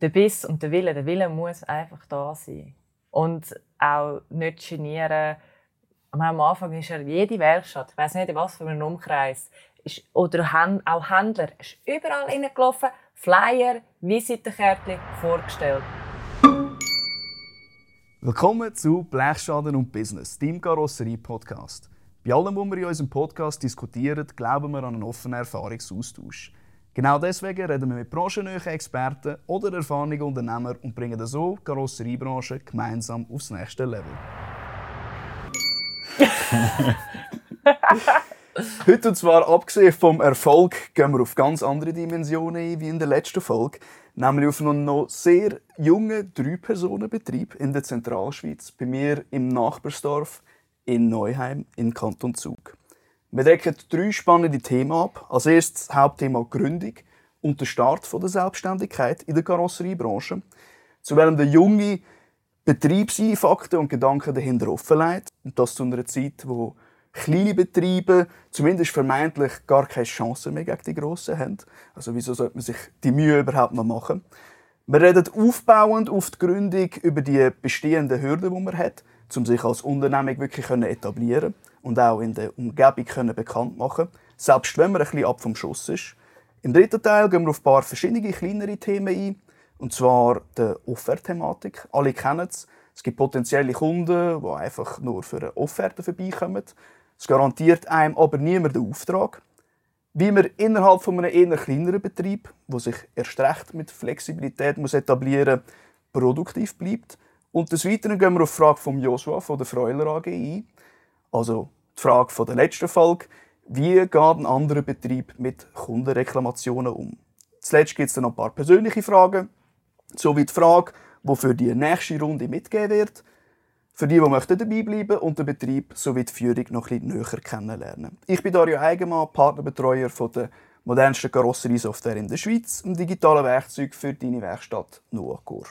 der Biss und der Wille, der Wille muss einfach da sein. Und auch nicht genieren. Am Anfang ist ja jede Werkstatt, ich weiß nicht, in was für einem Umkreis, ist, oder auch Händler, ist überall reingelaufen, Flyer, Visitenkärtchen vorgestellt. Willkommen zu Blechschaden und Business, dem Karosserie-Podcast. Bei allem, was wir in unserem Podcast diskutieren, glauben wir an einen offenen Erfahrungsaustausch. Genau deswegen reden wir mit branchennähen Experten oder erfahrenen Unternehmern und bringen so die Karosseriebranche gemeinsam aufs nächste Level. Heute, und zwar abgesehen vom Erfolg, gehen wir auf ganz andere Dimensionen ein wie in der letzten Folge. Nämlich auf einen noch sehr jungen Drei-Personen-Betrieb in der Zentralschweiz, bei mir im Nachbarsdorf in Neuheim in Kanton Zug. Wir decken drei spannende Themen ab. Als erstes Hauptthema Gründung und der Start der Selbstständigkeit in der Karosseriebranche. Zu welchem der junge Betrieb seine Fakten und Gedanken dahinter offenlegt. Und das zu einer Zeit, wo kleine Betriebe zumindest vermeintlich gar keine Chance mehr gegen die grossen haben. Also wieso sollte man sich die Mühe überhaupt noch machen? Wir reden aufbauend auf die Gründung über die bestehenden Hürden, die man hat, um sich als Unternehmung wirklich etablieren und auch in der Umgebung können bekannt machen selbst wenn man ein bisschen ab vom Schuss ist. Im dritten Teil gehen wir auf ein paar verschiedene kleinere Themen ein, und zwar die Offerthematik. Alle kennen es. Es gibt potenzielle Kunden, die einfach nur für eine Offerte vorbeikommen. Es garantiert einem aber niemand den Auftrag. Wie man innerhalb von einem eher kleineren Betrieb, der sich erst recht mit Flexibilität muss etablieren muss, produktiv bleibt. Und des Weiteren gehen wir auf die Frage von Joshua von der Freuler AG ein. Also die Frage von der letzten Folge. Wie geht ein anderer Betrieb mit Kundenreklamationen um? Zuletzt gibt es noch ein paar persönliche Fragen, sowie die Frage, die für die nächste Runde mitgegeben wird, für die, die möchten dabei bleiben und den Betrieb sowie die Führung noch bisschen näher kennenlernen. Ich bin Dario Eigenmann, Partnerbetreuer von der modernsten Karosseriesoftware in der Schweiz, ein digitales Werkzeug für deine Werkstatt Nuacor.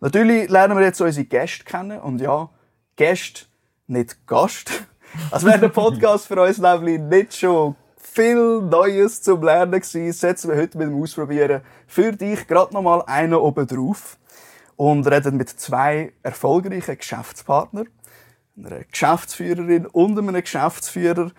Natürlich lernen wir jetzt unsere Gäste kennen und ja, Gäste, nicht Gast. Also wäre der Podcast für uns nämlich nicht schon viel Neues zum Lernen gewesen, setzen wir heute mit dem Ausprobieren. Für dich gerade noch mal einen oben drauf. Und reden mit zwei erfolgreichen Geschäftspartnern, einer Geschäftsführerin und einem Geschäftsführer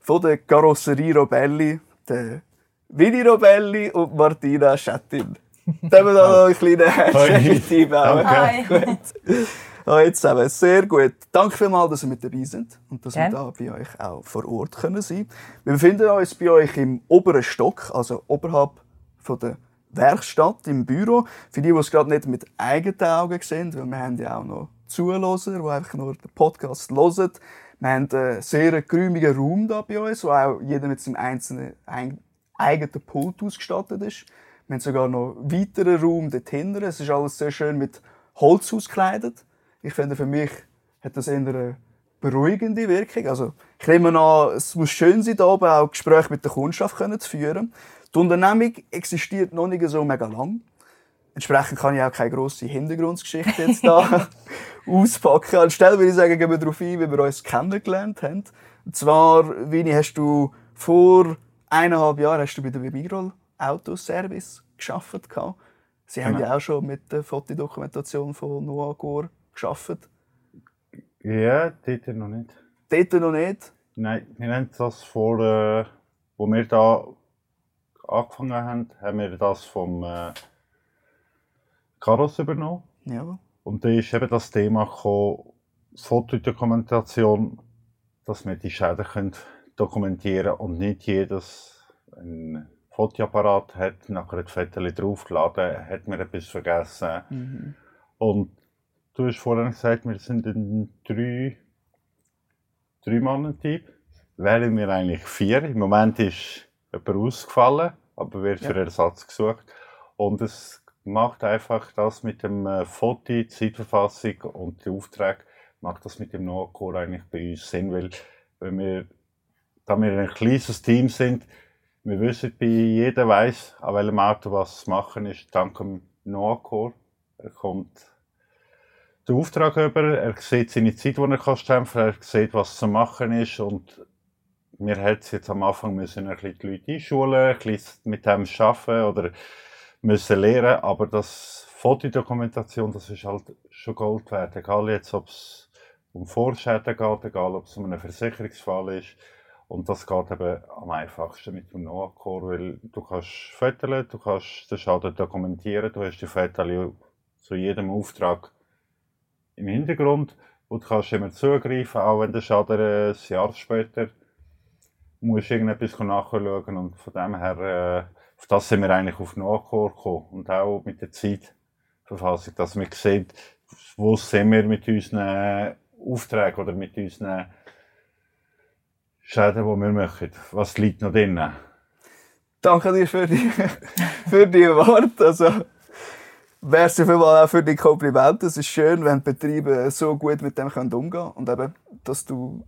von der Karosserie Robelli, der Vini Robelli und Martina Schettin. Da haben wir da noch einen kleinen Handshake einbauen. Hi. Hallo zusammen, sehr gut. Danke vielmals, dass ihr mit dabei sind und dass Gerne. wir da bei euch auch vor Ort können sein Wir befinden uns bei euch im oberen Stock, also oberhalb von der Werkstatt im Büro. Für die, die es gerade nicht mit eigenen Augen sehen, weil wir haben ja auch noch Zuhörer, die einfach nur den Podcast hören. Wir haben einen sehr geräumigen Raum da bei uns, wo auch jeder mit seinem einzelnen ein- eigenen Pult ausgestattet ist. Wir haben sogar noch einen weiteren Raum dort hinten. Es ist alles sehr schön mit Holz ausgekleidet. Ich finde, für mich hat das eher eine beruhigende Wirkung. Also, ich nehme an, es muss schön sein, da oben auch Gespräche mit der Kundschaft können zu führen. Die Unternehmung existiert noch nicht so mega lang. Entsprechend kann ich auch keine grosse Hintergrundgeschichte jetzt da auspacken. Anstelle würde ich sagen, gehen wir darauf ein, wie wir uns kennengelernt haben. Und zwar, Vini, hast du vor eineinhalb Jahren hast du bei der Migrol Autoservice geschafft. Sie haben Genau. ja auch schon mit der Fotodokumentation von Noagor geschafft. Ja, dort noch nicht. Dort noch nicht. Nein, wir haben das vor, äh, wo wir da angefangen haben, haben wir das vom äh, Karos übernommen. Ja. Und da ist eben das Thema gekommen, Fotodokumentation, dass wir die Schäden können dokumentieren und nicht jedes ein Fotoapparat hat, nachher die Fotos draufgeladen, hat mir etwas vergessen. Mhm. Und du hast vorhin gesagt, wir sind ein drei, drei Mann-Team. Wären wir eigentlich vier. Im Moment ist jemand ausgefallen, aber wird für Ja. Ersatz gesucht. Und es macht einfach das mit dem äh, Foto, die Zeitverfassung und die Aufträge, macht das mit dem Noah-Core eigentlich bei uns Sinn, weil wenn wir, da wir ein kleines Team sind, wir wissen, bei jeder weiß, an welchem Auto was zu machen ist, dank dem Noah-Core. Er kommt den Auftrag über, er sieht seine Zeit, die er kann er sieht, was zu machen ist. Und wir hätten jetzt am Anfang müssen ein die Leute einschulen, ein bisschen mit dem arbeiten oder müssen lernen, aber das Fotodokumentation, das ist halt schon Gold wert. Egal jetzt, ob es um Vorschäden geht, egal ob es um einen Versicherungsfall ist. Und das geht eben am einfachsten mit dem Noah-Core, weil du kannst fotografieren, du kannst den Schaden dokumentieren, du hast die Fotos zu jedem Auftrag im Hintergrund und kannst immer zugreifen, auch wenn der Schaden ein Jahr später musst irgendetwas nachschauen und von dem her, äh, auf das sind wir eigentlich auf Noah-Core gekommen und auch mit der Zeitverfassung, dass wir sehen, wo sind wir mit unseren Aufträgen oder mit unseren Schäden, die wir machen. Was liegt noch drin? Danke dir für die, für die Worte. Also, merci vielmals auch für die Komplimente. Es ist schön, wenn Betriebe so gut mit dem umgehen können. Und eben, dass du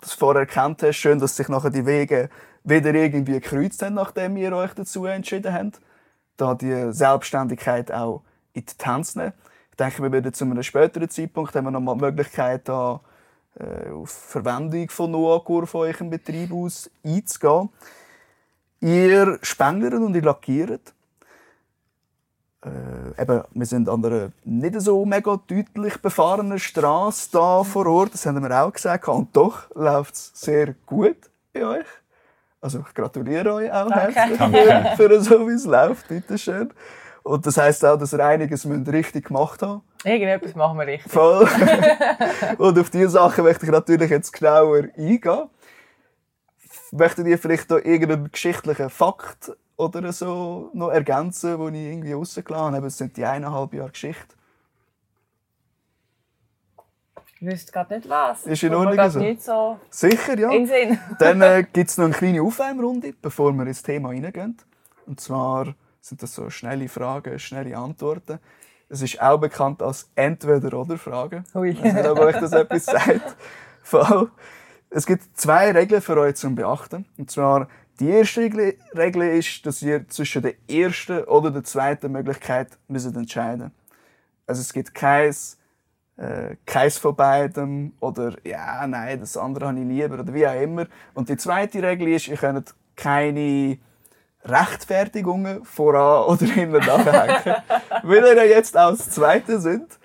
das vorher erkannt hast. Schön, dass sich nachher die Wege wieder irgendwie gekreuzt haben, nachdem ihr euch dazu entschieden habt. Da die Selbstständigkeit auch in die Tanz nehmen. Ich denke, wir werden zu einem späteren Zeitpunkt haben wir noch mal die Möglichkeit, da äh, auf Verwendung von Noakur von eurem Betrieb aus einzugehen. Ihr spenglert und ihr lackiert. Äh, eben, wir sind an einer nicht so mega deutlich befahrenen Straße da vor Ort, das haben wir auch gesagt. Und doch läuft es sehr gut bei euch. Also ich gratuliere euch auch herzlich für, für so, wie es läuft. Bitte schön. Und das heisst auch, dass ihr einiges richtig gemacht habt. Irgendetwas machen wir richtig. Voll. und auf diese Sachen möchte ich natürlich jetzt genauer eingehen. Möchtet ihr vielleicht noch irgendeinen geschichtlichen Fakt oder so noch ergänzen, den ich irgendwie rausgelassen habe? Es sind die eineinhalb Jahre Geschichte. Ich wüsste gerade nicht was. Ist in Ordnung so? nicht so Sicher, ja. in Sinn. Dann äh, gibt es noch eine kleine Aufwärmrunde, bevor wir ins Thema reingehen. Und zwar sind das so schnelle Fragen, schnelle Antworten. Es ist auch bekannt als Entweder-Oder-Frage. Ui. Ich weiß nicht, ob euch das etwas sagt. Voll. Es gibt zwei Regeln für euch zum Beachten. Und zwar, die erste Regel, ist, dass ihr zwischen der ersten oder der zweiten Möglichkeit müsst entscheiden Also es gibt keins, äh, keins von beidem oder ja, nein, das andere habe ich lieber oder wie auch immer. Und die zweite Regel ist, ihr könnt keine Rechtfertigungen voran oder hinten nachhängen. Weil ihr ja jetzt als Zweite sind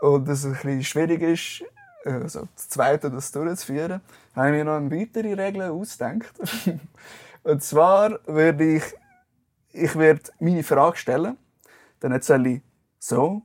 und es ein bisschen schwierig ist, also das Zweite das durchzuführen, habe ich mir noch eine weitere Regel ausgedacht. und zwar würde ich, ich werde meine Frage stellen, dann erzähle ich so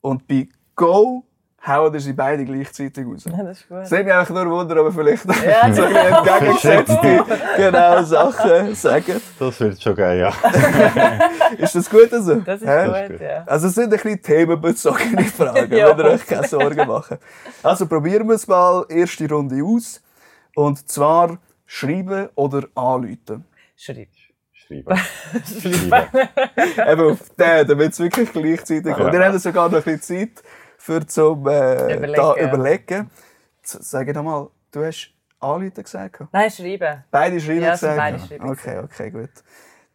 und bei Go hauen sie beide gleichzeitig raus. Ja, das ist gut. Das würde mich einfach nur wundern, aber vielleicht Ja, so ein bisschen entgegengesetzte genau Sachen sagen. Das wird schon geil, ja. Ist das gut so? Das ist Hä? gut, ja. Also es sind ein bisschen themenbezogene Fragen, Ja. wenn ihr euch keine Sorgen machen. Also probieren wir es mal, erste Runde aus. Und zwar schreiben oder anrufen. Schreib. Schreiben. Schreiben. Eben auf den, damit es wirklich gleichzeitig kommt. Ja. Wir haben sogar noch ein bisschen Zeit für zum äh, Überlegen. Da überlegen. Sag doch mal, du hast anrufen gesagt? Nein, schreiben. Beide schreiben Ja, gesagt? beide schreiben Okay, okay, gut.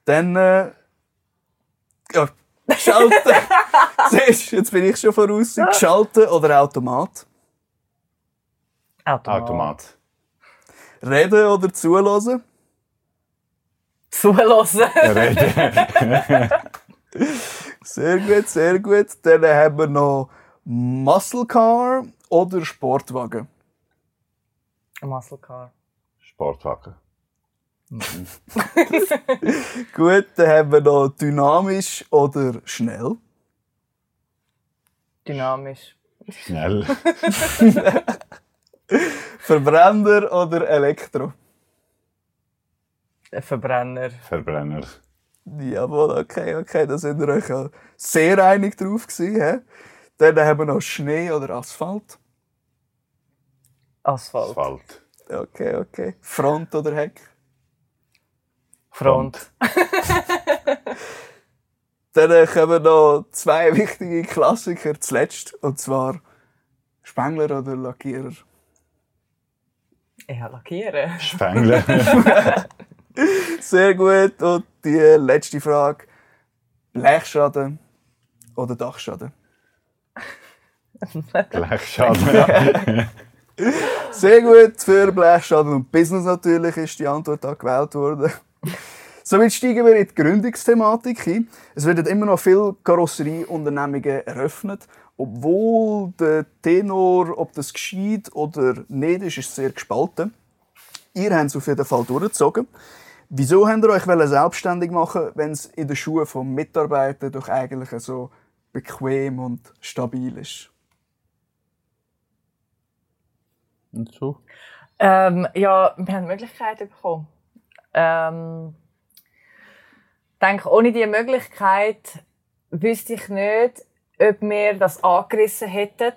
Dann, äh, ja, schalten. Siehst du, jetzt bin ich schon voraus. Geschalten oder Automat? Automat. Automat. Reden oder zulassen? Zulassen. Reden. Sehr gut, sehr gut. Dann haben wir noch Muscle Car oder Sportwagen. Muscle Car. Sportwagen. Gut, dann haben wir noch dynamisch oder schnell. Dynamisch. Schnell. Verbrenner oder Elektro. Verbrenner. Verbrenner. Jawohl, okay, okay, da sind wir euch sehr einig drauf gewesen. He? Dann haben wir noch Schnee oder Asphalt. Asphalt. Asphalt. Okay, okay. Front oder Heck. Front. Dann kommen noch zwei wichtige Klassiker zuletzt. Und zwar Spengler oder Lackierer. Ja, lackieren. Spengler. Sehr gut. Und die letzte Frage. Blechschaden oder Dachschaden? Blechschaden. Sehr gut für Blechschaden und Business natürlich ist die Antwort da gewählt worden. Somit steigen wir in die Gründungsthematik ein. Es werden immer noch viele Karosserieunternehmungen eröffnet. Obwohl der Tenor, ob das geschieht oder nicht, ist, ist sehr gespalten. Ihr habt es auf jeden Fall durchgezogen. Wieso habt ihr euch selbstständig machen, wenn es in den Schuhen vom Mitarbeiter doch eigentlich so bequem und stabil ist? Und so? Ähm, ja, wir haben Möglichkeiten bekommen. Ähm, ich denke, ohne diese Möglichkeit wüsste ich nicht, ob wir das angerissen hätten,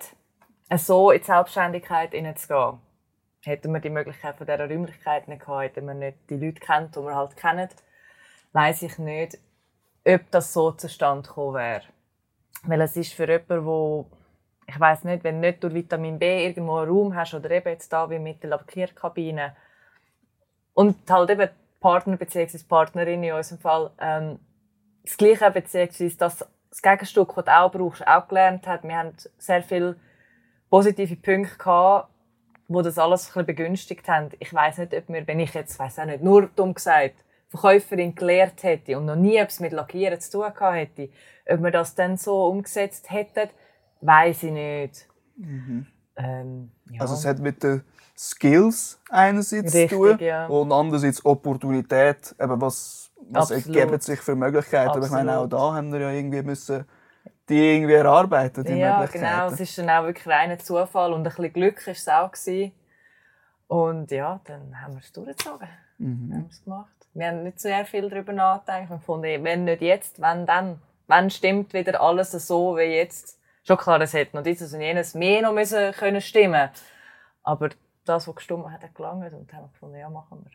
so in die Selbstständigkeit hineinzugehen. Hätten wir die Möglichkeit von dieser Räumlichkeit nicht gehabt, hätten wir nicht die Leute kennt, die wir halt kennen, weiss ich nicht, ob das so zustande gekommen wäre. Weil es ist für jemanden, wo ich weiß nicht, wenn du nicht durch Vitamin B irgendwo einen Raum hast oder eben jetzt da wie mit der Lackierkabine und halt eben Partner bzw. Partnerin in unserem Fall ähm, das Gleiche bzw. das, Gegenstück, das du auch brauchst, auch gelernt hat. Wir haben sehr viele positive Punkte gehabt, wo das alles ein bisschen begünstigt haben. Ich weiß nicht, ob mir, wenn ich jetzt, weiß auch nicht, nur dumm gesagt, Verkäuferin gelehrt hätte und noch nie etwas mit Lackieren zu tun gehabt hätte, ob wir das dann so umgesetzt hätten, weiß ich nicht. Mhm. Ähm, ja. Also es hat mit den Skills einerseits Richtig, zu tun ja. und andererseits Opportunität, eben was, was ergeben sich für Möglichkeiten. Aber ich meine, auch da haben wir ja irgendwie müssen die irgendwie erarbeiten, die ja, genau. Es ist dann auch wirklich reiner Zufall und ein bisschen Glück war es auch. Gewesen. Und ja, dann haben wir es durchgezogen. Mhm. Wir haben es gemacht. Wir haben nicht sehr viel darüber nachgedacht. Wir fanden, wenn nicht jetzt, wann dann? Wann stimmt wieder alles so wie jetzt? Schon klar, es hätte noch dieses und jenes mehr noch müssen können stimmen Aber das, was gestimmt hat, hat gelangt und haben gefunden, ja, machen wir.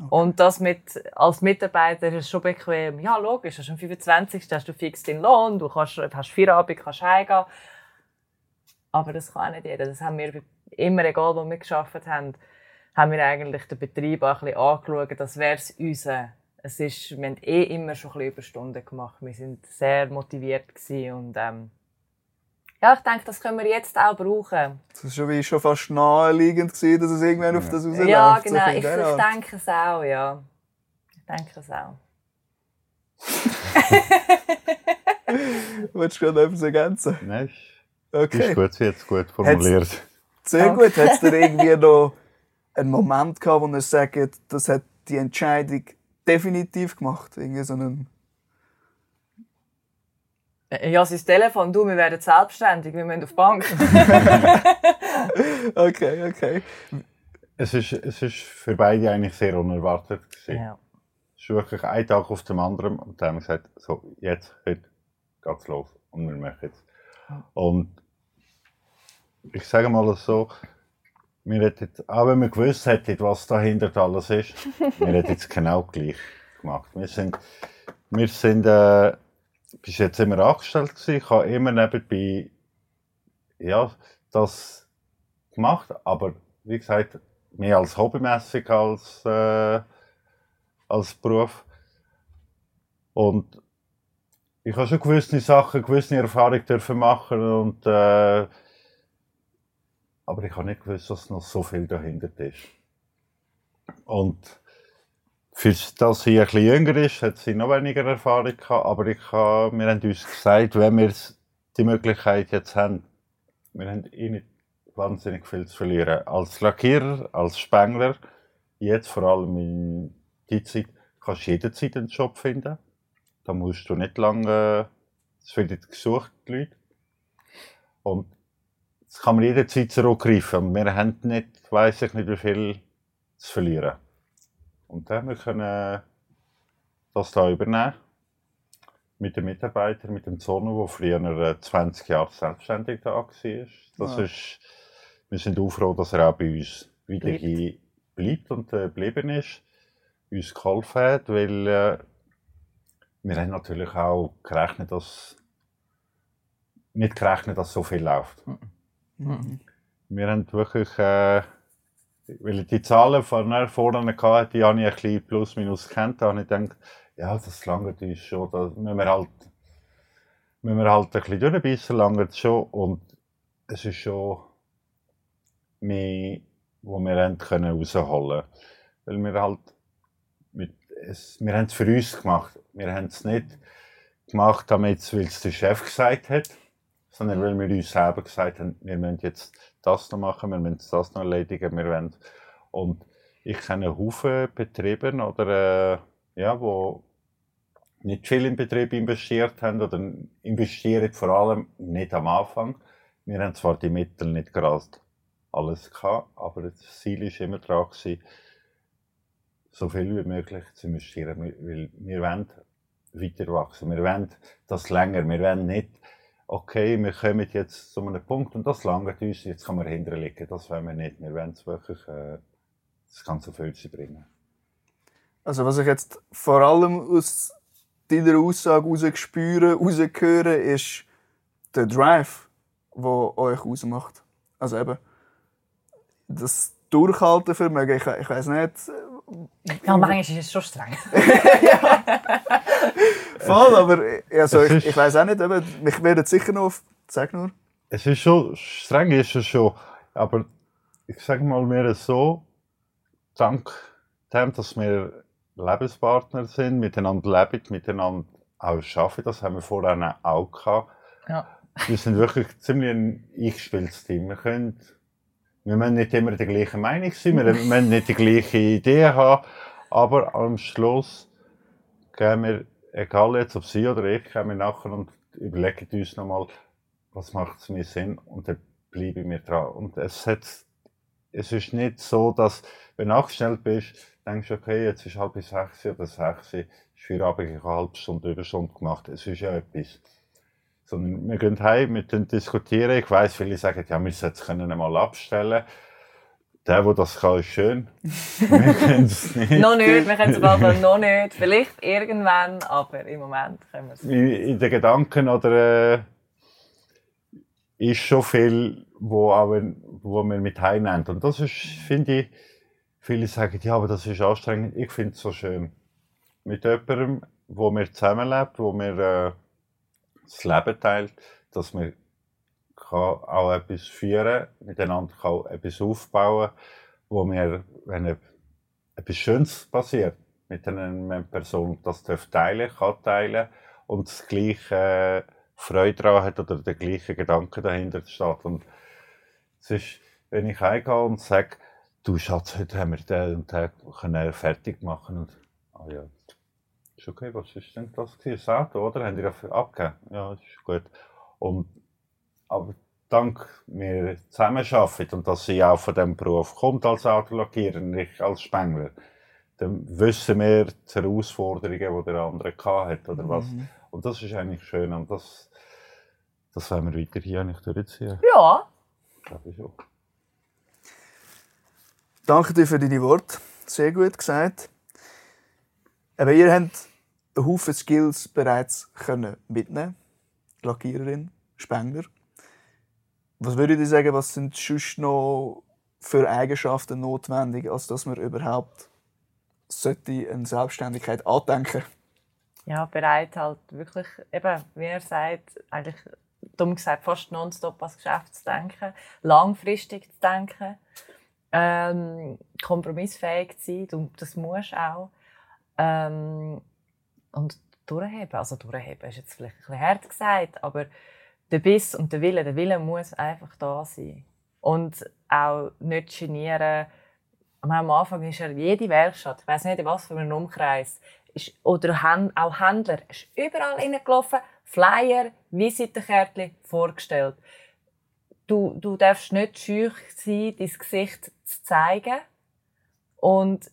Okay. Und das mit, als Mitarbeiter ist schon bequem. Ja, logisch, hast am 25. hast du fix deinen Lohn, du kannst, hast Feierabend, kannst heimgehen. Aber das kann auch nicht jeder. Das haben wir immer, egal wo wir geschafft haben, haben wir eigentlich den Betrieb auch ein bisschen angeschaut, das wäre es unser. Es ist, wir haben eh immer schon ein bisschen Überstunden gemacht. Wir sind sehr motiviert und ähm, ja, ich denke, das können wir jetzt auch brauchen. Das war schon, wie schon fast naheliegend, gewesen, dass es irgendwann auf das rausläuft. Ja, genau. So ich, ich denke es auch, ja. Ich denke es auch. Wolltest du gerade etwas ergänzen? Nein. Okay. Ist gut, jetzt gut formuliert. Hat's, sehr gut. Hat es da irgendwie noch einen Moment gehabt, wo ihr sagt, das hat die Entscheidung definitiv gemacht? Irgendwie so einen ja, sein Telefon, du, wir werden selbstständig, wir müssen auf die Bank. okay, okay. Es ist, es ist für beide eigentlich sehr unerwartet. Gewesen. Ja. Es ist wirklich ein Tag auf dem anderen und dann haben wir gesagt, so, jetzt, heute geht's los und wir machen jetzt. Und ich sage mal so, wir hätten, auch wenn wir gewusst hätten, was dahinter alles ist, wir hätten es genau gleich gemacht. Wir sind, wir sind äh, bis jetzt immer angestellt gewesen. Ich habe immer nebenbei, ja, das gemacht, aber wie gesagt, mehr als hobbymäßig als, äh, als Beruf. Und ich habe schon gewisse Sachen, gewisse Erfahrungen dürfen machen und, äh, aber ich habe nicht gewusst, dass noch so viel dahinter ist. Und für das sie ein bisschen jünger ist, hat sie noch weniger Erfahrung gehabt, aber ich habe, wir haben uns gesagt, wenn wir die Möglichkeit jetzt haben, wir haben eh nicht wahnsinnig viel zu verlieren. Als Lackierer, als Spengler, jetzt vor allem in dieser Zeit, kannst du jederzeit einen Job finden. Da musst du nicht lange, es wird gesucht, die Leute. Und das kann man jederzeit zurückgreifen. Wir haben nicht, weiss ich nicht, wie viel zu verlieren. Und dann können wir das da übernehmen. Mit den Mitarbeitern, mit dem Zono, der früher 20 Jahre selbstständig da war. Das ja. ist, wir sind auch froh, dass er auch bei uns wieder hier bleibt und äh, geblieben ist. Uns geholfen hat, weil äh, wir haben natürlich auch gerechnet, dass nicht gerechnet, dass so viel läuft. Mhm. Mhm. Wir haben wirklich äh, weil ich die Zahlen von vorne hatte, die habe ich ein bisschen plus minus kennt, da habe ich gedacht, ja, das langt uns schon, da müssen wir halt, müssen wir halt ein bisschen durchbissen, langt schon, und es ist schon mehr, wo wir haben können rausholen. Weil wir halt mit es, wir haben es für uns gemacht. Wir haben es nicht gemacht, damit weil es der Chef gesagt hat, sondern weil wir uns selber gesagt haben, wir müssen jetzt das noch machen, wir müssen das noch erledigen, wir wollen. Und ich kenne Haufen Betriebe oder, äh, ja, wo nicht viel in Betrieb investiert haben oder investieren vor allem nicht am Anfang. Wir haben zwar die Mittel nicht gerade alles gehabt, aber das Ziel war immer gewesen, so viel wie möglich zu investieren, weil wir wollen weiter wachsen. Wir wollen das länger. Wir wollen nicht, okay, wir kommen jetzt zu einem Punkt und das langt uns, jetzt kann man hinterlegen. Das wollen wir nicht. Wir wollen es wirklich äh, das ganze Füllse bringen. Also was ich jetzt vor allem aus deiner Aussage herausspüre, rausgehöre, ist der Drive, der euch ausmacht. Also eben, das Durchhaltevermögen, ich, ich weiß nicht... Ja, manchmal ist es schon streng. Voll, aber also, ich, ich weiß auch nicht, aber mich werden sicher noch auf... Sag nur. Es ist schon, streng ist es schon, aber ich sage mal mir so, dank dem, dass wir Lebenspartner sind, miteinander leben, miteinander auch arbeiten, das haben wir vorher auch gehabt. Ja. Wir sind wirklich ziemlich ein eingespieltes Team. Wir können, wir müssen nicht immer der gleichen Meinung sein, wir müssen nicht die gleiche Idee haben, aber am Schluss gehen wir, egal jetzt ob Sie oder ich, gehen wir nachher und überlegen uns nochmal, was macht es mir Sinn und dann bleibe ich mir dran. Und es hat, es ist nicht so, dass, wenn du angestellt bist, denkst du, okay, jetzt ist halb sechs oder sechs, ist für Abend eine halbe Stunde, Überstunde gemacht. Es ist ja etwas. Sondern wir gehen heim, wir diskutieren. Ich weiss, viele sagen, ja, wir sollten es können mal abstellen. Der, der das kann, ist schön. wir können es nicht. noch nicht, wir können es noch nicht. Vielleicht irgendwann, aber im Moment können wir es nicht. In den Gedanken oder äh, ist schon viel, wo, auch, wo wir mit heimnehmen. Und das ist, finde ich, Viele sagen, ja, aber das ist anstrengend. Ich finde es so schön. Mit jemandem, wo wir zusammenlebt, wo wir äh, das Leben teilt, dass man kann auch etwas führen, miteinander kann etwas aufbauen, wo wir, wenn etwas Schönes passiert mit einer Person, das teilen, kann teilen und das gleiche äh, Freude daran hat oder der gleiche Gedanke dahinter steht. Und es ist, wenn ich heimgehe und sage, du Schatz, heute haben wir den und den fertig machen. Und, ah ja, ist okay, was ist denn das gewesen? Sato, oder? Haben die abgegeben? Ja, ist gut. Und, aber dank wir zusammenarbeiten und dass sie auch von diesem Beruf kommt als Autolackierer, nicht als Spengler, dann wissen wir die Herausforderungen, die der andere hat oder was. Mhm. Und das ist eigentlich schön und das, das wollen wir weiter hier eigentlich durchziehen. Ja. Glaube ich schon. Danke dir für deine Worte. Sehr gut gesagt. Aber ihr habt Haufen Skills bereits können mitnehmen Lackiererin, Spengler. Was würdet ihr sagen, was sind sonst noch für Eigenschaften notwendig, als dass man überhaupt sollte eine Selbstständigkeit andenken Ja, bereit halt wirklich, eben, wie er sagt, eigentlich dumm gesagt, fast nonstop ans Geschäft zu denken, langfristig zu denken ähm, kompromissfähig zu sein, das musst du auch. Ähm, und durchheben, also durchheben ist jetzt vielleicht ein bisschen hart gesagt, aber der Biss und der Wille, der Wille muss einfach da sein. Und auch nicht genieren. Am Anfang ist ja jede Werkstatt, ich weiß nicht, was für ein Umkreis, ist, oder auch Händler, ist überall reingelaufen, Flyer, Visitenkärtchen vorgestellt du, du darfst nicht schüch sein, dein Gesicht zu zeigen und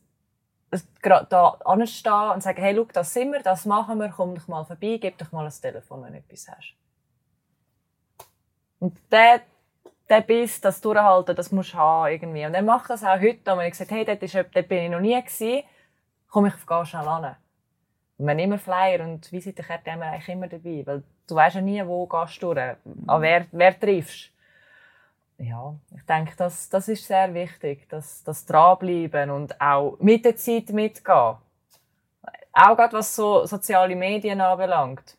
da anstehen und sagen, hey, schau, das sind wir, das machen wir, komm doch mal vorbei, gib doch mal ein Telefon, wenn du etwas hast. Und der, der Biss, das Durchhalten, das musst du haben irgendwie. Und er macht das auch heute, wenn ich gesagt hey, dort, ist, dort bin ich noch nie gewesen, komm, ich gehe schnell an. Und haben immer Flyer und Visitenkarte haben wir eigentlich immer dabei, weil du weißt ja nie, wo gehst du durch, an wer, wer triffst ja, ich denke, das, das ist sehr wichtig, dass das dranbleiben und auch mit der Zeit mitgehen. Auch gerade was so soziale Medien anbelangt.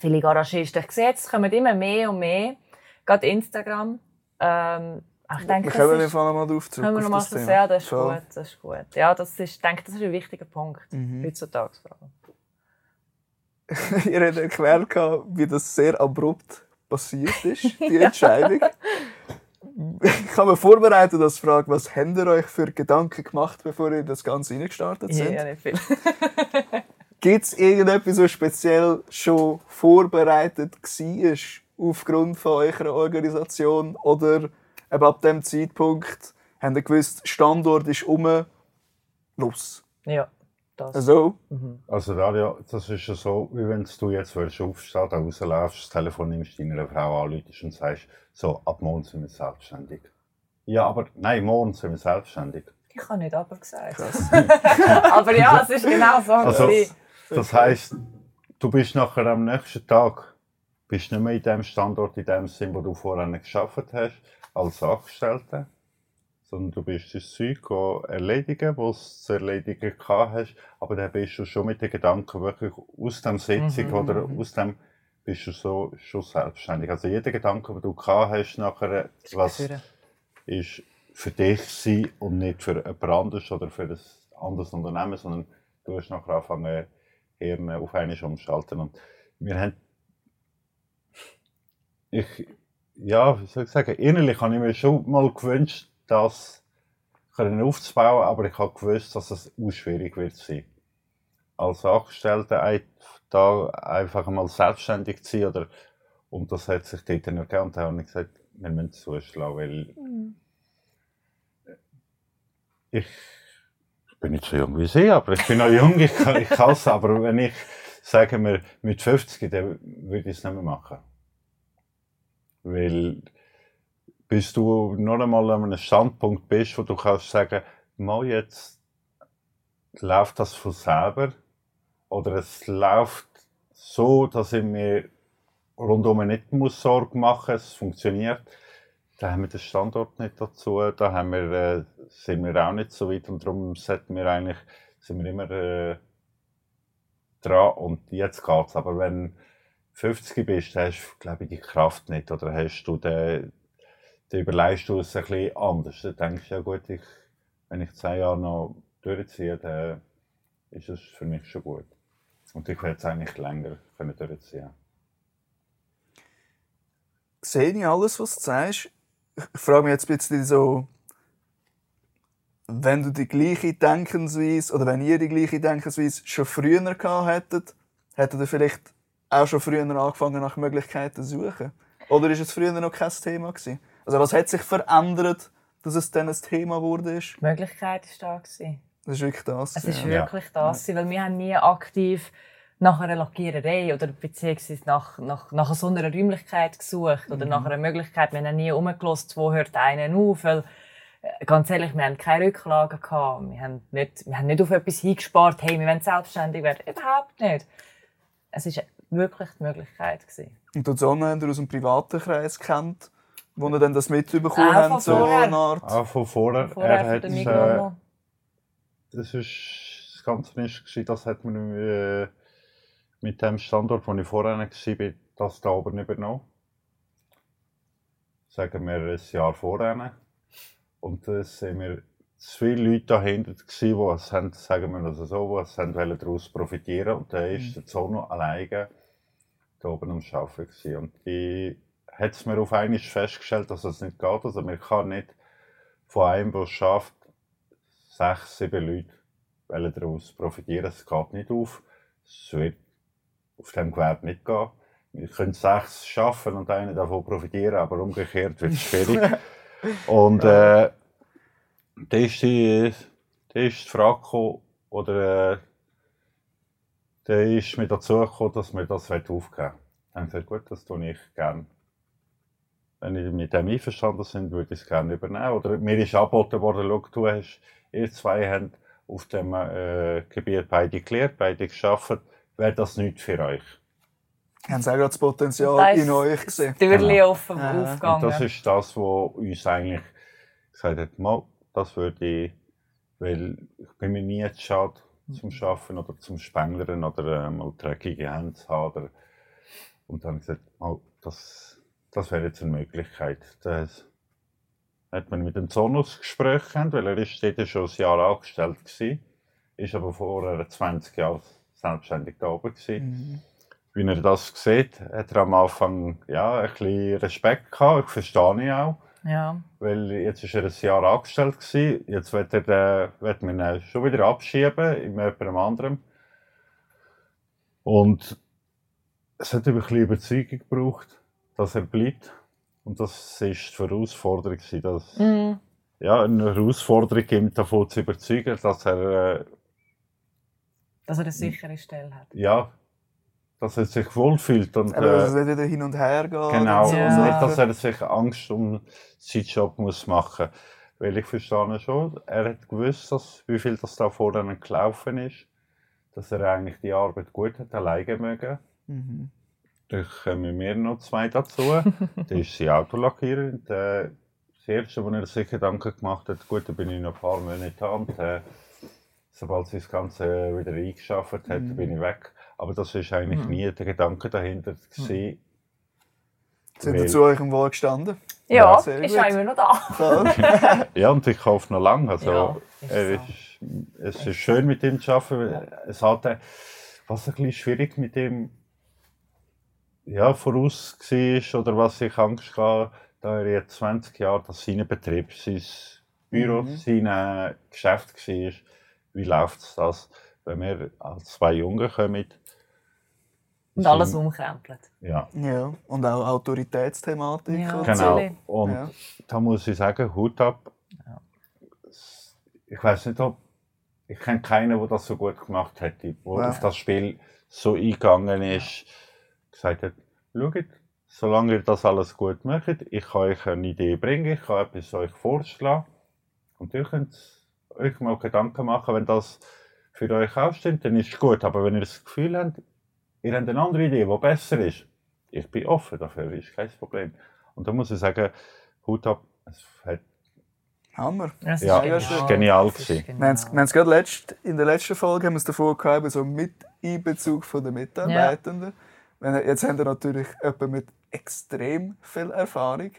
Viele Garagisten, ich sehe, es kommen immer mehr und mehr, gerade Instagram, ähm, ich denke, wir kommen Fall noch mal drauf zurück. können wir noch auf mal das sehr, das ist Voll. gut, das ist gut. Ja, das ist, ich denke, das ist ein wichtiger Punkt, Mhm. heutzutage. Ihr habt erklärt, wie das sehr abrupt passiert ist, die Entscheidung. Ich habe mir vorbereitet als Frage, was habt ihr euch für Gedanken gemacht, bevor ihr das Ganze reingestartet sind? ja, nicht viel. Gibt es irgendetwas, was speziell schon vorbereitet war, aufgrund von eurer Organisation? Oder eben ab dem Zeitpunkt habt ihr gewusst, Standort ist um, los? Ja, das. Also, Also Daria, das ist ja so, wie wenn du jetzt würdest aufstehen, da rausläufst, das Telefon nimmst, deiner Frau anrufst und sagst, so, ab morgen sind wir selbstständig. Ja, aber nein, morgen sind wir selbstständig. Ich habe nicht aber gesagt. aber ja, es ist genau so. Also, das heisst, du bist nachher am nächsten Tag bist nicht mehr in dem Standort, in dem Sinn, wo du vorher geschafft hast, als Angestellter, sondern du bist das Zeug erledigen, was du zu erledigen gehabt hast, aber dann bist du schon mit den Gedanken wirklich aus dem Sitzung Mhm, oder mhm. aus dem bist du so schon selbstständig. Also jeder Gedanke, den du gehabt hast nachher, was ist für dich sein und nicht für jemand anderes oder für ein anderes Unternehmen, sondern du hast nachher angefangen, Hirn auf einmal umschalten. Und wir haben, ich, ja, wie soll ich sagen, innerlich habe ich mir schon mal gewünscht, das können aufzubauen, aber ich habe gewusst, dass es auch schwierig wird sein. Als Angestellter da einfach mal selbstständig zu sein, oder, und das hat sich dort nicht gegeben, und da habe ich gesagt, wir müssen zuschlagen, weil ich, ich bin nicht so jung wie Sie, aber ich bin noch jung, ich kann ich es, aber wenn ich, sagen wir, mit 50, dann würde ich es nicht mehr machen. Weil, bis du noch einmal an einem Standpunkt bist, wo du kannst sagen, mal jetzt läuft das von selber, oder es läuft so, dass ich mir rundum nicht muss Sorge machen muss, es funktioniert. Da haben wir den Standort nicht dazu, da haben wir, äh, sind wir auch nicht so weit und darum sollten wir eigentlich, sind wir immer äh, dran und jetzt geht's. Aber wenn du 50 bist, dann hast du, glaube ich, die Kraft nicht oder hast du den, dann überlegst du es ein bisschen anders. Dann denkst du, ja gut, ich, wenn ich zehn Jahre noch durchziehe, dann ist es für mich schon gut. Und ich werde es eigentlich länger können durchziehen. sehe ich alles, was du sagst. Ich frage mich jetzt ein bisschen so, wenn du die gleiche Denkensweise oder wenn ihr die gleiche Denkensweise schon früher gehabt hättet, hättet ihr vielleicht auch schon früher angefangen nach Möglichkeiten zu suchen? Oder ist es früher noch kein Thema gewesen? Also was hat sich verändert, dass es dann ein Thema wurde? Die Möglichkeit war da. Gewesen. Das ist wirklich das. Es ist ja. wirklich das, gewesen, weil wir haben nie aktiv nach einer Lackiererei oder beziehungsweise nach, nach, nach so einer Räumlichkeit gesucht oder nach einer Möglichkeit. Wir haben nie umgelost, wo hört einer auf, weil äh, ganz ehrlich, wir haben keine Rücklagen gehabt. Wir haben nicht, wir haben nicht auf etwas hingespart, hey, wir wollen selbstständig werden. Überhaupt nicht. Es ist wirklich die Möglichkeit gewesen. Und die Sonne habt ihr aus dem privaten Kreis kennt, wo ihr dann das mitbekommen Auch habt, von so vorher. eine Art. Auch von vorher, Vorher er hat, äh, das ist das Ganze ist, gewesen, das hat man äh, mit dem Standort, wo ich vorher war, das da oben übernommen. Sagen wir ein Jahr vorher. Und es sind wir zu viele Leute dahinter gewesen, die es haben, sagen wir das so, es haben wollen daraus profitieren Und da ist der Zono alleine da oben am Arbeiten gewesen. Und die hat es mir auf einmal festgestellt, dass es nicht geht. Also man kann nicht von einem, der es schafft, sechs, sieben Leute daraus profitieren. Es geht nicht auf. Es wird auf dem Gewerbe nicht gehen. Wir können sechs schaffen und einer davon profitieren, aber umgekehrt wird es schwierig. und äh, da ist die, da ist die Frage gekommen, oder äh, da ist mir dazu gekommen, dass wir das aufgeben wollen. Dann habe ich gesagt, gut, das tue ich gerne. Wenn ich mit dem einverstanden sind, würde ich es gerne übernehmen. Oder mir ist angeboten worden, schau, du hast, ihr zwei habt auf dem äh, Gebiet beide gelernt, beide geschafft, wäre das nicht für euch. Haben sie auch gerade das Potenzial Da ist in euch gesehen? Die Türchen Genau. offen Ja. Und aufgegangen. das ist das, was uns eigentlich gesagt hat, mal, das würde ich, weil ich bin mir nie zu schade zum Schaffen oder zum Spenglern oder äh, mal dreckige Hände zu haben. Oder, und dann habe ich gesagt, mal, das, das wäre jetzt eine Möglichkeit. Das, hat man mit dem Zonus gesprochen, weil er ist dort schon ein Jahr angestellt war, ist aber vorher 20 Jahre selbstständig da oben. Mhm. Wie er das sieht, hat er am Anfang ja, ein bisschen Respekt gehabt, ich verstehe ihn auch. Ja. Weil jetzt war er ein Jahr angestellt. Gewesen. Jetzt wird, er, wird man ihn schon wieder abschieben in jemandem anderem. Und es hat ein bisschen Überzeugung gebraucht, dass er bleibt. Und das war die Herausforderung. Dass, Mhm. ja, eine Herausforderung, ihm davon zu überzeugen, dass er, äh, Dass er eine sichere Stelle hat. ja, dass er sich wohlfühlt. Und, Aber dass äh, es nicht wieder hin und her geht. Genau, und so Ja. nicht, dass er sich Angst um seinen Job muss machen muss. Weil ich verstehe schon, er hat gewusst, dass, wie viel das da vor ihm gelaufen ist, dass er eigentlich die Arbeit gut hat alleine mögen. Mhm. Da kommen wir noch zwei dazu. der ist sein Autolackierer. Äh, das Erste, wo er sich Gedanken gemacht hat, gut, da bin ich noch ein paar Monate da und äh, sobald sie das Ganze wieder eingeschafft hat, Mhm. bin ich weg. Aber das ist eigentlich Mhm. nie der Gedanke dahinter gewesen. Sind ihr zu eurem Wohl gestanden? Ja, Ja, ist auch immer noch da. Ja, und ich hoffe noch lange. Also, Ja, ist er so. ist, es ist schön mit ihm zu arbeiten. Es hat, was ein bisschen schwierig mit ihm ja, voraus war oder was ich Angst hatte, da er jetzt 20 Jahre das sein Betrieb, sein Büro, Mhm. sein Geschäft war. Wie läuft das, wenn wir als zwei Junge kommen? Und alles umkrempelt. Ja, ja, und auch Autoritätsthematik. Ja. genau. Und Ja. da muss ich sagen, Hut ab. Ich weiß nicht, ob ich kenne keinen, der das so gut gemacht hätte, der Ja. auf das Spiel so eingegangen ist, gesagt hat, schaut, solange ihr das alles gut macht, ich kann euch eine Idee bringen, ich kann etwas euch vorschlagen und ihr könnt euch mal Gedanken machen, wenn das für euch auch stimmt, dann ist es gut. Aber wenn ihr das Gefühl habt, ihr habt eine andere Idee, die besser ist, ich bin offen dafür, ist kein Problem. Und da muss ich sagen, Hut ab, es hat Hammer. Das Ja, das ist genial Das ist gewesen. Wir haben es- es gerade letzt, in der letzten Folge haben wir es davor gehabt, so mit Einbezug von den Mitarbeitenden. Er, jetzt haben wir natürlich jemanden mit extrem viel Erfahrung.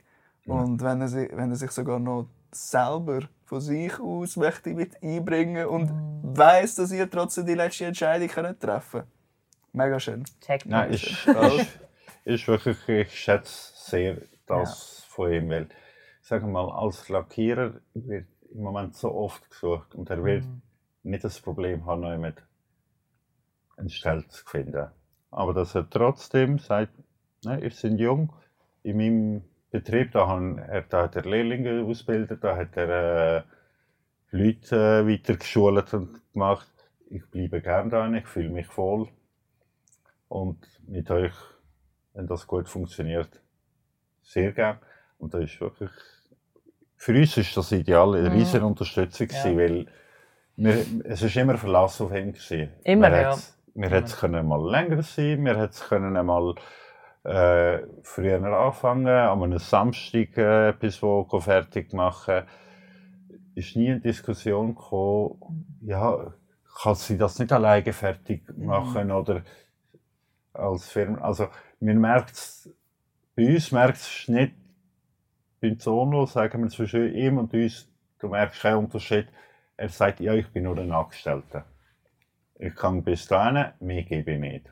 Und wenn er, sich, wenn er sich sogar noch selber von sich aus möchte mit einbringen und weiß, dass ihr trotzdem die letzte Entscheidung könnt treffen könnt. Mega schön. Nein, ist, ist, ist wirklich, ich schätze sehr das von ihm, weil ich sage mal, als Lackierer wird im Moment so oft gesucht und er wird nicht das Problem haben, noch jemand eine Stelle zu finden. Aber dass er trotzdem sagt, nein, wir sind jung, in meinem Betrieb, da, haben, er, da hat er Lehrlinge ausgebildet, da hat er äh, Leute äh, weitergeschult und gemacht. Ich bleibe gerne da, ich fühle mich voll. Und mit euch, wenn das gut funktioniert, sehr gern. Und das ist wirklich, für uns ist das ideal, eine Mhm. riesige Unterstützung Ja. weil wir, es ist immer Verlass auf ihn gewesen. Immer, wir ja. hätten es können mal länger sein, wir hätten es können mal äh, früher anfangen, an einem Samstag äh, etwas wo, fertig machen. Ist nie eine Diskussion gekommen, ja, kann sie das nicht alleine fertig machen oder als Firma. Also, man merkt es, bei uns merkt es nicht, beim Zono sagen wir zwischen ihm und uns, du merkst keinen Unterschied. Er sagt, ja, ich bin nur ein Angestellter. Ich kann bis dahin, mehr gebe ich nicht.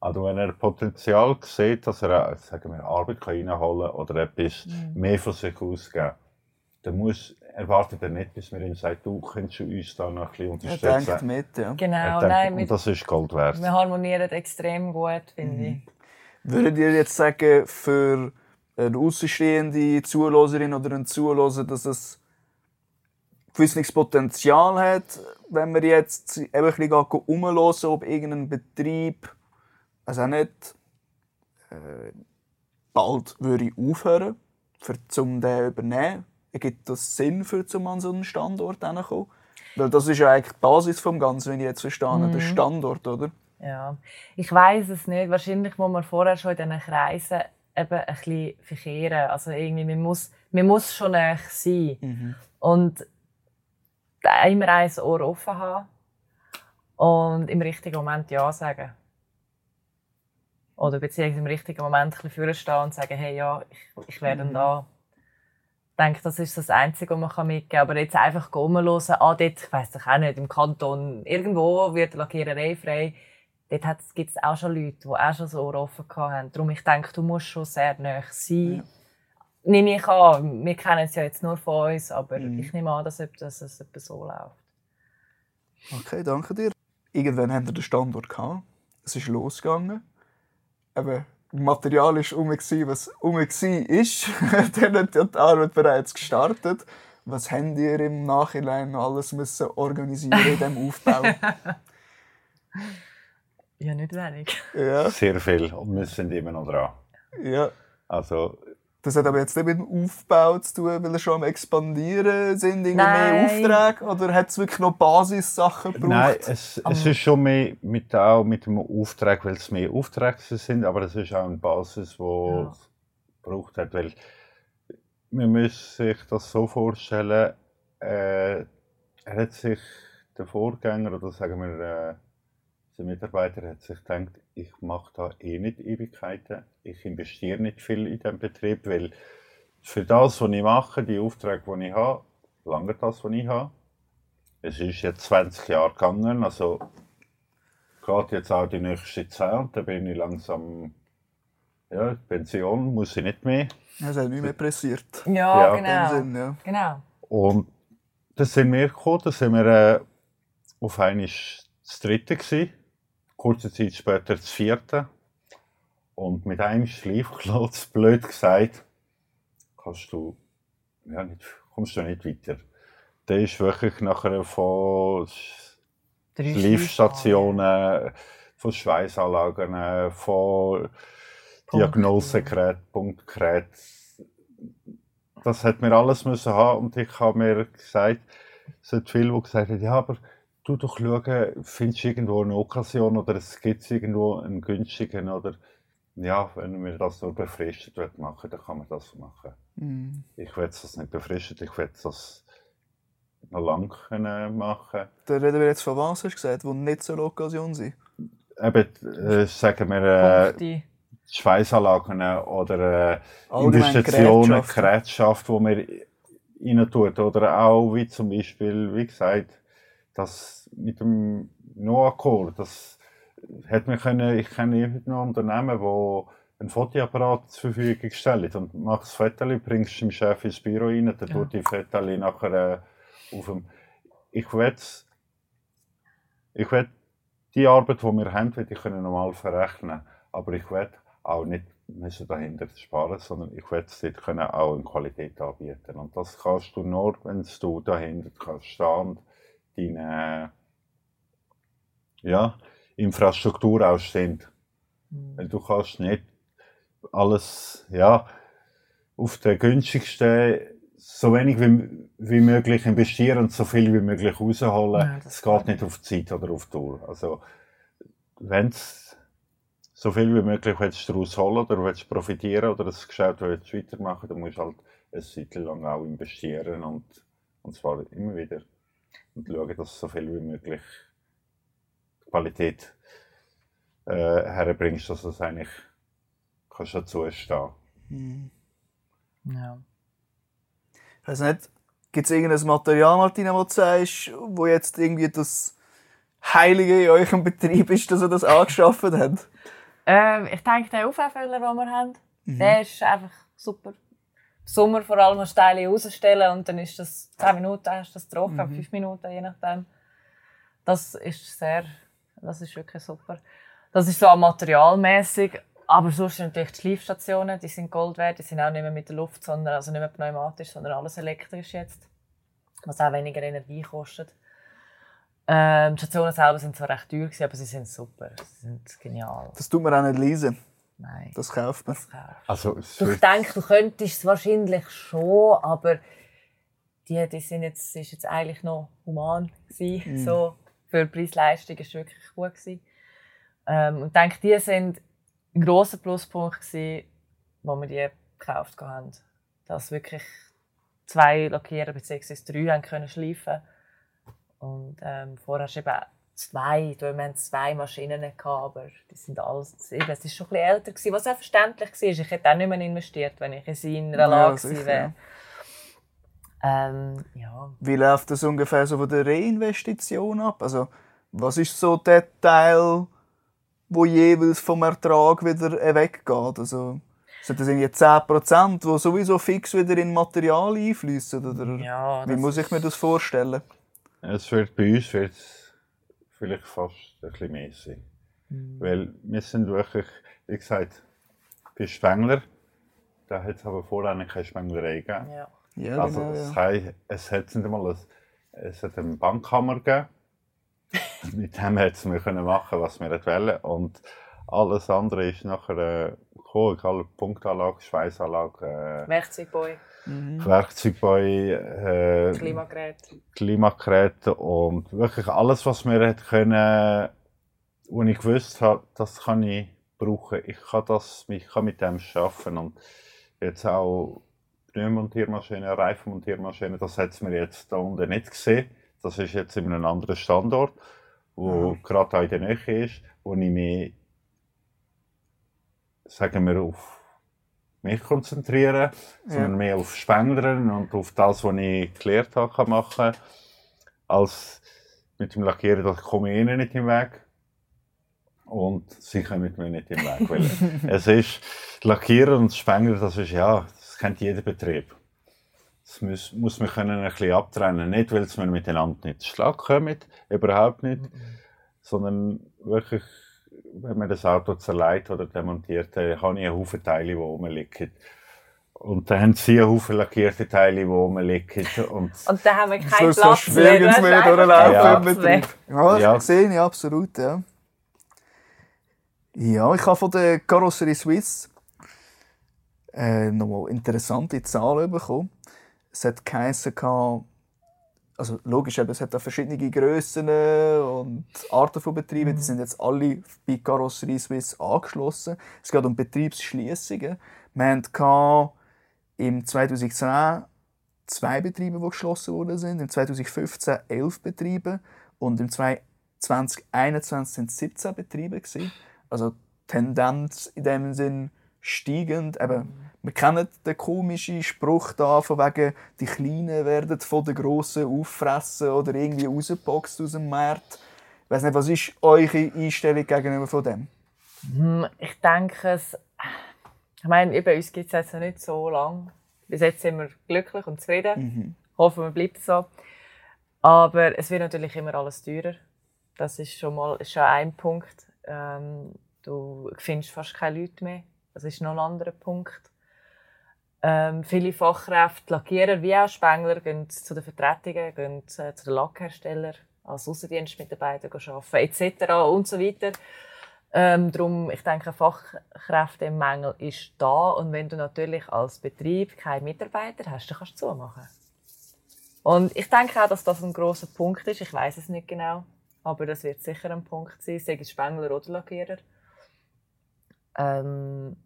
Also wenn er Potenzial sieht, dass er sagen wir, Arbeit kann reinholen kann oder etwas mehr von sich ausgeben, dann muss, erwartet er nicht, bis man ihm sagt, du könntest uns da noch ein bisschen Er unterstützen. denkt mit, ja. Er Genau, denkt, nein, und mit, das ist Gold wert. wir harmonieren extrem gut, finde ich. Würdet ihr jetzt sagen, für eine außenstehende Zuhörerin oder einen Zuhörer, dass es gewisses Potenzial hat, wenn man jetzt eben ein bisschen umhören ob irgendein Betrieb, also auch nicht, äh, bald würde aufhören, für, um den zu übernehmen? Ergibt das Sinn, für zum an so einen Standort kommen? Weil das ist ja eigentlich die Basis vom Ganzen, wenn ich jetzt verstehe, der Standort, oder? Ja, ich weiß es nicht. Wahrscheinlich muss man vorher schon in diesen Kreisen eben ein bisschen verkehren. Also irgendwie, man muss, man muss schon näher sein. Und da immer ein Ohr offen haben und im richtigen Moment Ja sagen. Oder beziehungsweise im richtigen Moment ein bisschen vorstehen und sagen, hey, ja, ich, ich wäre dann da. denke, das ist das Einzige, was man mitgeben kann. Aber jetzt einfach rumhören, ah, dort, ich weiss doch auch nicht, im Kanton, irgendwo wird Lackiererei frei. Dort gibt es auch schon Leute, die auch schon so offen haben. Darum, ich denke, du musst schon sehr nah sein. Ja. Nehme ich an. Wir kennen es ja jetzt nur von uns, aber mhm. ich nehme an, dass es etwa so läuft. Okay, danke dir. Irgendwann haben wir den Standort gehabt. Es ist losgegangen. Aber Material war um, was um war. Dann hat die Arbeit bereits gestartet. Was habt ihr im Nachhinein alles müssen organisieren in diesem Aufbau? ja, nicht wenig. Ja. Sehr viel und wir sind immer noch dran. Ja. Also, das hat aber jetzt nicht mit dem Aufbau zu tun, weil wir schon am Expandieren sind, irgendwie mehr Aufträge? Oder hat es wirklich noch Basissachen gebraucht? Nein, es, es ist schon mehr mit, auch mit dem Auftrag, weil es mehr Aufträge sind, aber es ist auch eine Basis, die ja. es gebraucht hat. Weil man muss sich das so vorstellen, äh, er hat sich der Vorgänger, oder sagen wir, äh, der Mitarbeiter hat sich gedacht, ich mache da eh nicht Ewigkeiten, ich investiere nicht viel in den Betrieb, weil für das, was ich mache, die Aufträge, die ich habe, lange das, was ich habe. Es ist jetzt 20 Jahre gegangen, also geht jetzt auch die nächste Zeit und dann bin ich langsam, ja, Pension muss ich nicht mehr. Es hat nicht mehr pressiert. Ja, ja. genau. Sinn, ja. genau. Und das sind wir gekommen, da sind wir äh, auf einmal das dritte gewesen kurze Zeit später das vierte. Und mit einem Schleifklotz, blöd gesagt, kannst du, ja, nicht, kommst du nicht weiter. Der ist wirklich nachher von Schleifstationen, von Schweißanlagen, von Diagnosegeräten, Punktgeräten. Das hat mir alles müssen haben und ich habe mir gesagt, es hat viele, die gesagt haben, ja, aber du doch schauen, findest du irgendwo eine Okkasion oder es gibt irgendwo einen günstigen oder ja, wenn wir das nur befristet machen, dann kann man das machen. Mm. Ich will das nicht befristet, ich will das noch lang können machen. Da reden wir jetzt von was, hast du gesagt, die nicht so eine Okkasion sind? Eben, äh, sagen wir, äh, Schweißanlagen oder äh, Investitionen, Gerätschaft, die man rein tut. Oder auch, wie zum Beispiel, wie gesagt, das mit dem Noacor, das hätte man können, ich kenne irgendein Unternehmen, wo ein Fotoapparat zur Verfügung stellt und machst das Foto, bringst dem Chef ins Büro rein, dann ja. tut die Foto nachher äh, auf dem... Ich will ich will die Arbeit, die wir haben, will ich können normal verrechnen, aber ich will auch nicht müssen dahinter sparen, sondern ich will es dort können auch in Qualität anbieten. Und das kannst du nur, wenn du dahinter kannst stehen deine ja, Infrastruktur auch stimmt. Du kannst nicht alles ja, auf den günstigsten so wenig wie, wie möglich investieren und so viel wie möglich rausholen. Es geht nicht auf Zeit oder auf Tour. Also, wenn es so viel wie möglich willst du rausholen oder willst profitieren oder das Geschäft willst weitermachen, dann musst du halt eine Zeit lang auch investieren und, und zwar immer wieder und schauen, dass du so viel wie möglich Qualität äh, herbringst, dass es eigentlich kannst dazu stehen. Mhm. Ja. Ich weiß nicht, gibt es irgendein Material, Martina, wo du sagst, wo jetzt irgendwie das Heilige in eurem Betrieb ist, dass ihr das angeschafft habt? Ähm, ich denke, der Auffüller, den wir haben, mhm. der ist einfach super. Sommer vor allem Steile rausstellen und dann ist das 10 Minuten, hast das trocken, mhm. 5 Minuten, je nachdem. Das ist sehr, das ist wirklich super. Das ist so materialmäßig, aber sonst sind natürlich die Schleifstationen, die sind Gold wert, die sind auch nicht mehr mit der Luft, sondern also nicht mehr pneumatisch, sondern alles elektrisch jetzt, was auch weniger Energie kostet. Ähm, die Stationen selber sind zwar recht teuer, aber sie sind super, sie sind genial. Das tut man auch nicht lesen. Nein. Das kauft man. Das kauft. Also, ich denke, du könntest es wahrscheinlich schon, aber die, die sind jetzt, ist jetzt eigentlich noch human gewesen, mm. so für Preis-Leistung ist wirklich gut gewesen. Ähm, und ich denke, die sind ein grosser Pluspunkt gewesen, wo wir die gekauft haben. Dass wirklich zwei Lackierer bzw. drei haben können schleifen und ähm, vorher hast du eben zwei, wir hatten zwei Maschinen, gehabt, aber die sind alles, eben, es war schon ein bisschen älter, gewesen, was auch verständlich war. Ich hätte auch nicht mehr investiert, wenn ich in seiner Lage ja, gewesen wäre. Ähm, ja. Wie läuft das ungefähr so von der Reinvestition ab? Also, was ist so der Teil, wo jeweils vom Ertrag wieder weggeht? Also, sind das irgendwie 10%, die sowieso fix wieder in Material einfließen? Oder Ja, wie muss ich mir das vorstellen? Es wird bei uns wird vielleicht fast ein bisschen mehr sein. Weil wir sind wirklich, wie gesagt, bei Spengler, da hat es aber vorher noch keine Spenglerei gegeben. Ja. Ja, Also genau, es, ja. es hat nicht einmal ein, es hat eine Bankkammer gegeben. Mit dem hätten wir können machen, was wir wollen. Und alles andere ist nachher äh, gekommen, egal Punktanlage, Schweißanlage, Äh, Werkzeugbau, äh, Klimagerät. Klimageräte und wirklich alles, was wir können, wo ich gewusst habe, das kann ich brauchen. Ich kann, das, ich kann mit dem arbeiten und jetzt auch Pneumontiermaschinen, Reifenmontiermaschinen, das hat mir jetzt da unten nicht gesehen. Das ist jetzt in einem anderen Standort, wo gerade auch in der Nähe ist, wo ich mich, sagen wir, auf mich konzentriere, sondern mehr auf Spenglern und auf das, was ich gelernt habe, kann machen als mit dem Lackieren, das komme ich ihnen nicht im Weg. Und sie kommen mit mir nicht im Weg. Weil es ist, Lackieren und Spengler, das ist ja, das kennt jeder Betrieb. Das muss, muss man können ein bisschen abtrennen. Nicht, weil wir miteinander nicht Schlag kommen, überhaupt nicht. Sondern wirklich, wenn man das Auto zerlegt oder demontiert, dann habe ich einen Haufen Teile, die rumliegen. Und dann haben sie einen Haufen lackierte Teile, die rumliegen. Und Und da haben wir keinen Schluss Platz hast mehr einfach durchlaufen Ja. mehr. Betrieb. Ja, Ja. das sehe ich absolut, ja. Ja, ich habe von der Karosserie Suisse äh, nochmal interessante Zahlen bekommen. Es hat geheissen, also logisch, eben, es hat da verschiedene Grössen und Arten von Betrieben. Die sind jetzt alle bei Karosserie Suisse angeschlossen. Es geht um Betriebsschließungen. Wir hatten im 2010 zwei Betriebe, die geschlossen worden sind, im 2015 elf Betriebe und im 2021 sind es 17 Betriebe. Gewesen. Also Tendenz in dem Sinn steigend. Eben, wir kennen den komischen Spruch da, von wegen, die Kleinen werden von den Grossen auffressen oder irgendwie rausgeboxt aus dem Markt. Ich weiß nicht, was ist eure Einstellung gegenüber von dem? Hm, Ich denke, es, ich meine, über uns gibt es jetzt noch nicht so lange. Bis jetzt sind wir glücklich und zufrieden. Hoffen wir, bleibt so. Aber es wird natürlich immer alles teurer. Das ist schon mal ist schon ein Punkt. Ähm, du findest fast keine Leute mehr. Das ist noch ein anderer Punkt. Ähm, viele Fachkräfte, Lackierer wie auch Spengler, gehen zu den Vertretungen, gehen äh, zu den Lackherstellern, als Aussendienstmitarbeiter arbeiten, etc. und so weiter. Ähm, darum, ich denke, Fachkräftemangel ist da und wenn du natürlich als Betrieb keine Mitarbeiter hast, dann kannst du zumachen. Und ich denke auch, dass das ein großer Punkt ist. Ich weiß es nicht genau, aber das wird sicher ein Punkt sein, sei es Spengler oder Lackierer. Ähm,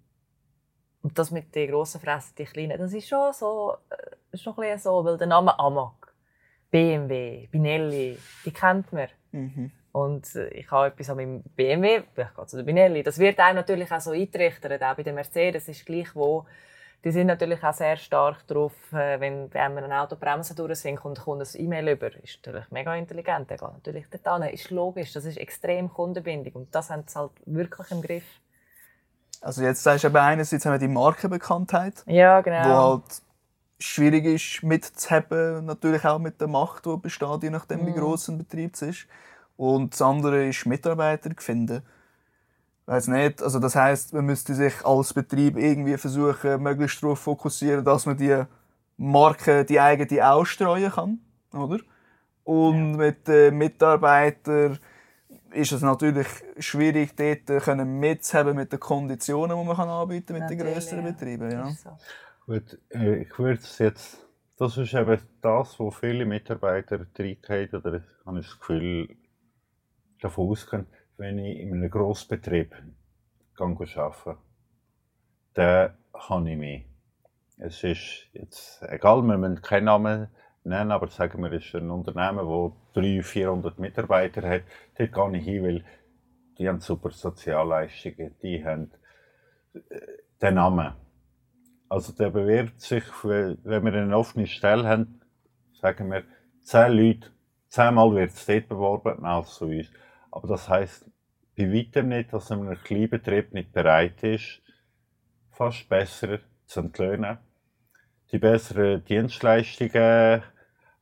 und das mit den grossen Fressen, die kleinen, das ist schon so, äh, ist schon ein so, weil der Name Amag, BMW, Binelli, die kennt man. Und äh, ich habe etwas an meinem BMW, ich gehe zu der Binelli. Das wird einem natürlich auch so eintrichtert, auch bei der Mercedes ist gleich wo. Die sind natürlich auch sehr stark darauf, äh, wenn, wenn man ein Auto Bremsen durchsinkt und kommt ein E-Mail über. Ist natürlich mega intelligent, der geht natürlich dort hin. Ist logisch, das ist extrem Kundenbindung und das haben sie halt wirklich im Griff. Also jetzt sagst du eben einerseits haben wir die Markenbekanntheit, Ja, wo genau. halt schwierig ist mitzuhaben, natürlich auch mit der Macht, die besteht, je nachdem wie gross ein Betrieb ist. Und das andere ist Mitarbeiter finden. Weiß nicht, also das heißt, man müsste sich als Betrieb irgendwie versuchen, möglichst darauf fokussieren, dass man die Marke, die eigene ausstreuen kann, oder? Und mit den Mitarbeitern ist es natürlich schwierig, dort können mitzuhaben mit den Konditionen, die man kann anbieten mit den grösseren ja. Betrieben. Ja. So. Gut, äh, ich würde es jetzt, das ist eben das, wo viele Mitarbeiter reingehen, oder habe ich das Gefühl, davon ausgehen, wenn ich in einem Grossbetrieb arbeite, dann habe ich mich. Es ist jetzt, egal, wir müssen keinen Namen nennen, aber sagen wir, es ist ein Unternehmen, das 300, 400 Mitarbeiter hat, dort gehe ich hin, weil die haben super Sozialleistungen, die haben äh, den Namen. Also der bewirbt sich, wenn wir eine offene Stelle haben, sagen wir, zehn Leute, zehnmal wird es dort beworben, als zu uns. Aber das heisst bei weitem nicht, dass ein Kleinbetrieb nicht bereit ist, fast besser zu entlöhnen. Die besseren Dienstleistungen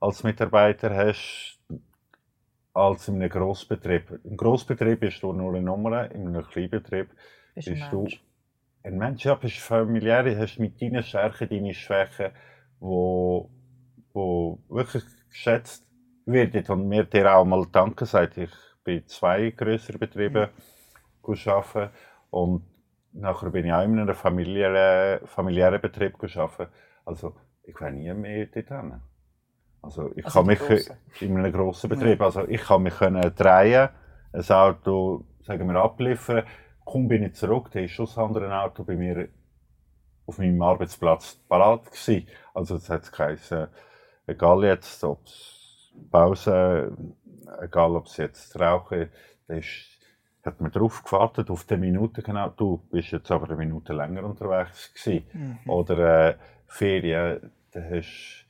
als Mitarbeiter hast, als in einem Grossbetrieb. Ein Grossbetrieb bist du nur eine Nummer, in einem Kleinbetrieb Bist bist, ein du Mensch. ein Mensch, ja, bist familiär, hast mit deinen Stärken, deine Schwächen, wo, wo wirklich geschätzt wird. Und mir dir auch mal Danke sagt. Ich bin zwei größere Betriebe arbeiten und nachher bin ich auch in einem familiären, familiären Betrieb arbeiten. Also ich will nie mehr dort hin. Also ich Also kann mich grossen. in einem grossen Betrieb, also ich kann mich können drehen, ein Auto, sagen wir, abliefern, kaum bin ich zurück, dann ist schon das andere Auto bei mir auf meinem Arbeitsplatz parat gewesen. Also es hat geheißen, egal jetzt, ob es Pause, egal ob es jetzt Rauchen, da ist, hat man drauf gewartet, auf die Minute genau, du bist jetzt aber eine Minute länger unterwegs gewesen. Oder äh, Ferien, da hast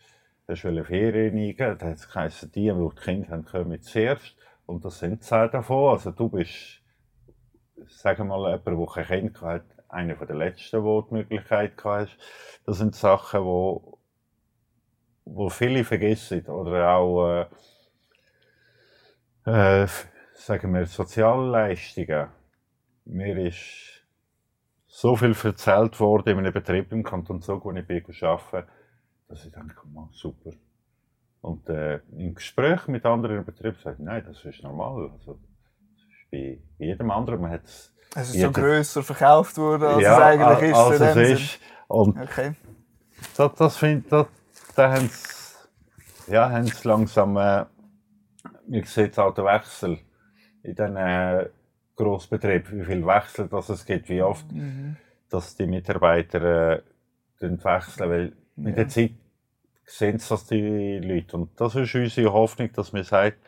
hast du Ferien eingeben, da hat es die, die die Kinder haben, kommen zuerst. Und das sind zehn davon. Also du bist, sagen wir mal, jemand, der kein Kind hat, einer der letzten, der die Möglichkeit hatte. Das sind Sachen, wo, wo viele vergessen. Oder auch, äh, äh, sagen wir, Sozialleistungen. Mir ist so viel erzählt worden in einem Betrieb im Kanton Zug, wo ich bin arbeiten, dass ich denke, man, super. Und äh, im Gespräch mit anderen Betrieben sage ich, nein, das ist normal. Also, das ist bei jedem anderen. Man hat es Es ist so Jeder- grösser verkauft worden, als ja, es eigentlich ist. als es ist. Und. Okay. das, das finde das, da haben sie, ja, haben sie langsam, äh, man sieht auch den Wechsel in diesen äh, Grossbetrieben, wie viel Wechsel das es gibt, wie oft, Mhm. dass die Mitarbeiter äh, wechseln, weil mit der Zeit sehen sie das die Leute. Und das ist unsere Hoffnung, dass man sagt,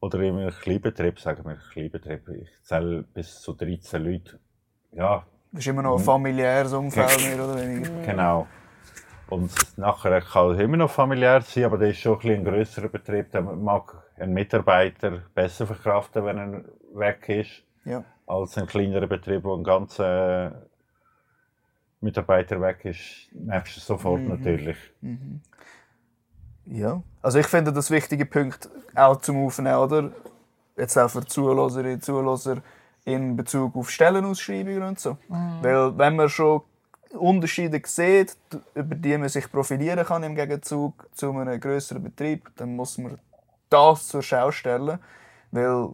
oder in einem Kleinbetrieb, sagen wir Kleinbetrieb, ich zähle bis zu 13 Leute, ja, Das ist immer noch ein familiäres Umfeld, mehr oder weniger. Genau. Und nachher kann es immer noch familiär sein, aber das ist schon ein, ein grösserer Betrieb. Da mag ein Mitarbeiter besser verkraften, wenn er weg ist, Ja. als ein kleinerer Betrieb, wo ein ganzer Mitarbeiter weg ist. Merkst du sofort natürlich. Ja. Also ich finde das wichtige Punkt auch zum Aufnehmen, oder? Jetzt auch für Zuhörerinnen Zuhörer in Bezug auf Stellenausschreibungen und so. Weil wenn man schon Unterschiede sieht, über die man sich profilieren kann im Gegenzug zu einem größeren Betrieb, dann muss man das zur Schau stellen, weil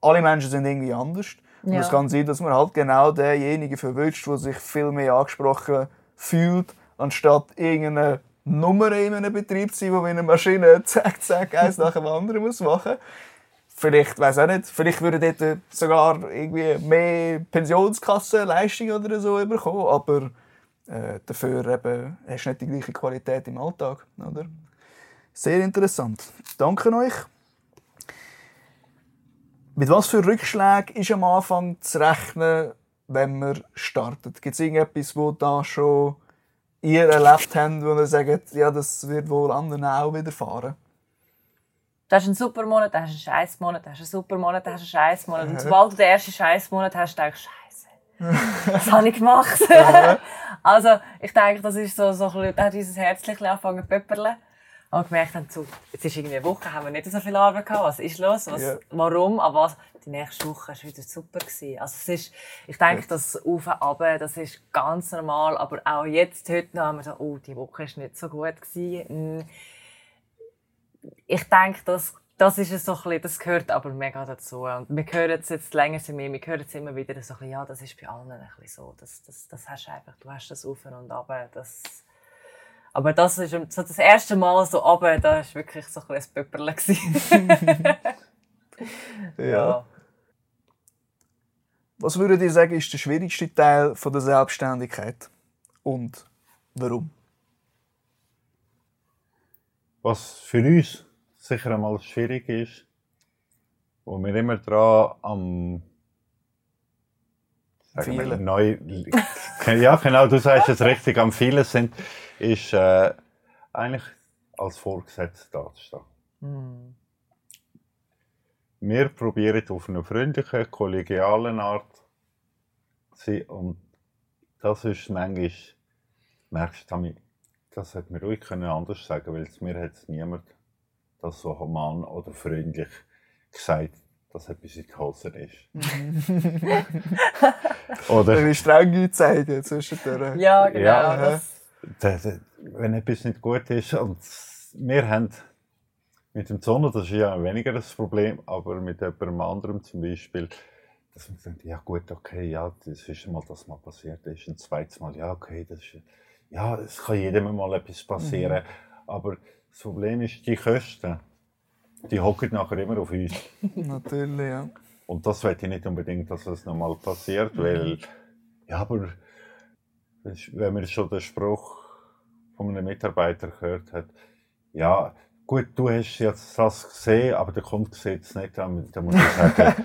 alle Menschen sind irgendwie anders. Und Ja. es kann sein, dass man halt genau denjenigen verwünscht, der sich viel mehr angesprochen fühlt, anstatt irgendeine Nummer in einem Betrieb zu sein, wo eine Maschine zack, zack, eins nach dem anderen muss machen Vielleicht, weiß auch nicht, vielleicht würde dort sogar irgendwie mehr Pensionskassenleistung oder so bekommen, aber äh, dafür eben, hast du nicht die gleiche Qualität im Alltag. Oder? Sehr interessant. Danke euch. Mit was für Rückschlägen ist am Anfang zu rechnen, wenn man startet? Gibt es irgendetwas, wo da schon ihr erlebt habt, wo ihr sagt, ja, das wird wohl anderen auch widerfahren? Du hast einen super Monat, dann hast du einen scheiß Monat, dann hast du einen super Monat, dann hast du einen scheiß Monat. Und sobald du den ersten scheiß Monat hast, denkst du, Scheiße, was habe ich gemacht? also, ich denke, das ist so, so ein bisschen, da hat unser Herz angefangen zu pöpperlen. Und gemerkt haben, so, jetzt ist irgendwie eine Woche, haben wir nicht so viel Arbeit gehabt. Was ist los? Was, Ja. Warum? Aber was? Die nächste Woche war wieder super. Gewesen. Also es ist, ich denke, das Auf und Ab, das ist ganz normal. Aber auch jetzt, heute noch, haben wir so, oh, die Woche war nicht so gut. Gewesen. Mm. Ich denke, das, das ist es so ein bisschen, das gehört aber mega dazu. Und wir hören es jetzt länger zu mir, wir hören es immer wieder so ein bisschen, ja, das ist bei allen ein bisschen so. Das, das, das hast du einfach, du hast das auf und ab. Das, aber das ist so das erste Mal so runter, da war wirklich so ein bisschen ein Pöpperle. gewesen. ja. Was würdet ihr sagen, ist der schwierigste Teil von der Selbstständigkeit? Und warum? Was für uns sicher einmal schwierig ist, wo wir immer dran am sagen wir, neu, ja genau, du sagst es richtig, am vielen sind, ist äh, eigentlich als Vorgesetzter dazustehen. Hm. Wir probieren auf eine freundliche, kollegiale Art zu sein und das ist manchmal, merkst du, das hätte mir ruhig können anders sagen weil mir hat niemand das so human oder freundlich gesagt, dass etwas in die Hose ist. oder Eine strenge Zeiten zwischendurch. Ja, genau. Ja, das, da- da- wenn etwas nicht gut ist und wir haben mit dem Zono, das ist ja weniger das Problem, aber mit jemandem anderem zum Beispiel, dass man sagt, ja gut, okay, ja, das ist mal, das mal passiert ist, ein zweites Mal, ja, okay, das ist, ja, es kann jedem mal etwas passieren, aber das Problem ist, die Kosten, die hocken nachher immer auf uns. Natürlich, ja. Und das will ich nicht unbedingt, dass es nochmal passiert, weil, ja, aber wenn man schon den Spruch von einem Mitarbeiter gehört hat, ja, gut, du hast jetzt das gesehen, aber der Kunde sieht es nicht, dann, dann muss ich sagen,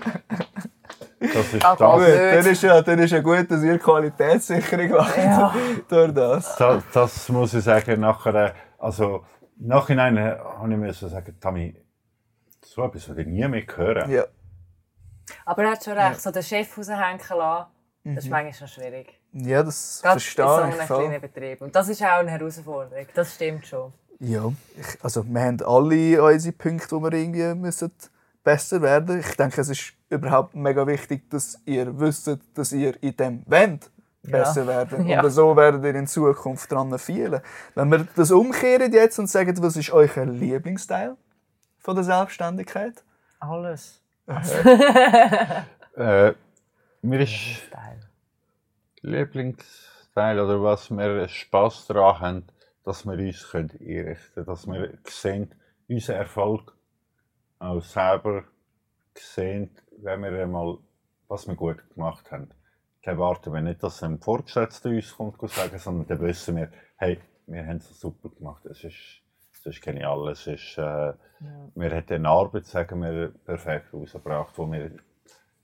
das ist Ah, das, Gut, dann ist ja, dann ist ja gut, dass ihr Qualitätssicherung macht. Ja. Durch das. das, das muss ich sagen, nachher, also, Nachhinein äh, habe ich müssen sagen, Tami, so etwas würde ich nie mehr hören. Ja. aber er hat schon recht, so den Chef raushängen lassen, das ist manchmal schon schwierig. ja, das Gerade in so verstehe einem ich kleinen. Betrieb. Und das ist auch eine Herausforderung, das stimmt schon. Ja, ich, also wir haben alle unsere Punkte, wo wir irgendwie müssen besser werden. Ich denke, es ist überhaupt mega wichtig, dass ihr wisst, dass ihr in dem wollt besser werden. Ja. Und so werdet ihr in Zukunft dran fehlen. Wenn wir das umkehren jetzt und sagen, was ist euer Lieblingsteil von der Selbstständigkeit? Alles. Äh, mir ist Teil. Lieblingsteil oder was wir Spaß daran haben, dass wir uns können einrichten können, dass wir sehen, unseren Erfolg auch selber sehen, wenn wir einmal, was wir gut gemacht haben. Dann erwarten wir nicht, dass ein Vorgesetzter uns kommt und sagen, sondern dann wissen wir, hey, wir haben es super gemacht, es ist, es ist genial, es ist, äh, wir haben eine Arbeit, sagen wir, perfekt rausgebracht, wo wir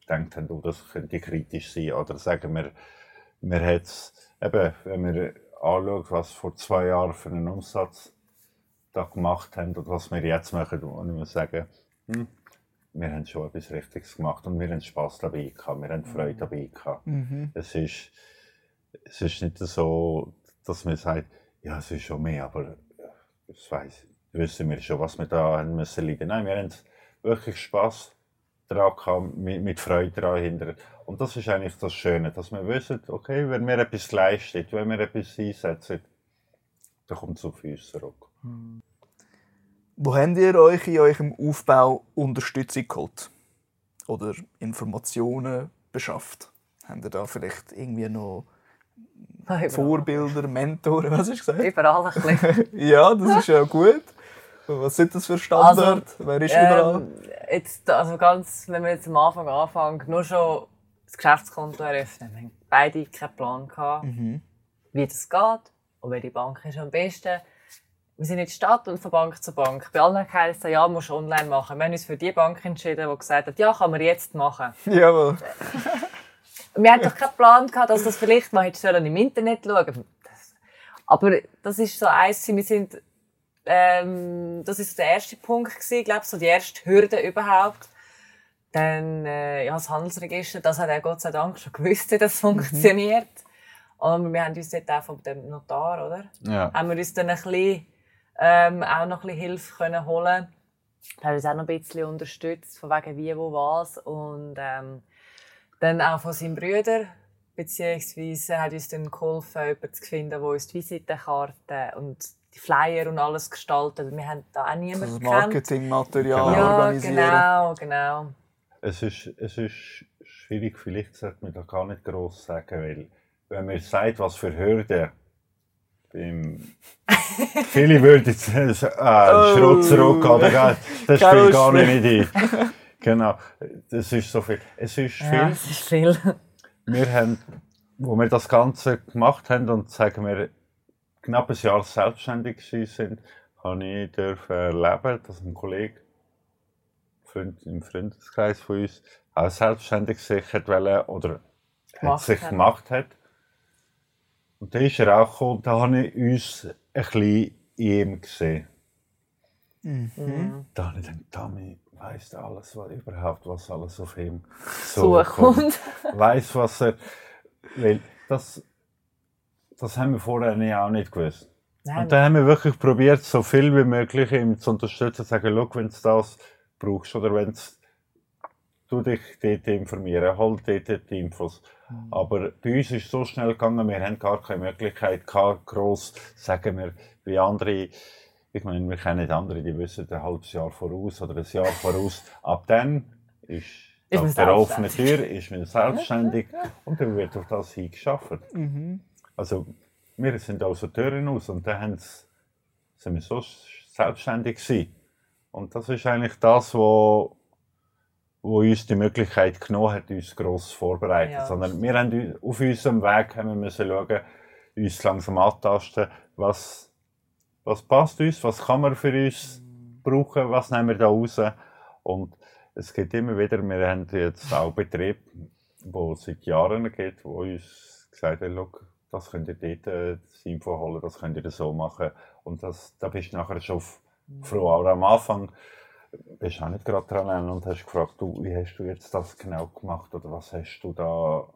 gedacht haben, oh, das könnte kritisch sein. Oder sagen wir, wir haben eben, wenn wir anschauen, was vor zwei Jahren für einen Umsatz da gemacht haben und was wir jetzt machen, und ich muss sagen, hm, wir haben schon etwas Richtiges gemacht und wir haben Spass dabei gehabt, wir haben Freude dabei gehabt. Es, ist, es ist nicht so, dass man sagt, ja, es ist schon mehr, aber das weiss, wissen wir schon, was wir da haben müssen leiden. Nein, wir haben wirklich Spass daran gehabt, mit, mit Freude daran hinter. Und das ist eigentlich das Schöne, dass wir wissen, okay, wenn wir etwas leisten, wenn wir etwas einsetzen, dann kommt es auf uns zurück. Wo habt ihr euch in eurem Aufbau Unterstützung geholt? Oder Informationen beschafft? Habt ihr da vielleicht irgendwie noch Überall. Vorbilder, Mentoren, was hast du gesagt? Überall ein bisschen. Ja, das ist ja gut. Was sind das für Standard? Wer ist überall? Ähm, jetzt, also ganz, wenn wir jetzt am Anfang anfangen, nur schon das Geschäftskonto eröffnen. Wir haben beide keinen Plan gehabt, wie das geht und welche Bank ist am besten. Wir sind in der Stadt und von Bank zu Bank. Bei allen heisst es, ja, musst du online machen. Wir haben uns für die Bank entschieden, die gesagt hat, ja, kann man jetzt machen. Jawohl. Wir hatten doch keinen Plan gehabt, dass das vielleicht mal hätte sollen im Internet schauen. Das, aber das ist so eins, wir sind, ähm, das ist der erste Punkt gewesen, glaube so die erste Hürde überhaupt. Dann, äh, ja, das Handelsregister, das hat er Gott sei Dank schon gewusst, wie das funktioniert. Und wir haben uns dort auch von dem Notar, oder? Ja. haben wir uns dann ein bisschen, ähm, auch noch ein bisschen Hilfe können holen. Er hat uns auch noch ein bisschen unterstützt, von wegen wie, wo, was. Und ähm, dann auch von seinem Bruder, beziehungsweise hat uns dann geholfen, jemanden zu finden, der uns die Visitenkarte und die Flyer und alles gestaltet. Wir haben da auch niemanden Das gekannt. Marketingmaterial Ja, organisieren. genau, genau. Es ist, es ist schwierig, vielleicht sollte man da gar nicht gross sagen, weil wenn man sagt, was für Hürden beim Viele würden jetzt sagen, ah, Oh. einen Schritt zurück, oder? Das spielt gar nicht ein. Genau, das ist so viel. Es ist viel. Ja, es ist viel. Wir haben, wo wir das Ganze gemacht haben und sagen wir knapp ein Jahr selbstständig sind, habe ich dürfen erleben, dass ein Kollege Freund, im Freundeskreis von uns auch selbstständig sich hat wollen, oder hat sich hat. gemacht hat. Und dann ist er auch gekommen, da habe ich uns ein bisschen in ihm gesehen. Mhm. Da habe ich gedacht, Tommy weiss alles, was, überhaupt, was alles auf ihm So kommt. Weiss, was er. Weil das, das haben wir vorher auch nicht gewusst. Nein, Und dann haben wir wirklich probiert, so viel wie möglich ihm zu unterstützen, zu sagen, schau, wenn du das brauchst oder wenn du dich dort informieren, hol dort die Infos. Aber bei uns ist es so schnell gegangen, wir haben gar keine Möglichkeit gehabt, gross, sagen wir, wie andere, ich meine, wir kennen andere, die wissen ein halbes Jahr voraus oder ein Jahr voraus. Ab dann ist, Ist auf der offenen. Tür, ist man selbstständig und dann wird auf das hingeschafft. Also, wir sind aus der Türen aus und dann sind wir so selbstständig gewesen. Und das ist eigentlich das, wo, wo uns die Möglichkeit genommen hat, uns gross vorzubereiten. Ja. Sondern wir haben uns- auf unserem Weg haben wir müssen schauen, uns langsam antasten, was, was passt uns, was kann man für uns brauchen, was nehmen wir da raus. Und es gibt immer wieder, wir haben jetzt auch Betrieb, wo es seit Jahren geht, wo uns gesagt haben, «Schau, das könnt ihr dort äh, das Info holen, das könnt ihr so machen. Und das, da bist du nachher schon froh. Aber am Anfang bist du auch nicht gerade dran und hast gefragt, du, wie hast du jetzt das genau gemacht oder was hast du da...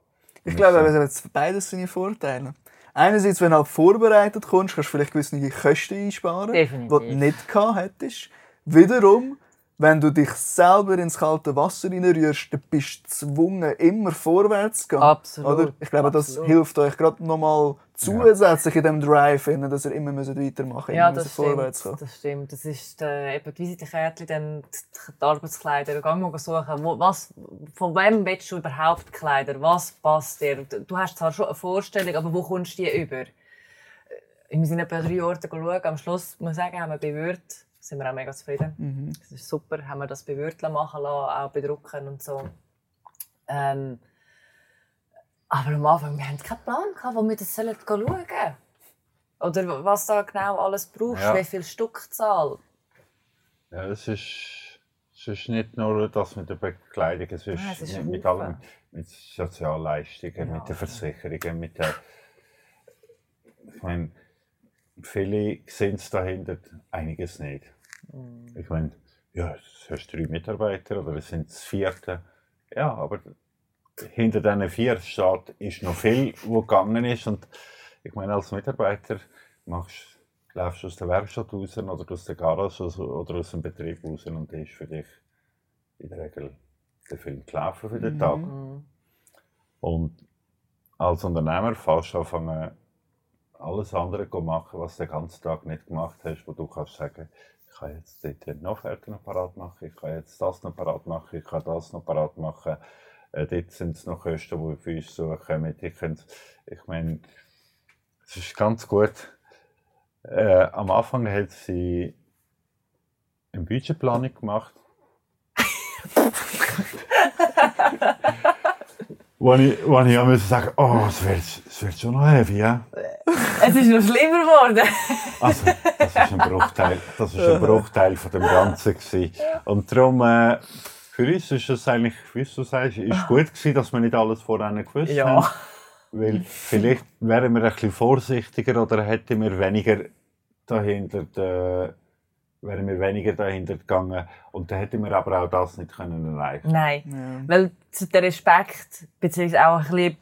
Ich glaube, müssen- beides seine Vorteile. Einerseits, wenn du halt vorbereitet kommst, kannst du vielleicht gewisse Kosten einsparen, Definitiv. die du nicht gehabt hättest. Wiederum, wenn du dich selber ins kalte Wasser reinrührst, dann bist du gezwungen, immer vorwärts zu gehen. Absolut, Oder? Ich glaube, das absolut. hilft euch gerade nochmal zusätzlich in dem Drive, finden, dass ihr immer müsst weitermachen müsst, Ja, immer müsst vorwärts stimmt, kommen. das stimmt. Das ist äh, eben die Visitenkärtchen, dann die, Arbeitskleider. Gang mal suchen, wo, was, von wem willst du überhaupt Kleider? Was passt dir? Du du hast zwar schon eine Vorstellung, aber wo kommst du die über? Äh, Wir sind etwa drei Orte schauen. Am Schluss, muss ich sagen, haben wir bewirrt. Sind wir auch mega zufrieden. Das ist super. Haben wir das bewirrt machen lassen, auch bedrucken und so. Ähm, aber am Anfang, wir hatten keinen Plan, gehabt, wo wir das schauen sollen. Oder was da genau alles brauchst, Ja. wie viel Stückzahl. Ja, es ist, es ist nicht nur das mit der Bekleidung, es ist, Nein, es ist mit, allem, mit Sozialleistungen, Ja. mit den Versicherungen, mit der, ich meine, viele sehen es dahinter, einiges nicht. Mhm. Ich meine, ja, es hast drei Mitarbeiter oder es sind das vierte. Ja, aber hinter diesen vier steht, ist noch viel, wo gegangen ist. Und ich meine, als Mitarbeiter machst, läufst du aus der Werkstatt raus oder aus der Garage oder aus dem Betrieb raus und das ist für dich in der Regel der viel gelaufen für den Tag. Mhm. Und als Unternehmer fast anfangen, alles andere machen, was du den ganzen Tag nicht gemacht hast, wo du kannst sagen, ich kann jetzt dort noch Offerten noch parat machen, ich kann jetzt das noch parat machen, ich kann das noch parat machen. Äh, dort sind es noch Kosten, die für uns so kommen. Ich, ich meine, es ist ganz gut. Äh, am Anfang hat sie eine Budgetplanung gemacht. wo ich, wo ich auch musste sagen, oh, es wird, es wird schon noch heavy, ja? Es ist noch schlimmer geworden. Also, das ist ein Bruchteil, das ist ein Bruchteil von dem Ganzen gewesen. Und darum, äh, für uns ist es eigentlich, wie du sagst, ist gut gewesen, dass wir nicht alles vorher gewusst Ja. haben. Weil vielleicht wären wir ein bisschen vorsichtiger oder hätten wir weniger dahinter, äh, wären wir weniger dahinter gegangen. Und dann hätten wir aber auch das nicht können erreichen. Nein. Weil der Respekt, beziehungsweise auch ein bisschen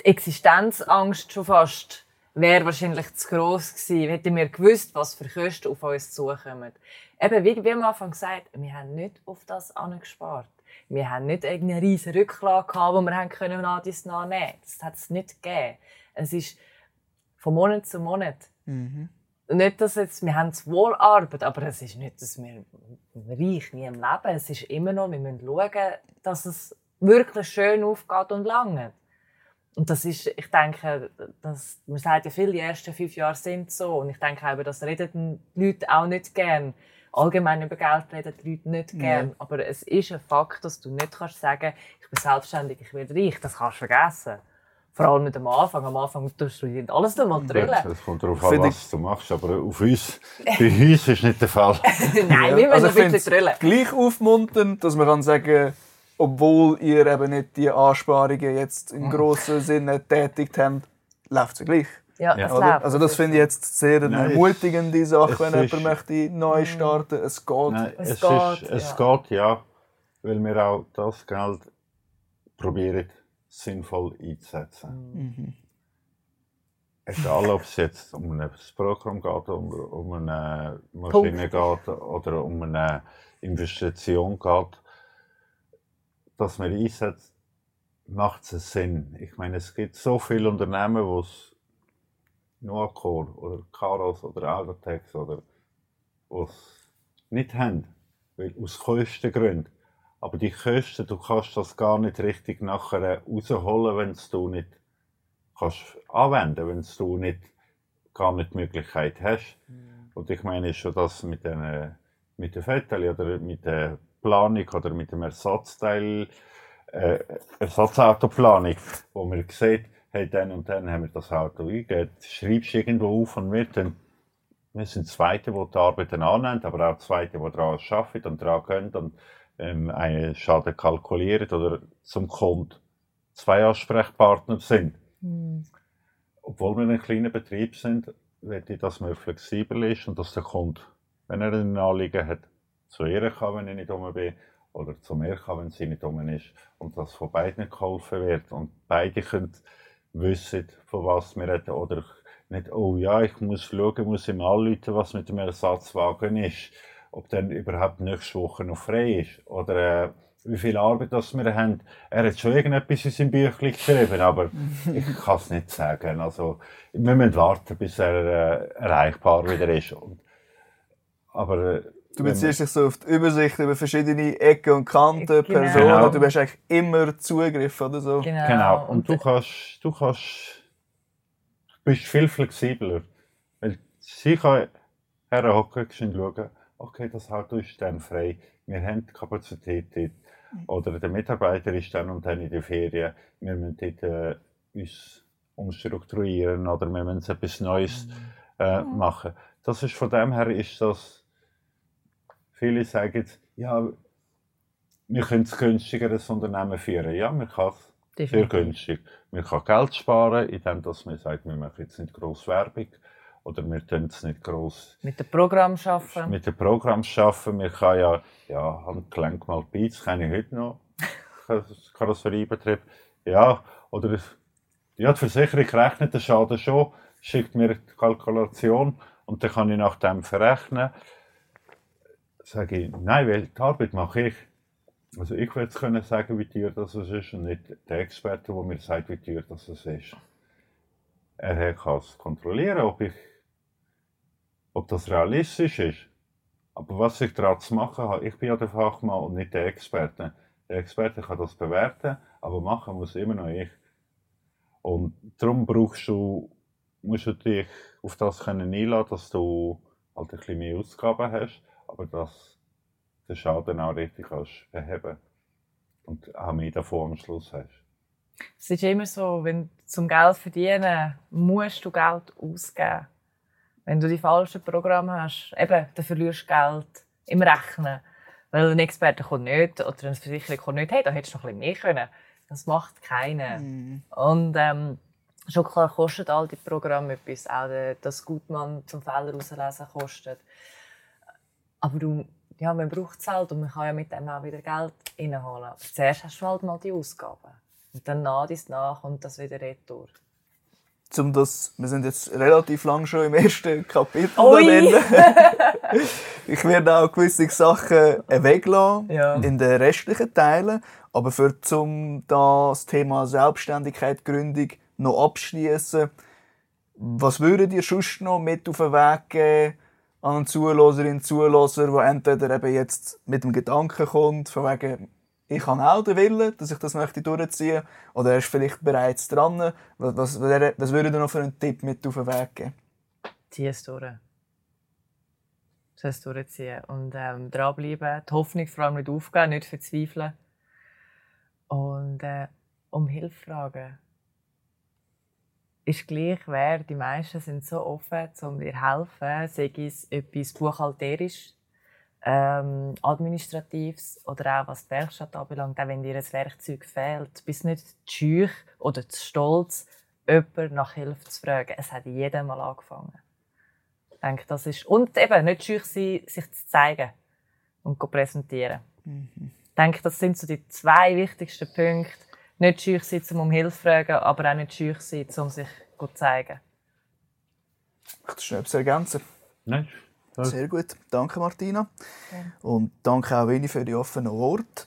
die Existenzangst schon fast, wäre wahrscheinlich zu gross gewesen. Hätten wir gewusst, was für Kosten auf uns zukommen. Eben, wie, wie am Anfang gesagt, wir haben nicht auf das angespart. Wir haben nicht irgendeine riesige Rücklage gehabt, die wir haben können nach dies nach nehmen. Das hat es nicht gegeben. Es ist von Monat zu Monat. Nicht, dass jetzt, wir haben wohl Arbeit, aber es ist nicht, dass wir reich nie im Leben. Es ist immer noch, wir müssen schauen, dass es wirklich schön aufgeht und lange. Und das ist, ich denke, das, man sagt ja viel, die ersten fünf Jahre sind so. Und ich denke auch, über das reden die Leute auch nicht gern. Allgemein über Geld reden die Leute nicht gern. Aber es ist ein Fakt, dass du nicht kannst sagen, ich bin selbstständig, ich werde reich. Das kannst du vergessen. Vor allem nicht am Anfang. Am Anfang tust du dir alles nochmal drüllen. Es kommt darauf an, was du machst, aber auf uns, bei uns ist nicht der Fall. Nein, wir müssen Also ein bisschen find's drüllen. gleich aufmunternd, dass man kann sagen obwohl ihr eben nicht die Ansparungen jetzt im grossen Sinne tätigt habt, läuft es ja gleich. Ja, Ja. läuft. Also das finde ich jetzt sehr eine Nein, ermutigende Sache, wenn ist- jemand möchte neu starten. Es geht. Nein, Es es, geht, ist, es ja. geht, ja, weil wir auch das Geld probieren sinnvoll einzusetzen. Mhm. Egal, ob es jetzt um ein Programm geht, um, um eine Maschine geht oder um eine Investition geht, dass man einsetzt, macht es Sinn. Ich meine, es gibt so viele Unternehmen, die es Noacor oder Caros oder Algotex oder was nicht haben, weil aus Kostengründen. Aber die Kosten, du kannst das gar nicht richtig nachher rausholen, wenn du nicht kannst anwenden, wenn du nicht gar nicht die Möglichkeit hast. Und ich meine schon das mit den mit der Vettel oder mit der Planung oder mit dem Ersatzteil äh, Ersatzautoplanung, wo man sieht, hey, dann und dann haben wir das Auto eingegeben, schreibst du irgendwo auf und wir, dann, wir sind Zweite, die die Arbeiten annehmen, aber auch Zweite, die daran arbeiten und daran gehen und ähm, einen Schaden kalkulieren oder zum Kunden zwei Ansprechpartner sind. Hm. Obwohl wir ein kleiner Betrieb sind, möchte ich, dass man flexibel ist und dass der Kunde, wenn er ein Anliegen hat, zu ihr kann, wenn ich nicht um bin, oder zu mir kann, wenn sie nicht um ist, und dass von beiden geholfen wird und beide können wissen, von was wir reden, oder nicht, oh ja, ich muss schauen, muss ihm anrufen, was mit dem Ersatzwagen ist, ob dann überhaupt nächste Woche noch frei ist, oder äh, wie viel Arbeit das wir haben. Er hat schon irgendetwas in seinem Büchlein geschrieben, aber ich kann es nicht sagen. Also, wir müssen warten, bis er äh, erreichbar wieder ist. Und, aber äh, Du beziehst dich so auf die Übersicht über verschiedene Ecken und Kanten, Genau. Personen. Genau. Du hast eigentlich immer Zugriff oder so. Genau. Genau. Und du kannst, du kannst, du bist viel flexibler. Weil sie kann herhocken und schauen, okay, das Auto ist dann frei, wir haben die Kapazität dort. Oder der Mitarbeiter ist dann und dann in der Ferien, wir müssen dort äh, uns umstrukturieren oder wir müssen etwas Neues äh, machen. Das ist von dem her ist das, viele sagen jetzt, ja, wir können es günstiger als Unternehmen führen. Ja, man kann es sehr günstig. Man kann Geld sparen, indem dass man sagt, wir machen jetzt nicht gross Werbung oder wir tun es nicht gross Mit dem Programm arbeiten. mit dem Programm arbeiten. Man kann ja, ja, Handgelenk mal Beats, kann ich heute noch. Karosseriebetrieb. Ja, oder ja, die Versicherung rechnet den Schaden schon, schickt mir die Kalkulation und dann kann ich nach dem verrechnen. Sage ich, nein, weil die Arbeit mache ich. Also ich würde es können sagen, wie teuer das ist und nicht der Experte, der mir sagt, wie teuer das ist. Er kann es kontrollieren, ob, ich, ob das realistisch ist. Aber was ich daran zu machen habe, ich bin ja der Fachmann und nicht der Experte. Der Experte kann das bewerten, aber machen muss immer noch ich. Und darum brauchst du, musst du dich auf das können einladen, dass du halt ein bisschen mehr Ausgaben hast, aber dass den Schaden auch richtig kannst beheben und auch mehr davon am Schluss hast. Es ist immer so, wenn du zum Geld verdienen musst du Geld ausgeben. Wenn du die falschen Programme hast, eben, dann verlierst du Geld im Rechnen. Weil ein Experte kommt nicht oder eine Versicherung kommt nicht, hey, da hättest du noch ein bisschen mehr können. Das macht keiner. Und ähm, schon klar kostet all die Programme etwas. Auch das Gutmann zum Fehler rauslesen kostet. Aber du, ja, man braucht es halt und man kann ja mit dem auch wieder Geld reinholen. Aber zuerst hast du halt mal die Ausgaben. Und dann nach dies nach kommt das wieder retour. Zum das, wir sind jetzt relativ lang schon im ersten Kapitel. Drin. ich werde auch gewisse Sachen weglassen Ja. in den restlichen Teilen. Aber für zum das Thema Selbstständigkeit, Gründung noch abschließen, was würdet ihr sonst noch mit auf den Weg geben an einen Zuhörerin, Zuhörer, der entweder eben jetzt mit dem Gedanken kommt, von wegen, ich habe auch den Willen, dass ich das möchte durchziehen oder er ist vielleicht bereits dran. Was, was, was würdet ihr noch für einen Tipp mit auf den Weg geben? Zieh es durch. Zieh es durchziehen. Und ähm, dranbleiben. Die Hoffnung vor allem nicht aufgeben, nicht verzweifeln. Und äh, um Hilfe fragen. Ist gleich wer. Die meisten sind so offen, um dir zu helfen. Sei es etwas buchhalterisch, ähm, administratives oder auch was die Werkstatt anbelangt. Auch wenn dir ein Werkzeug fehlt, bist nicht zu scheu oder zu stolz, jemanden nach Hilfe zu fragen. Es hat jeder mal angefangen. Ich denke, das ist, und eben nicht scheu sein, sich zu zeigen und zu präsentieren. Mhm. Ich denke, das sind so die zwei wichtigsten Punkte. Nicht scheu sein, um um Hilfe zu fragen, aber auch nicht scheu sein, um sich zu zeigen. Möchtest du etwas ergänzen? Nein. Sehr gut. Danke, Martina. Ja. Und danke auch Winnie für die offenen Worte.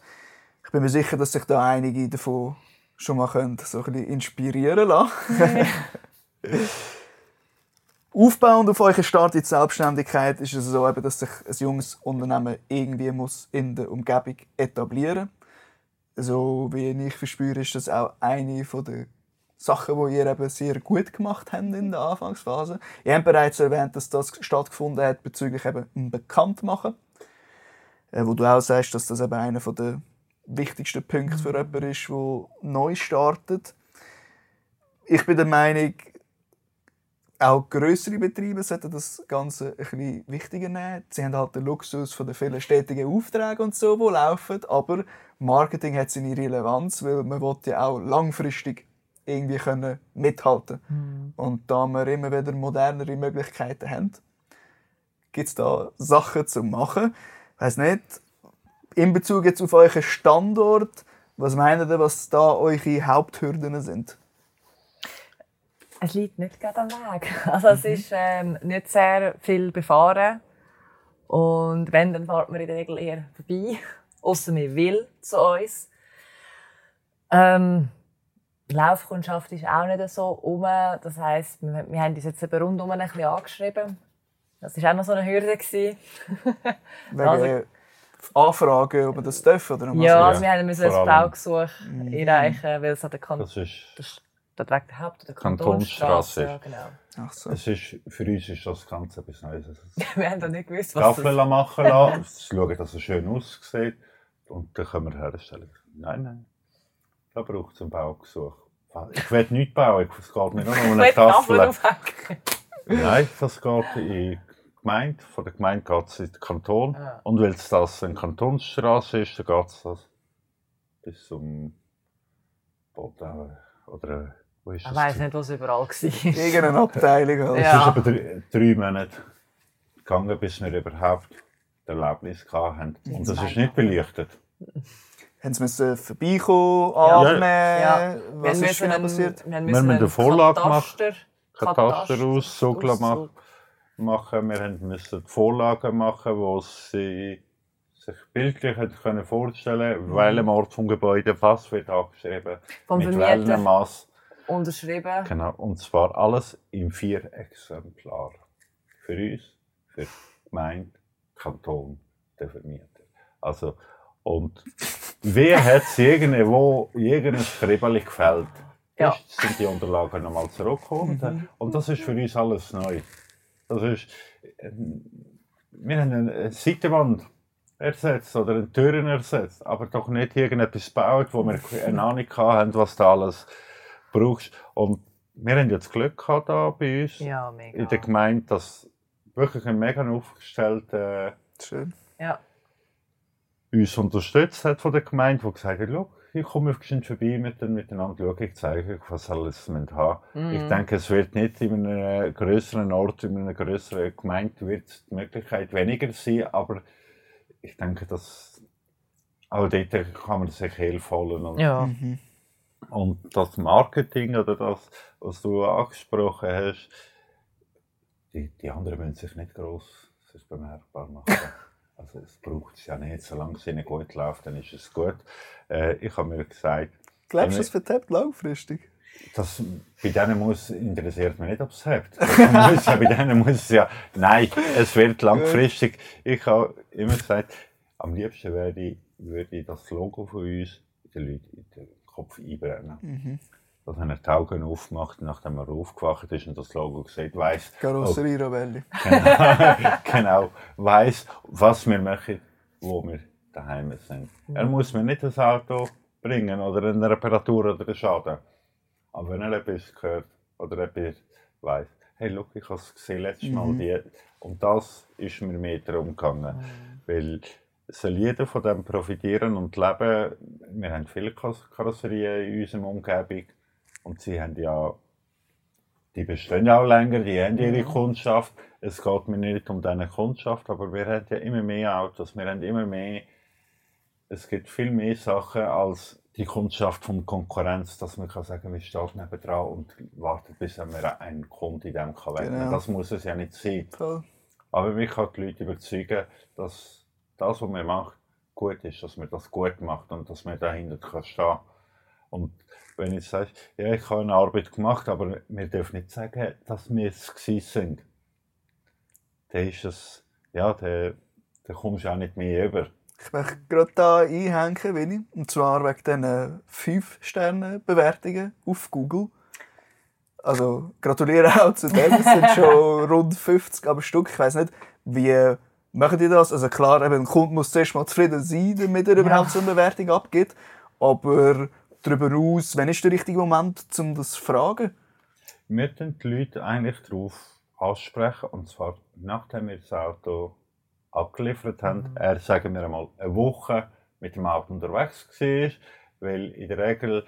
Ich bin mir sicher, dass sich da einige davon schon mal können, so ein bisschen inspirieren lassen Aufbauend auf euren Start in die Selbstständigkeit ist es so, dass sich ein junges Unternehmen irgendwie muss in der Umgebung etablieren muss. So wie ich verspüre, ist das auch eine der Sachen, die ihr eben sehr gut gemacht habt in der Anfangsphase. Ihr habt bereits erwähnt, dass das stattgefunden hat bezüglich eben Bekanntmachen. Äh, wo du auch sagst, dass das eben einer der wichtigsten Punkte für jemanden ist, der neu startet. Ich bin der Meinung, auch größere Betriebe sollten das Ganze ein bisschen wichtiger nehmen. Sie haben halt den Luxus von den vielen stetigen Aufträgen und so, die laufen, aber Marketing hat seine Relevanz, weil man ja auch langfristig irgendwie können mithalten mhm. Und da wir immer wieder modernere Möglichkeiten haben, gibt es da Sachen zu machen. Ich weiss nicht, in Bezug jetzt auf euren Standort, was meint ihr, was da eure Haupthürden sind? Es liegt nicht gerade am Weg. Also es mhm. ist ähm, nicht sehr viel befahren. Und wenn, dann fährt man in der Regel eher vorbei. Außer man will zu uns. Ähm, die Laufkundschaft ist auch nicht so um. Das heisst, wir, wir haben uns jetzt eben rundum ein bisschen angeschrieben. Das war auch noch so eine Hürde. Wegen also, Anfragen, ob wir das dürfen? Oder ja, also wir mussten ein Baugesuch mhm. einreichen, weil es an der Kanton... Das ist dort wegen der Haupt- oder Kantonsstraße. Ja, genau. Ach so. Es ist, für uns ist das Ganze etwas Neues. wir haben da nicht gewusst, was Gaffeln das... machen lassen, schauen, dass es schön aussieht und dann können wir herstellen. Nein, nein. Da braucht es einen Baugesuch. Ich will nichts bauen, es geht nicht nur um eine Tafel. Nein, das geht in die Gemeinde. Von der Gemeinde geht es in den Kanton. Ah. Und weil es das eine Kantonsstraße ist, dann geht es bis zum Boden oder wo ist Ich weiß nicht, was überall war. Irgendeine Abteilung. Also. Ja. Es ist aber drei, drei Monate gegangen, bis wir überhaupt das Erlebnis hatten. Und das ist nicht beleuchtet. Haben sie vorbeikommen, atmen? Ja. Was wir ist genau passiert? Wir, wir haben eine Vorlage gemacht. Kataster machen. machen. Wir mussten Vorlagen machen, wo sie sich bildlich können vorstellen mhm. welchem Ort vom Gebäude was wird angeschrieben, Vom mit welchem Maß. Unterschrieben. Genau, und zwar alles in vier Exemplaren. Für uns, für die Gemeinde, Kanton, der Vermieter. Also, und wer hat es irgendwo, irgendein Schriebeli gefällt? Ja. sind die Unterlagen nochmal zurückgekommen. Mhm. Und das ist für uns alles neu. Das ist, ähm, wir haben eine Seitenwand ersetzt oder eine Türen ersetzt, aber doch nicht irgendetwas gebaut, wo wir eine Ahnung hatten, was da alles brauchst. Und wir haben jetzt Glück gehabt da bei uns ja, in der Gemeinde, dass wirklich ein mega aufgestellter äh, Schön. Ja. Uns unterstützt hat von der Gemeinde, die gesagt hat, ich komme auf vorbei mit den, miteinander schauen, ich zeige euch, was alles wir haben. Mm. Ich denke, es wird nicht in einem größeren Ort, in einer größeren Gemeinde wird die Möglichkeit weniger sein, aber ich denke, dass auch dort kann man sich helfen Und, ja. Mhm. und das Marketing oder das, was du angesprochen hast, die, die anderen müssen sich nicht gross bemerkbar machen. Also es braucht es ja nicht, solange es ihnen gut läuft, dann ist es gut. Äh, ich habe mir gesagt... Glaubst du, es vertappt langfristig? Das, bei denen muss, interessiert mich nicht, ob es hebt. muss, bei denen muss es ja, nein, es wird langfristig. Ich habe immer gesagt, am liebsten würde ich, würde ich das Logo von uns den Leuten in den Kopf einbrennen. Mhm. Dass er die Augen aufmacht, nachdem er aufgewacht ist und das Logo sieht, weiss. Karosserie Ravelli. Genau, genau, weiss, was wir machen, wo wir daheim sind. Mhm. Er muss mir nicht das Auto bringen oder eine Reparatur oder einen Schaden. Aber wenn er etwas gehört oder etwas weiss, hey, look, ich habe es gesehen letztes Mal, mhm. die, und das ist mir mehr darum gegangen. Mhm. Weil soll jeder von dem profitieren und leben. Wir haben viele Karosserien in unserer Umgebung und sie haben ja die bestehen auch länger, die haben ihre Kundschaft. Es geht mir nicht um diese Kundschaft, aber wir haben ja immer mehr Autos, wir haben immer mehr, es gibt viel mehr Sachen als die Kundschaft von Konkurrenz, dass man kann sagen, wir stehen nebendran und warten, bis wir einen Kunden in dem kann werden. Genau. Das muss es ja nicht sein. Voll. Aber mich kann die Leute überzeugen, dass das, was man macht, gut ist, dass man das gut macht und dass man dahinter kann stehen Und wenn ich sage, ja, ich habe eine Arbeit gemacht, aber wir dürfen nicht sagen, dass wir es gewesen sind, dann ist es, ja, dann, dann kommst du auch nicht mehr über. Ich möchte gerade da einhängen, Winnie. Und zwar wegen diesen 5-Sterne-Bewertungen auf Google. Also gratuliere auch zu dem. Es sind schon rund 50 am Stück. Ich weiß nicht, wie machen die das? Also klar, eben, ein Kunde muss zuerst mal zufrieden sein, damit er überhaupt so eine Bewertung abgibt. Aber darüber hinaus, wann ist der richtige Moment, um das zu fragen? Wir tun die Leute eigentlich darauf ansprechen, und zwar nachdem wir das Auto abgeliefert haben. Er, sagen wir einmal, eine Woche mit dem Auto unterwegs war, weil in der Regel,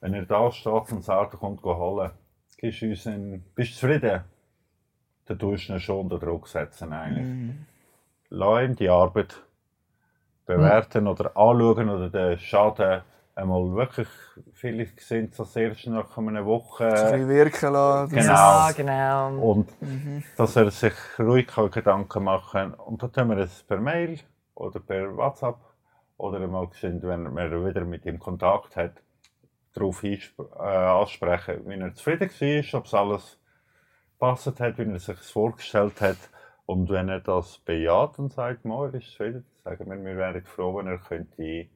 wenn er da steht und das Auto kommt holen, gibst du uns einen, bist du zufrieden? Dann tust du ihn schon unter Druck setzen eigentlich. Lass ihm die Arbeit bewerten oder anschauen oder den Schaden einmal wirklich, viele sind das erst nach einer Ein Woche bisschen wirken lassen. Genau. Ja, genau. und dass er sich ruhig kann Gedanken machen kann. Und dann tun wir es per Mail oder per WhatsApp oder mal sind, wenn man wieder mit ihm Kontakt hat, darauf äh, ansprechen, wie er zufrieden war, ob es alles gepasst hat, wie er sich es vorgestellt hat. Und wenn er das bejaht und sagt, mal, er ist zufrieden, sagen wir, wir wären froh, wenn er könnte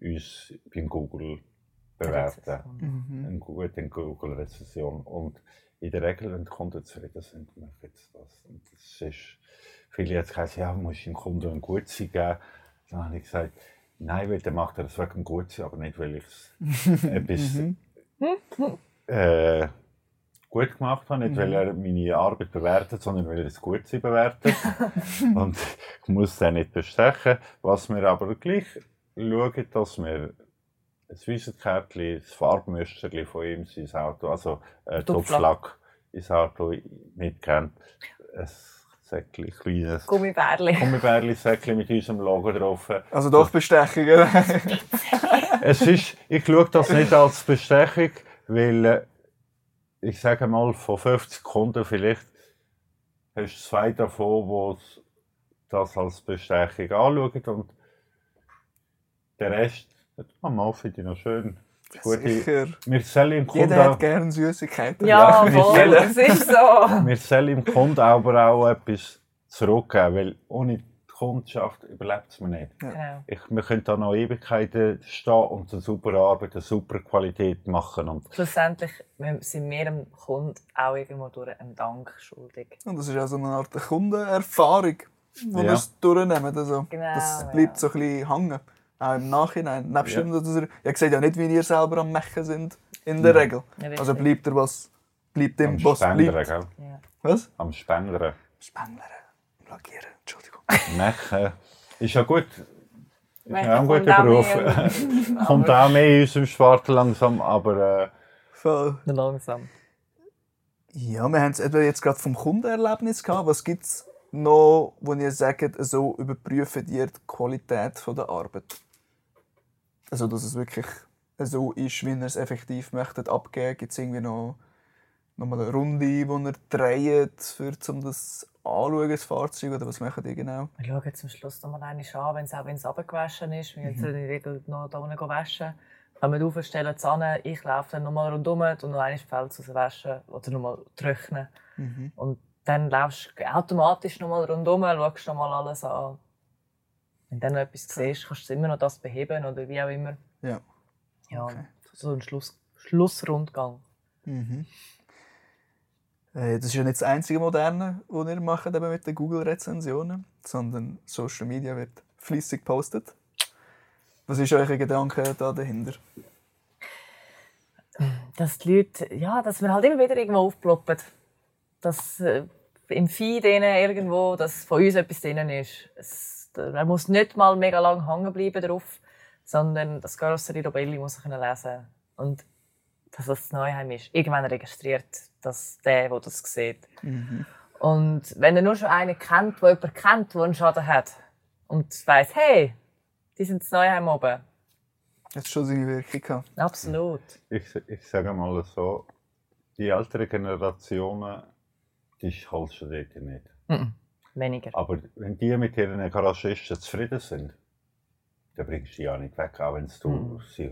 uns beim Google bewerten Mhm. eine gute Google-Rezession. Und in der Regel, wenn die Kunden zufrieden sind, machen sie das. Und das ist, viele jetzt gesagt, ja, du musst dem Kunden ein Gutsein geben. Dann habe ich gesagt, nein, weil dann macht er das wegen dem Gutsein, aber nicht, weil ich es etwas äh, gut gemacht habe. Nicht, weil er meine Arbeit bewertet, sondern weil er das Gutsein bewertet. Und ich muss den nicht bestechen. Was wir aber gleich schauen, dass wir ein Visitenkärtchen, ein Farbmüsterchen von ihm, sein Auto, also ein Topflack. Ins Auto mitkennt. Ein Säckchen, kleines Gummibärli. Gummibärli-Säckchen mit unserem Logo drauf. Also doch Bestechungen. Es ist, ich schaue das nicht als Bestechung, weil äh, ich sage mal, von 50 Kunden vielleicht hast du zwei davon, die das als Bestechung anschauen und der Rest, ah, mal finde ich noch schön. Gute, Sicher. wir im Kunden Jeder auch, hat gerne Süßigkeiten. Ja, Ja, voll. Das ist so. wir sellen im Kunden aber auch etwas zurückgeben, weil ohne die Kundschaft überlebt es mir nicht. Genau. Ich, wir können da noch Ewigkeiten stehen und eine super Arbeit, eine super Qualität machen. Und Schlussendlich sind wir dem Kunden auch irgendwo durch einen Dank schuldig. Und das ist auch so eine Art Kundenerfahrung, die Ja. wir es durchnehmen. Also, Genau, das bleibt ja. so ein bisschen hängen. Auch im Nachhinein. Nebst Ja. dem, dass ihr, ihr seht ja nicht, wie ihr selber am Machen sind, in der Regel. Ja. Also bleibt ihr was, bleibt am dem, was Spendern, bleibt. gell? Ja. Was? Am Spendern. Spendlern. Lackieren. Entschuldigung. Machen. Ist ja gut. Ist ja ein guter Beruf. mehr. Kommt auch mehr in unserem Sport langsam, aber äh, Voll. Langsam. Ja, wir haben es eben jetzt gerade vom Kundenerlebnis gehabt. Was gibt es noch, wo ihr sagt, so überprüfen ihr die Qualität von der Arbeit? Also, dass es wirklich so ist, wie ihr es effektiv möchtet abgeben. Gibt es irgendwie noch, noch mal eine Runde, die ihr dreht, für, um das anschauen, das Fahrzeug? Oder was macht ihr genau? Wir schauen zum Schluss noch mal einmal an, wenn es auch wenn es abgewaschen ist. Wir gehen in der Regel noch da unten waschen. Kommen wir aufstellen es an. Ich laufe dann nochmal rundum und noch einmal Feld raus waschen oder nochmal trocknen. Und dann laufst du automatisch nochmal rundum, schaust nochmal alles an. Wenn du dann noch etwas siehst, kannst du immer noch das beheben oder wie auch immer. Ja. Ja, Okay. so ein Schluss, Schlussrundgang. Mhm. Äh, Das ist ja nicht das einzige Moderne, was ihr macht eben mit den Google-Rezensionen, sondern Social Media wird fließig gepostet. Was ist euer Gedanke da dahinter? dass die Leute, ja, dass wir halt immer wieder irgendwo aufploppen. Dass äh, im Feed denen irgendwo, dass von uns etwas drin ist. Es, man muss nicht mal mega lang hängen bleiben drauf, sondern das Karosserie Robelli muss ich können lesen. Und dass das das Neuheim ist. Irgendwann registriert das der, der das sieht. Mhm. Und wenn er nur schon einen kennt, der jemanden kennt, der einen Schaden hat und weiss, hey, die sind das Neuheim oben. Das hat schon seine Wirkung gehabt. Absolut. Ich, ich sage mal so, die älteren Generationen, die du dort nicht. Mhm. Weniger. Aber wenn die mit ihren Garagisten zufrieden sind, dann bringst du die ja nicht weg, auch wenn du Mhm. sie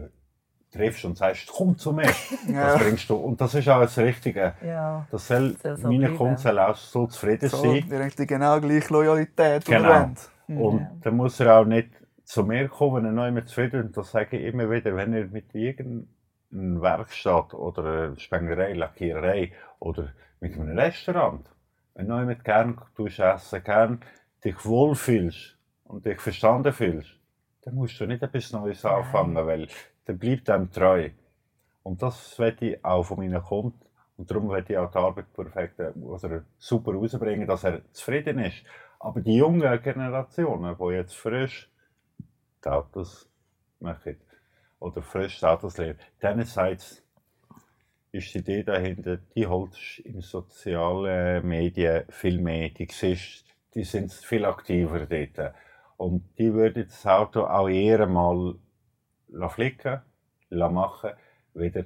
triffst und sagst, komm zu mir. Ja. Das bringst du. Und das ist auch das Richtige. Ja. Das soll, Soll so meine. Kunden sollen auch so zufrieden So, sein. wir haben die genau gleiche Loyalität, Genau. Mhm. Und dann muss er auch nicht zu mir kommen, wenn er neu mit zufrieden ist. Das sage ich immer wieder, wenn er mit irgendeiner Werkstatt oder einer Spengerei, Lackiererei oder mit einem Restaurant, wenn du mit tust essen, gern dich wohlfühlst und dich verstanden fühlst, dann musst du nicht etwas Neues anfangen, weil dann bleibt einem treu. Und das will ich auch von meinen Kunden. Und darum will ich auch die Arbeit perfekt oder super rausbringen, dass er zufrieden ist. Aber die jungen Generationen, die jetzt frisch die Autos machen oder frisch die Autos lernen, deinerseits ist die Idee dahinter, die holst in sozialen Medien viel mehr. Die siehst, die sind viel aktiver dort. Und die würden das Auto auch eher mal flicken, machen, wieder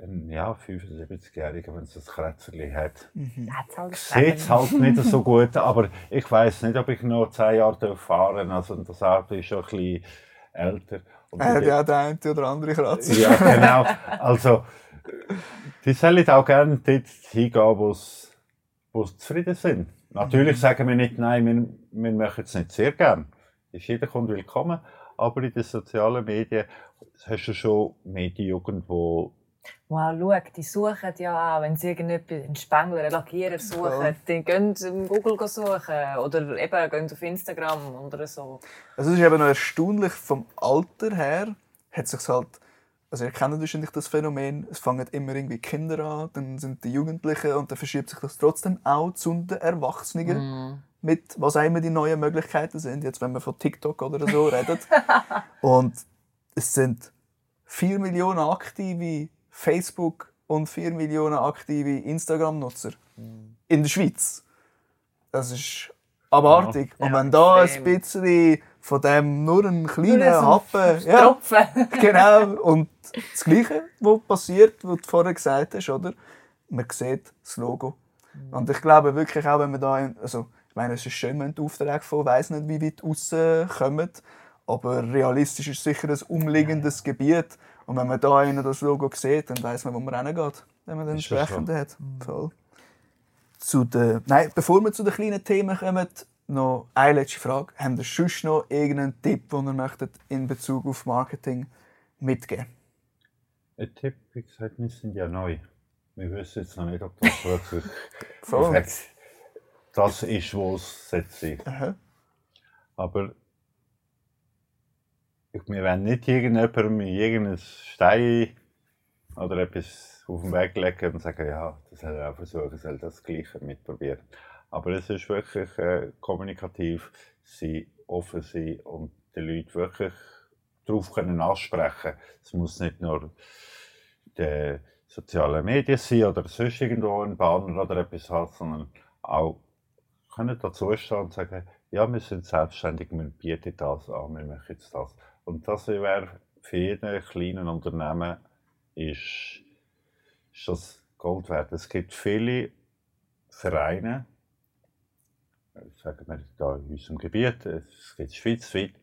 ein ja, 75-Jähriger, wenn es ein Kretzerli hat. Hat's halt Sieht es halt nicht so gut, aber ich weiß nicht, ob ich noch 10 Jahre fahren darf. Also das Auto ist schon ein bisschen älter. Und Er hat ja auch den einen oder andere Kratzer. ja, genau. Also, die sollen auch gerne dort hingehen, wo sie wo sie zufrieden sind. Natürlich sagen wir nicht, nein, wir, wir machen es nicht sehr gern. Ist jeder Kunde willkommen, aber in den sozialen Medien hast du schon mehr die Jugend, die Wow, schau, die suchen ja auch, wenn sie irgendetwas, einen Spengler, einen Lackierer suchen, Ja. dann gehen sie im Google suchen oder eben gehen auf Instagram oder so. Also es ist eben noch erstaunlich, vom Alter her hat sich halt, also ihr kennt wahrscheinlich das Phänomen, es fangen immer irgendwie Kinder an, dann sind die Jugendlichen und dann verschiebt sich das trotzdem auch zu den Erwachsenen mit, was auch immer die neuen Möglichkeiten sind, jetzt wenn man von TikTok oder so redet. Und es sind 4 Millionen aktive Facebook und 4 Millionen aktive Instagram-Nutzer in der Schweiz. Das ist abartig. Und wenn da ein bisschen von dem nur ein kleiner Nur so ein Happen. Ja, Tropfen. genau. Und das Gleiche, was passiert, was du vorher gesagt hast, oder? Man sieht das Logo. Und ich glaube wirklich auch, wenn man da, in, also, ich meine, es ist schön, wenn die Aufträge von weiss nicht wie weit rauskommen, aber realistisch ist sicher ein umliegendes Gebiet. Und wenn man da innen das Logo sieht, dann weiß man, wo man hingeht, wenn man den entsprechenden hat. Voll. Zu den, nein, bevor wir zu den kleinen Themen kommen, noch eine letzte Frage. Haben ihr sonst noch irgendeinen Tipp, den ihr möchtet in Bezug auf Marketing mitgeben Ein Tipp, wie gesagt, wir sind ja neu. Wir wissen jetzt noch nicht, ob das wirklich perfekt das ist, was es sein Aha. Aber wir wollen nicht irgendjemandem irgendeinen Stein oder etwas auf den Weg legen und sagen, ja, das soll er auch versuchen, soll das Gleiche mitprobieren. Aber es ist wirklich äh, kommunikativ sein, offen sein und die Leute wirklich darauf können ansprechen. Es muss nicht nur die sozialen Medien sein oder sonst irgendwo ein Banner oder etwas haben, sondern auch können dazu stehen und sagen, ja, wir sind selbstständig, wir bieten das an, wir machen jetzt das. Und das wäre für jeden kleinen Unternehmen ist, ist das Gold wert. Es gibt viele Vereine, sagen wir da in unserem Gebiet, es gibt schweizweit,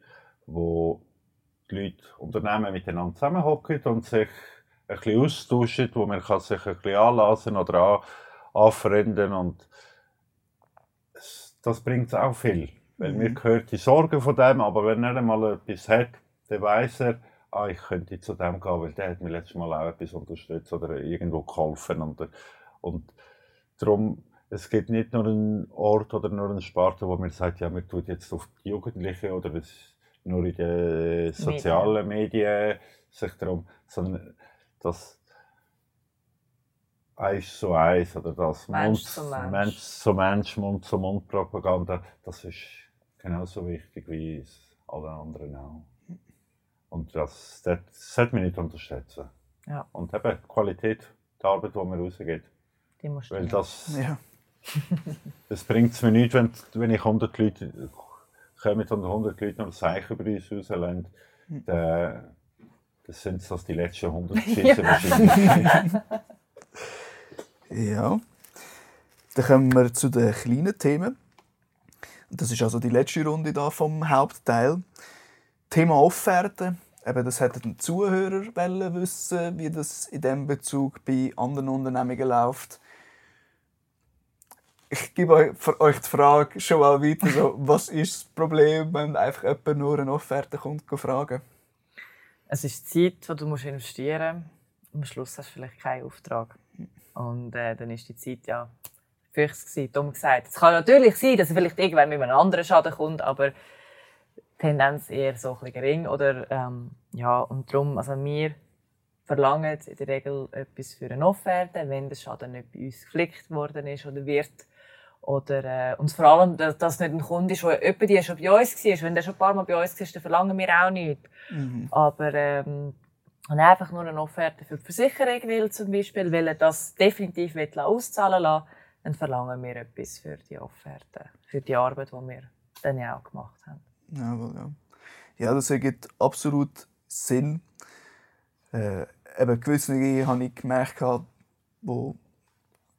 wo die Leute, Unternehmen miteinander zusammenhocken und sich ein bisschen austauschen, wo man kann sich ein bisschen anlassen oder an, anfreunden und das bringt auch viel. Weil mir gehört die Sorge von dem, aber wenn er einmal etwas hat, dann weiss er, ah, ich könnte zu dem gehen, weil der hat mir letztes Mal auch etwas unterstützt oder irgendwo geholfen. Und, und darum, es gibt nicht nur einen Ort oder nur einen Sparte, wo man sagt, ja, man tut jetzt auf die Jugendlichen oder es nur in den sozialen Medien sich darum, sondern das eins zu eins oder das Mensch Mund, zu Mensch. Mensch zu Mensch, Mund zu Mund Propaganda, das ist genauso wichtig wie es alle anderen auch. Und das, das sollte man nicht unterschätzen. Ja. Und eben die Qualität der Arbeit, die man rausgeht. Die musst du Weil das, Ja. Das bringt es mir nichts, wenn, wenn ich 100 Leute kommen und 100 Leute noch ein Zeichen über uns rauslassen. dann- Das sind das die letzten 100 Schüsse wahrscheinlich. Ja. Dann kommen wir zu den kleinen Themen. Und Das ist also die letzte Runde da vom Hauptteil. Thema Offerte. Eben, das hätten die Zuhörer wollen wissen, wie das in diesem Bezug bei anderen Unternehmungen läuft. Ich gebe euch, für euch die Frage schon mal weiter. So, was ist das Problem, wenn einfach jemand nur eine Offerte kommt, fragen? Es ist Zeit, die du musst investieren musst. Am Schluss hast du vielleicht keinen Auftrag. Und äh, dann ist die Zeit ja fix gewesen, dumm gesagt. Es kann natürlich sein, dass er vielleicht irgendwann mit einem anderen Schaden kommt, aber die Tendenz eher so ein gering. Oder, ähm, ja, und darum, also wir verlangen in der Regel etwas für eine Offerte, wenn der Schaden nicht bei uns geflickt worden ist oder wird. Oder, äh, und vor allem, dass das nicht ein Kunde ist, der etwa die schon bei uns war. Wenn der schon ein paar Mal bei uns war, dann verlangen wir auch nichts. Aber ähm, wenn er einfach nur eine Offerte für die Versicherung will, zum Beispiel, weil er das definitiv will auszahlen lassen, dann verlangen wir etwas für die Offerte, für die Arbeit, die wir dann ja auch gemacht haben. Jawohl, ja. ja, das ergibt absolut Sinn. Äh, eben gewisse habe ich gemerkt, wo,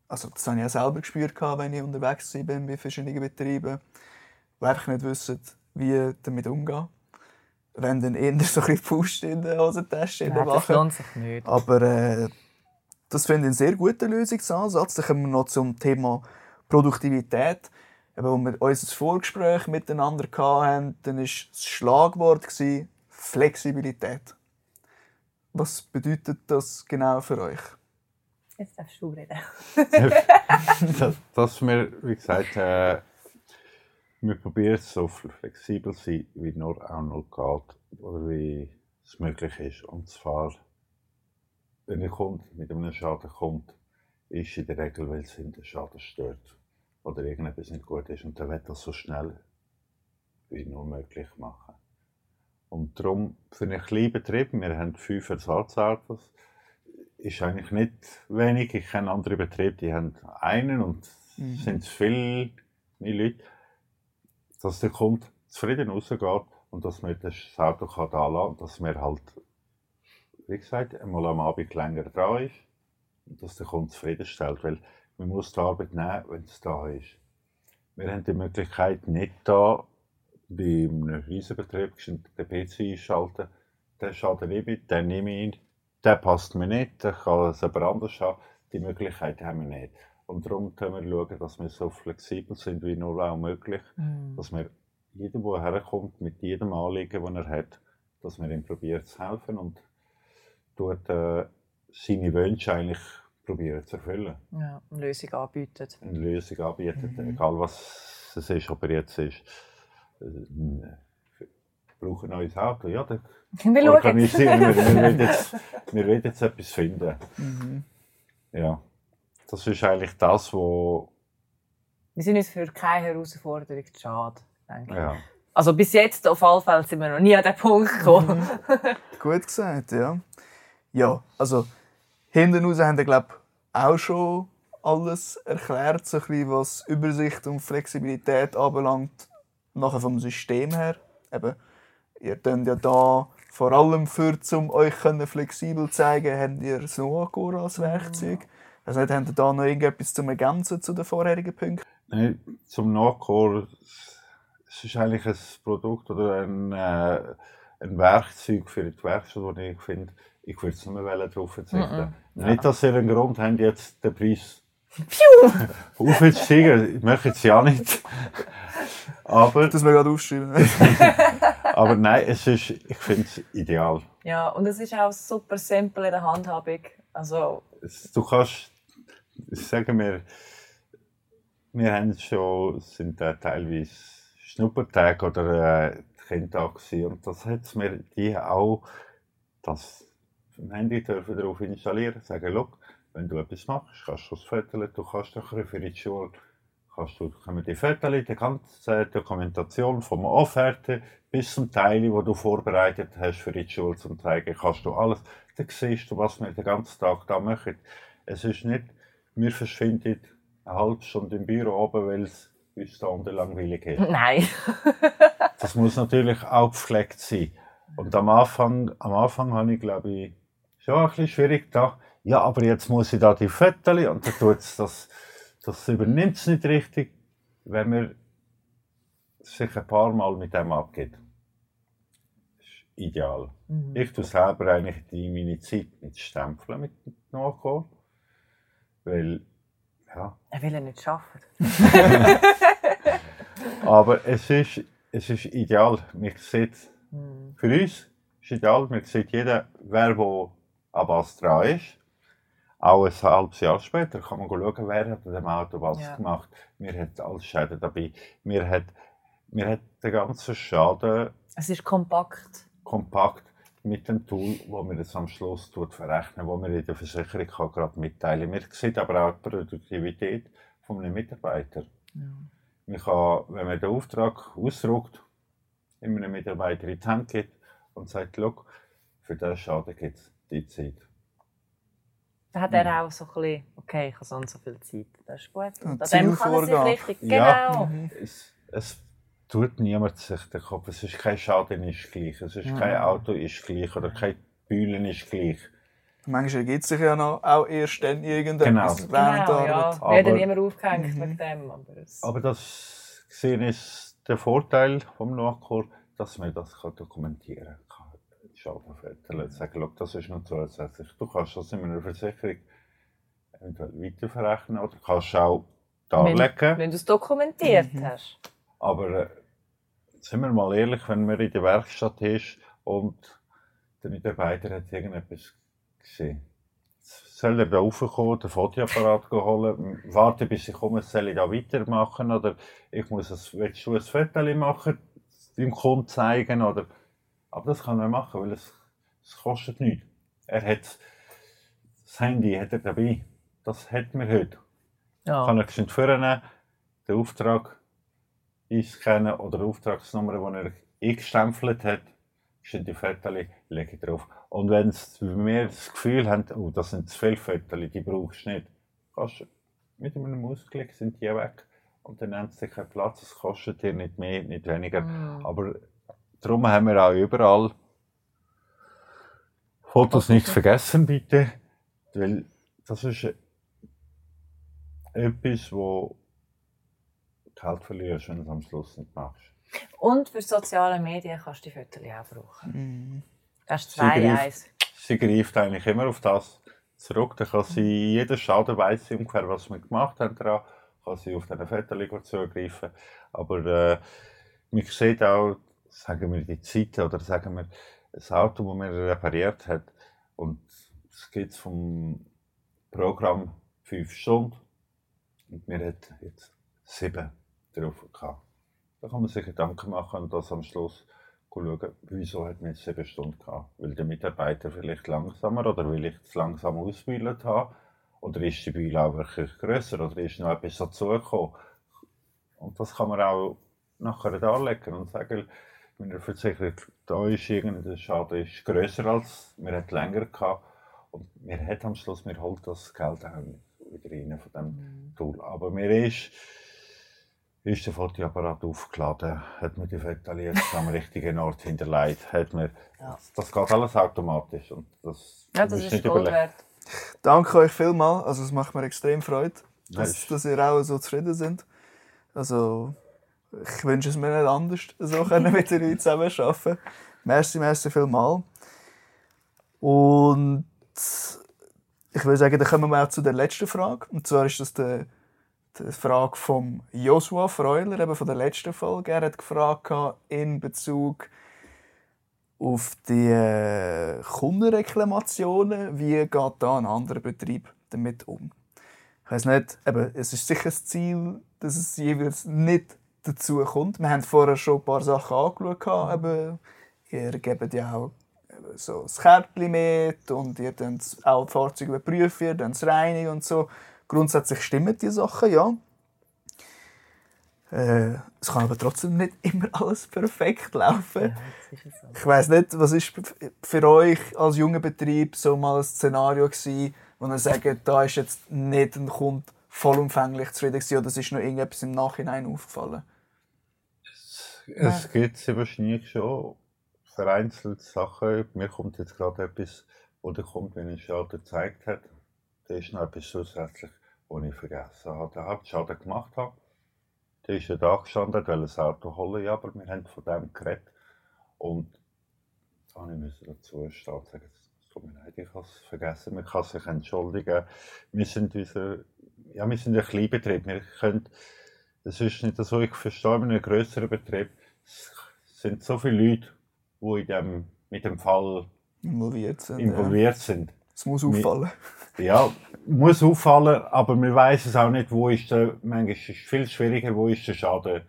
also das habe ich auch selber gespürt, wenn ich unterwegs war bei verschiedenen Betrieben, die einfach nicht wissen, wie damit umgehen. Wenn dann eher so ein bisschen Faust in der Hosentasche Nein, das machen. lohnt sich nicht. Aber äh, das finde ich einen sehr guten Lösungsansatz. Dann kommen wir noch zum Thema Produktivität. Eben, als wir unser Vorgespräch miteinander hatten, dann war das Schlagwort Flexibilität. Was bedeutet das genau für euch? Jetzt darfst du reden. das, dass wir, wie gesagt, äh, wir probieren so flexibel zu sein, wie nur auch noch geht oder wie es möglich ist. Und zwar, wenn ein Kunde mit einem Schaden kommt, ist in der Regel, weil es ihm den Schaden stört oder irgendetwas nicht gut ist. Und dann wird das so schnell wie nur möglich machen. Und darum, für einen kleinen Betrieb, wir haben fünf Ersatzautos, ist eigentlich nicht wenig. Ich kenne andere Betriebe, die haben einen und es sind viele Leute, dass der Kunde zufrieden rausgeht und dass man das Auto kann da lassen und dass man halt, wie gesagt, einmal am Abend länger dran ist und dass der Kunde zufriedenstellt, weil man muss die Arbeit nehmen, wenn es da ist. Wir haben die Möglichkeit nicht da, bei einem Riesenbetrieb den PC einschalten, den Schaden nehme ich, den nehme ich ihn, der passt mir nicht, der kann es jemand anders haben. Die Möglichkeit haben wir nicht. Und darum können wir schauen, dass wir so flexibel sind wie nur auch möglich, dass wir jedem, der herkommt, mit jedem Anliegen, das er hat, dass wir ihm probieren zu helfen und dort äh, seine Wünsche eigentlich probieren zu erfüllen. Ja, eine Lösung anbieten. Eine Lösung anbieten, egal was es ist, ob er jetzt ist. Äh, wir brauchen ein neues Auto, ja, dann Wir schauen. organisieren wir. Wir wollen jetzt, wir wollen jetzt etwas finden. Ja, das ist eigentlich das, wo Wir sind uns für keine Herausforderung zu schade. Denke ich. ja, Also bis jetzt auf alle Fälle sind wir noch nie an den Punkt gekommen. Gut gesagt, ja. Ja, also hinten raus haben wir, glaube auch schon alles erklärt, so ein bisschen, was Übersicht und Flexibilität anbelangt, nachher vom System her. Eben, ihr könnt ja da vor allem für, um euch können flexibel zu zeigen, habt ihr das Noacor als Werkzeug. Also nicht, habt ihr da noch irgendetwas zum Ergänzen zu den vorherigen Punkten? Nein, zum Nachkochen, es ist eigentlich ein Produkt oder ein, äh, ein Werkzeug für die Werkstatt, das ich finde, ich würde es nicht mehr darauf verzichten. Nicht, dass ihr einen Grund habt, jetzt den Preis aufzusteigen, ich möchte es ja nicht. Aber, Das wir gerade aufschreiben. aber nein, es ist, ich finde es ideal. ja, und es ist auch super simpel in der Handhabung. Also, Es- Du kannst, sagen wir, wir haben schon, es sind äh, teilweise Schnuppertage oder äh, Kindtage gewesen, und das hat mir die auch das Handy dürfen darauf installieren, sagen, look, wenn du etwas machst, kannst du das Foto, du kannst doch für die Schule, kannst du, können die Fotos, die ganze Dokumentation vom Offerte bis zum Teil, wo du vorbereitet hast für die Schule zum zeigen, kannst du alles, dann siehst du, was wir den ganzen Tag da machen. Es ist nicht, wir verschwinden eine halbe Stunde im Büro oben, weil es uns da unten langweilig ist. Nein. das muss natürlich auch gepflegt sein. Und am Anfang, am Anfang habe ich, glaube ich, schon ein bisschen schwierig gedacht, ja, aber jetzt muss ich da die Fotos und dann tut es das, das übernimmt es nicht richtig, wenn man sich ein paar Mal mit dem abgeht. Das ist ideal. Mhm. Ich tue selber eigentlich die, meine Zeit mit Stempeln mit nachgehen, weil, ja. Er will ja nicht schaffen. aber es ist, es ist ideal. Man sieht, mhm. für uns ist ideal, man sieht jeder, wer wo an was dran ist. Auch ein halbes Jahr später kann man schauen, wer hat an dem Auto was ja. gemacht. Mir hat alles Schäden dabei. Mir hat, mir hat den ganzen Schaden. Es ist kompakt. Kompakt mit dem Tool, wo mir das am Schluss tut verrechnen, wo mir in der Versicherung kann gerade mitteilen. Man sieht aber auch die Produktivität von einem Mitarbeiter. Ja. Man kann, wenn man den Auftrag ausdruckt, einem Mitarbeiter in die Hand gibt und sagt, für diesen Schaden gibt es die Zeit. Da hat er mhm. auch so ein bisschen, okay, ich habe so und so viel Zeit, das ist gut. Und an dem kann er sich richtig, genau. Ja, mhm. es, es tut niemand sich den Kopf, es ist kein Schaden ist gleich, es ist mhm. kein Auto ist gleich oder kein Bühlen ist gleich. Manchmal ergibt sich ja noch, auch erst dann irgendetwas genau. während genau, der Arbeit. Ja. Werden niemand aufgehängt mhm. mit dem. Aber, es aber das gesehen ist der Vorteil vom Nachkurs, dass man das dokumentieren kann. Schadenfälle sagen, das ist noch zusätzlich. Du kannst das in einer Versicherung eventuell weiterverrechnen oder kannst auch darlegen. Wenn, wenn du es dokumentiert mhm. hast. Aber äh, sind wir mal ehrlich, wenn man in der Werkstatt ist und der Mitarbeiter hat irgendetwas gesehen, soll er da raufkommen, den Fotoapparat holen, warten bis ich komme, soll ich da weitermachen oder ich muss ein, willst du ein Foto machen, dem Kunden zeigen oder aber das kann er machen, weil es, es kostet nichts. Er hat das Handy hat er dabei. Das hat man heute. Ja. Kann er geschwind vornehmen, den Auftrag einscannen oder die Auftragsnummer, die er eingestempelt hat, geschwind die Fotos lege ich drauf. Und wenn wir das Gefühl haben, oh, das sind zu viele Fotos, die brauchst du nicht, kannst du mit einem Mausklick sind die weg und dann nimmt es keinen Platz. Es kostet dir nicht mehr, nicht weniger. Mm. Aber Darum haben wir auch überall Fotos nicht vergessen, bitte. Weil das ist etwas, wo Geld verlierst, wenn du es am Schluss nicht machst. Und für soziale Medien kannst du die Fotos auch brauchen. Mhm. Das ist zwei sie greift, sie greift eigentlich immer auf das zurück. Dann kann sie, jeder Schaden weiss ungefähr, was wir gemacht haben daran, kann sie auf diese Fotos zugreifen. Aber äh, man sieht auch, sagen wir die Zeit oder sagen wir das Auto, das man repariert hat und es geht vom Programm fünf Stunden und wir hat jetzt sieben drauf gehabt. Da kann man sich Gedanken machen und das am Schluss schauen, wieso hat man sieben Stunden gehabt? Weil der Mitarbeiter vielleicht langsamer oder will ich es langsam ausgebildet habe oder ist die Beule auch wirklich grösser oder ist noch etwas dazugekommen? Und das kann man auch nachher darlegen und sagen, wenn er versichert, da ist irgendein Schaden ist grösser als wir hat länger gehabt und wir hat am Schluss wir holt das Geld auch wieder rein von dem mhm. Tool. Aber mir ist ist der Fotoapparat aufgeladen, hat mir die jetzt am richtigen Ort hinterlegt, hat mir, ja. das geht alles automatisch und das, ja, das ist nicht überlegt. Danke euch vielmals, also es macht mir extrem Freude, dass, dass ihr auch so zufrieden seid. Also ich wünsche es mir nicht anders, so können mit euch zusammen arbeiten. Merci, merci vielmal. Und ich würde sagen, dann kommen wir auch zu der letzten Frage. Und zwar ist das die, die Frage von Joshua Freuler, eben von der letzten Folge. Er hat gefragt in Bezug auf die äh, Kundenreklamationen. Wie geht da ein anderer Betrieb damit um? Ich weiß nicht, eben, es ist sicher das Ziel, dass es jeweils nicht dazu kommt. Wir haben vorher schon ein paar Sachen angeschaut. Eben, ihr gebt ja auch so das Kärtchen mit und ihr dann auch die Fahrzeuge überprüfen, dann das Reinigen und so. Grundsätzlich stimmen die Sachen, ja. Äh, es kann aber trotzdem nicht immer alles perfekt laufen. Ja, so. Ich weiß nicht, was ist für euch als junger Betrieb so mal ein Szenario gewesen, wo ihr sagt, da ist jetzt nicht ein Kunde vollumfänglich zufrieden gewesen, oder es ist noch irgendetwas im Nachhinein aufgefallen? Es gibt wahrscheinlich schon vereinzelt Sachen. Mir kommt jetzt gerade etwas, wo der Kunde mir einen Schaden gezeigt hat. Da ist noch etwas zusätzlich, was ich vergessen habe. Der hat Schaden gemacht habe. Der ist ja da gestanden, weil das Auto holen, ja, aber wir haben von dem geredet. Und da musste ich dazu stehen und sagen, es tut mir leid, ich habe es vergessen, man kann sich entschuldigen. Wir sind, unser, ja, wir sind ein Kleinbetrieb, wir können, es ist nicht so, ich verstehe, in einem größeren Betrieb es sind so viele Leute, die in dem, mit dem Fall Involviert sind. involviert sind. Es muss auffallen. Ja, muss auffallen, aber wir wissen es auch nicht, wo ist der, manchmal ist es viel schwieriger, wo ist der Schaden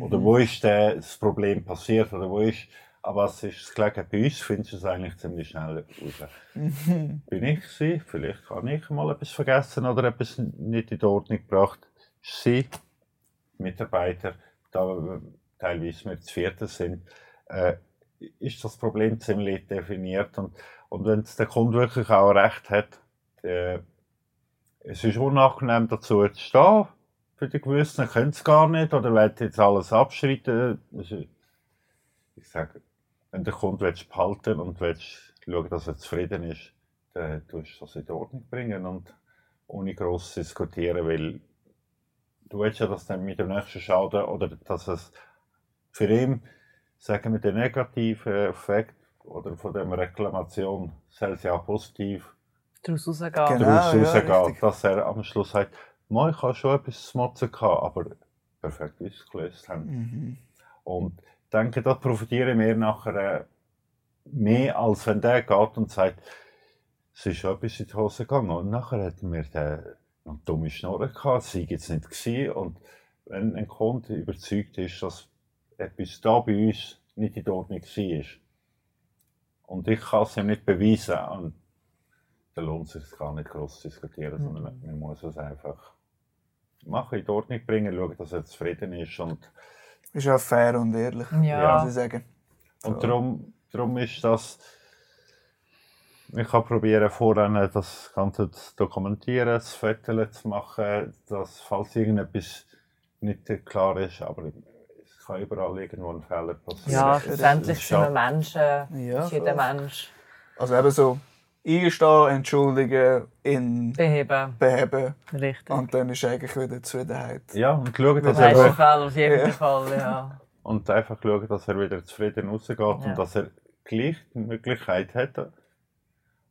oder wo ist der, das Problem passiert oder wo ist, aber es ist das Gleiche bei uns, findest du es eigentlich ziemlich schnell raus. Bin ich sie, vielleicht habe ich mal etwas vergessen oder etwas nicht in die Ordnung gebracht. Sie, Mitarbeiter, da teilweise wir zu vierten sind, äh, ist das Problem ziemlich definiert und, und wenn der Kunde wirklich auch recht hat, äh, es ist unangenehm dazu zu stehen, für die Gewissen, können es gar nicht oder wollen jetzt alles abschreiten. Ich sage, wenn der Kunde willst behalten und willst schauen, dass er zufrieden ist, dann tust du das in Ordnung bringen und ohne groß diskutieren, weil du willst ja, dass dann mit dem nächsten Schaden oder dass es für ihn, sagen wir, der negative Effekt oder von der Reklamation soll ja auch positiv Daraus rausgehen. Genau. daraus ja, rausgehen, richtig. dass er am Schluss sagt, «Mal, ich habe schon etwas zu motzen gehabt, aber perfekt ausgelöst haben. Mhm. Und ich denke, da profitieren wir nachher äh, mehr, als wenn der geht und sagt, es ist schon etwas in die Hose gegangen. Und nachher hatten wir den noch dumme Schnorren gehabt, sie jetzt nicht gewesen. Und wenn ein Kunde überzeugt ist, dass etwas da bei uns nicht in Ordnung war, und ich kann es ihm nicht beweisen, und dann lohnt es sich gar nicht groß zu diskutieren, sondern man, muss es einfach machen, in Ordnung bringen, schauen, dass er zufrieden ist. Und Ist auch fair und ehrlich, Ja. muss ich sagen. Und darum, darum ist das. Ich kann probieren, vorher das Ganze zu dokumentieren, das Foto zu machen, dass, falls irgendetwas nicht klar ist, aber es kann überall irgendwo ein Fehler passieren. Ja, ist sind wir Menschen. Ja, ist jeder voll. Mensch. Also eben so eingestehen, entschuldigen, in Beheben. beheben Richtig. und dann ist eigentlich wieder Zufriedenheit. Ja, und schauen, dass er, Fall auf jeden Ja. Fall, ja. und einfach schauen, dass er wieder zufrieden rausgeht Ja. und dass er gleich die Möglichkeit hat,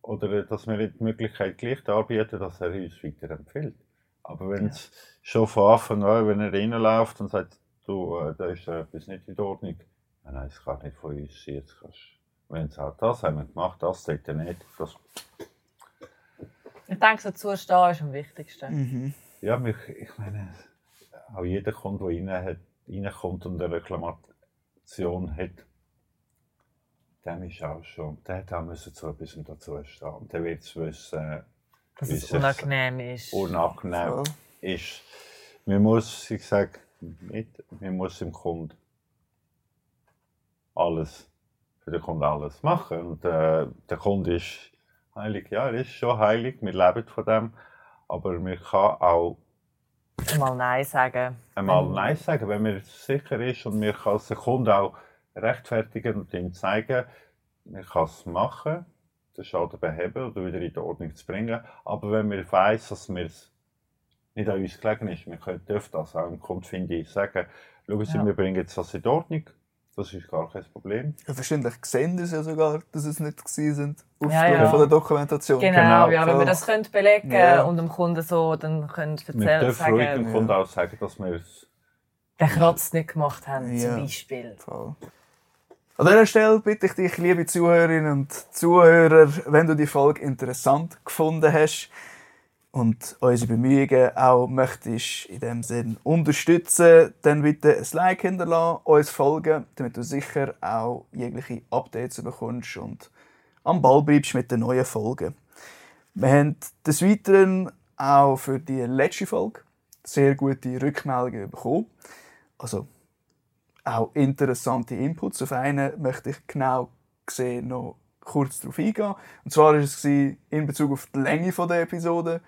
oder dass wir ihm die Möglichkeit gleich darbieten, dass er uns weiterempfiehlt. Aber wenn es schon von Anfang an, wenn er reinläuft und sagt, du, äh, da ist etwas nicht in Ordnung, nein, nein, es kann nicht von uns sein, jetzt kannst wenn es auch das haben wir gemacht, das dort nicht, das, Ich denke, so zustehen ist am wichtigsten. Mhm. ja, mich, ich meine, auch jeder Kunde, der rein hat, reinkommt und eine Reklamation hat, dem ist auch schon, der auch müssen zu etwas dazu stehen. Der wird es wissen, Dass es unangenehm ist. unangenehm Voll. ist. Man muss, ich sage, mit, man muss dem Kunden alles, für den Kunden alles machen. Und äh, der Kunde ist heilig, ja, er ist schon heilig, wir leben von dem, aber man kann auch Mal Nein sagen. einmal Nein sagen, wenn man sicher ist und man kann es Kunden auch rechtfertigen und ihm zeigen, man kann es machen, den Schaden beheben oder wieder in die Ordnung zu bringen. Aber wenn man weiss, dass wir es nicht an uns gelegen ist, wir können, dürfen das auch dem Kunden, finde ich, sagen, schauen Sie, Ja. wir bringen jetzt das in die Ordnung, das ist gar kein Problem. Ja, verständlich sehen das ja sogar, dass es nicht gewesen sind, aufgrund Ja, ja. von der Dokumentation. Genau, Genau, ja, wenn wir das können belegen Ja. und dem Kunden so dann können Wir erzählen, dürfen ruhig sagen, dem Kunden auch sagen, dass wir es den Kratz nicht gemacht haben, Ja. zum Beispiel. Voll. An dieser Stelle bitte ich dich, liebe Zuhörerinnen und Zuhörer, wenn du die Folge interessant gefunden hast und unsere Bemühungen auch möchtest in dem Sinn unterstützen, dann bitte ein Like hinterlassen, uns folgen, damit du sicher auch jegliche Updates bekommst und am Ball bleibst mit den neuen Folgen. Wir haben des Weiteren auch für die letzte Folge sehr gute Rückmeldungen bekommen. also auch interessante Inputs. Auf einen möchte ich genau gesehen noch kurz darauf eingehen. Und zwar war es in Bezug auf die Länge der Episode.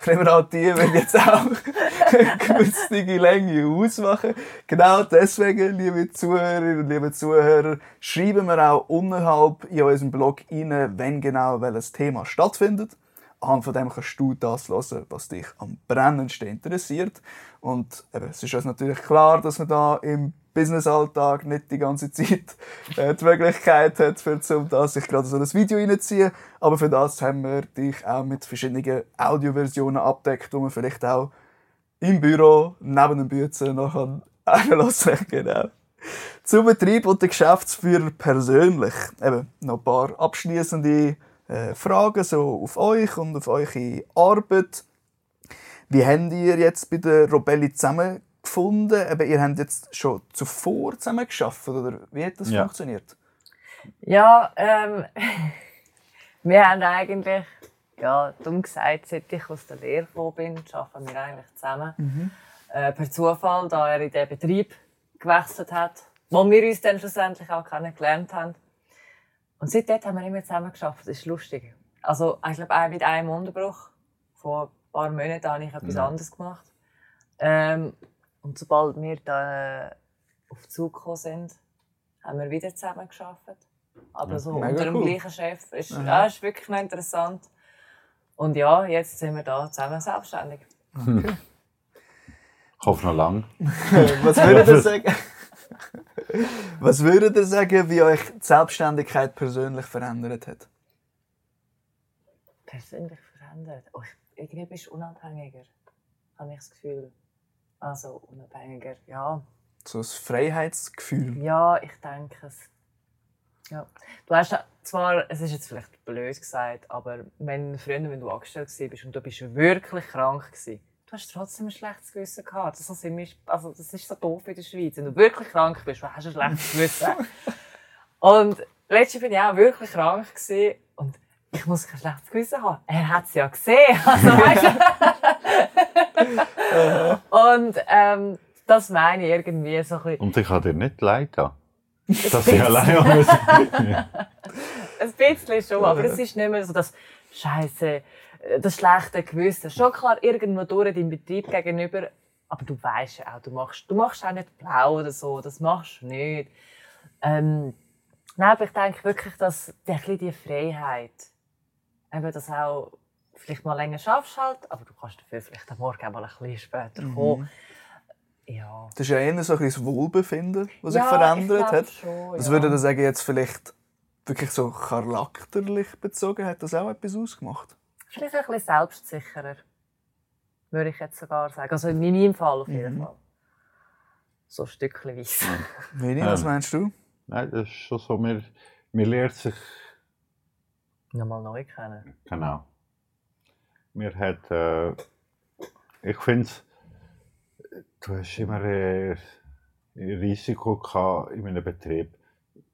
Ich nehme an, die werden jetzt auch eine günstige Länge ausmachen. Genau deswegen, liebe Zuhörerinnen und liebe Zuhörer, schreiben wir auch unterhalb in unserem Blog rein, wenn genau welches Thema stattfindet. Anhand von dem kannst du das hören, was dich am brennendsten interessiert. Und eben, es ist uns natürlich klar, dass wir da im Business-Alltag nicht die ganze Zeit äh, die Möglichkeit hat, für um das sich gerade so ein Video reinziehen. Aber für das haben wir dich auch mit verschiedenen Audioversionen abdeckt, wo man vielleicht auch im Büro neben dem Büzen noch einlassen Genau. Zum Betrieb und den Geschäftsführer persönlich. Eben noch ein paar abschließende äh, Fragen so auf euch und auf eure Arbeit. Wie habt ihr jetzt bei der Robelli zusammen gefunden? Aber ihr habt jetzt schon zuvor zusammen geschafft oder wie hat das ja. funktioniert? Ja, ähm, wir haben eigentlich, ja, dumm gesagt, seit ich aus der Lehre gekommen bin, arbeiten wir eigentlich zusammen. Mhm. Äh, per Zufall, da er in den Betrieb gewechselt hat, wo wir uns dann schlussendlich auch kennengelernt haben. Und seitdem haben wir immer zusammen geschafft. Das ist lustig. Also, ich glaube, auch mit einem Unterbruch. Vor ein paar Monaten habe ich etwas ja. anderes gemacht. Ähm, und sobald wir da äh, auf den Zug gekommen sind, haben wir wieder zusammen geschafft. Aber so unter dem cool. gleichen Chef. Ist, ja, ist wirklich noch interessant. Und ja, jetzt sind wir da zusammen selbstständig. Okay. Ich hoffe noch lang. Was würdet ihr sagen? Was würdet ihr sagen, wie euch die Selbstständigkeit persönlich verändert hat? Persönlich verändert? Oh, irgendwie bist du unabhängiger, habe ich das Gefühl. Also unabhängiger, ja. So ein Freiheitsgefühl. Ja, ich denke es. Ja. Du hast zwar, es ist jetzt vielleicht blöd gesagt, aber wenn früher, wenn du angestellt warst und du bist wirklich krank warst, du hast trotzdem ein schlechtes Gewissen gehabt. Das, also, also, das ist so doof in der Schweiz. Wenn du wirklich krank bist, hast du ein schlechtes Gewissen. und letztes bin ich auch wirklich krank und ich muss kein schlechtes Gewissen haben. Er hat es ja gesehen. Also, weißt und ähm, das meine ich irgendwie so ein bisschen. Und ich habe dir nicht leid gehabt. Dass ich allein. Ein bisschen schon, aber es ist nicht mehr so das Scheiße, das schlechte Gewissen. Schon klar, irgendwo durch deinem Betrieb gegenüber, aber du weißt ja auch, du machst, du machst auch nicht blau oder so, das machst du nicht. Ähm, nein, aber ich denke wirklich, dass die, die Freiheit, eben das auch vielleicht mal länger schaffst halt, aber du kannst dafür vielleicht am Morgen mal ein bisschen später mhm. kommen. Ja. Das ist ja eher so ein das Wohlbefinden, was sich ja, verändert hat. Schon, was ja. würde ich sagen, jetzt vielleicht wirklich so charakterlich bezogen, hat das auch etwas ausgemacht? Vielleicht ein bisschen selbstsicherer, würde ich jetzt sogar sagen. Also in meinem Fall auf jeden mhm. Fall. So stückchenweise. Vini, was ähm, meinst du? Nein, das ist schon so, man, man lernt sich... Nochmal neu kennen. Genau. Mir hat, äh, ich finde, du hast immer ein Risiko gehabt in einem Betrieb,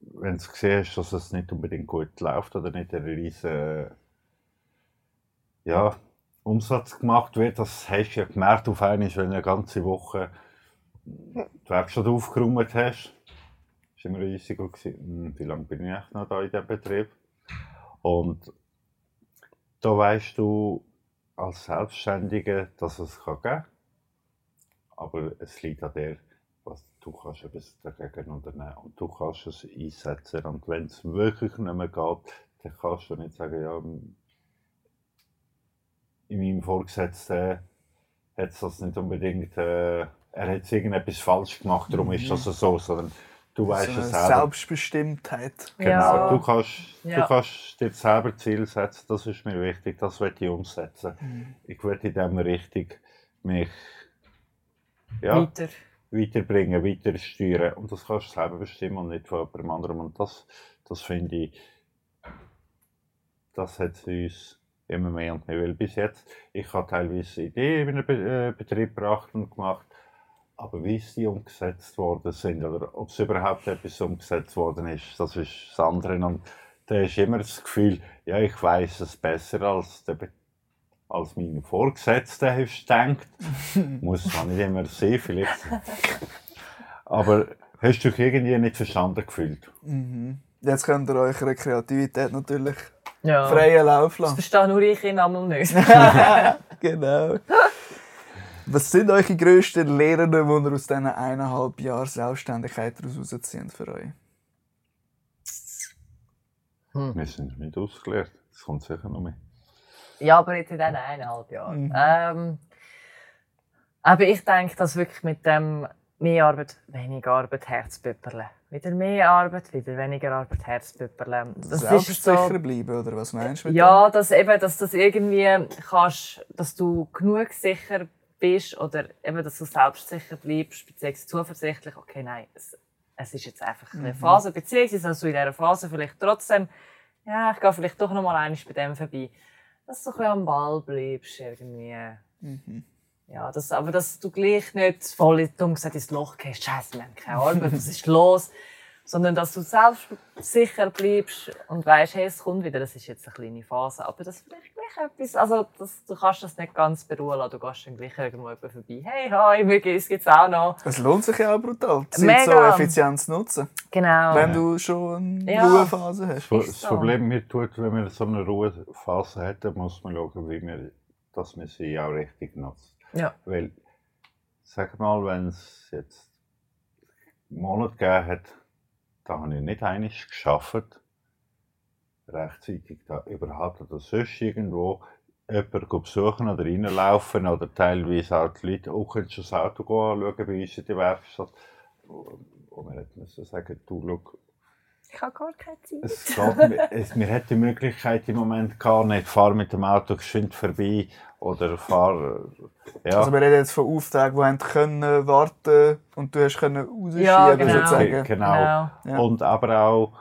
wenn du hast, dass es nicht unbedingt gut läuft oder nicht ein riesen ja, Umsatz gemacht wird. Das hast du ja gemerkt auf einmal, wenn du eine ganze Woche die Werkstatt aufgeräumt hast. Das war immer ein Risiko. Hm, wie lange bin ich noch da in diesem Betrieb? Und da weißt du, als Selbstständiger, dass es kann geben kann. Aber es liegt an dir, was du kannst etwas dagegen unternehmen und du kannst es einsetzen. Und wenn es wirklich nicht mehr geht, dann kannst du nicht sagen, ja, in meinem Vorgesetzten hat es das nicht unbedingt, äh, er hat irgendetwas falsch gemacht, darum mhm. ist das so, sondern Du weißt so es selber. Selbstbestimmtheit. Genau, ja. du, kannst, ja. du kannst dir selber Ziel setzen, das ist mir wichtig, das will ich umsetzen. Mhm. Ich will in diesem Richtung mich ja, Weiter. weiterbringen, weiter steuern. Und das kannst du selber bestimmen und nicht von jemandem anderem. Und das, das finde ich, das hat uns immer mehr und mehr. Weil bis jetzt, ich habe teilweise Ideen in einen äh, Betrieb gebracht und gemacht aber wie sie umgesetzt worden sind oder ob es überhaupt etwas umgesetzt worden ist, das ist das andere. Und da ist immer das Gefühl, ja, ich weiß es besser als, der, als meine Vorgesetzte denkt. Muss man nicht immer sehen, vielleicht. Aber hast du dich irgendwie nicht verstanden gefühlt? Jetzt könnt ihr eure Kreativität natürlich Ja. freien Lauf Das lassen. verstehe nur ich ihn einmal nicht. genau. Was sind eure grössten Lehren, die ihr aus diesen eineinhalb Jahren Selbstständigkeit daraus rausziehen für euch? Wir sind nicht ausgelehrt. Das kommt sicher noch mehr. Ja, aber jetzt in diesen eineinhalb Jahren. Ähm, aber ich denke, dass wirklich mit dem mehr Arbeit, weniger Arbeit, Herzpüpperle. Wieder mehr Arbeit, wieder weniger Arbeit, Herzpüpperle. Das ist Selbstsicher so. bleiben, oder was meinst du mit Ja, dass eben, dass das irgendwie kannst, dass du genug sicher bist oder eben, dass du selbstsicher bleibst, beziehungsweise zuversichtlich, okay, nein, es, es ist jetzt einfach eine Phase, beziehungsweise dass du in dieser Phase vielleicht trotzdem, ja, ich gehe vielleicht doch noch mal einmal bei dem vorbei, dass du ein bisschen am Ball bleibst, irgendwie. Ja, das, aber dass du gleich nicht voll dumm gesagt ins Loch gehst, Scheiße, wir haben keine Arbeit, was ist los? Sondern dass du selbst sicher bleibst und weißt, hey, es kommt wieder, das ist jetzt eine kleine Phase. Aber das vielleicht gleich etwas, also das, du kannst das nicht ganz beruhen lassen, du gehst dann gleich irgendwo vorbei. Hey, hi, mir geht's gibt's auch noch. Es lohnt sich ja auch brutal, die Zeit so effizient zu nutzen, Genau. wenn du schon eine Ja. Ruhephase hast. Das Ist so. Problem mir tut, wenn man so eine Ruhephase hat, dann muss man schauen, wie man, dass man sie auch richtig nutzt. Ja. Weil, sag mal, wenn es jetzt einen Monat gegeben hat, da habe ich nicht einig geschafft, rechtzeitig da überhaupt oder sonst irgendwo jemanden besuchen oder reinlaufen oder teilweise auch die Leute auch schon das Auto anschauen bei uns in der Werkstatt. Und man hätte müssen sagen, du, schau, Ich habe gar keine Zeit. es geht, mir- es, wir hätten die Möglichkeit im Moment gar nicht, fahr mit dem Auto geschwind vorbei oder fahr, ja. Also wir reden jetzt von Aufträgen, die haben können warten und du hast können rausschieben, Ja, genau. sozusagen. Genau. Genau. Ja. Und aber auch,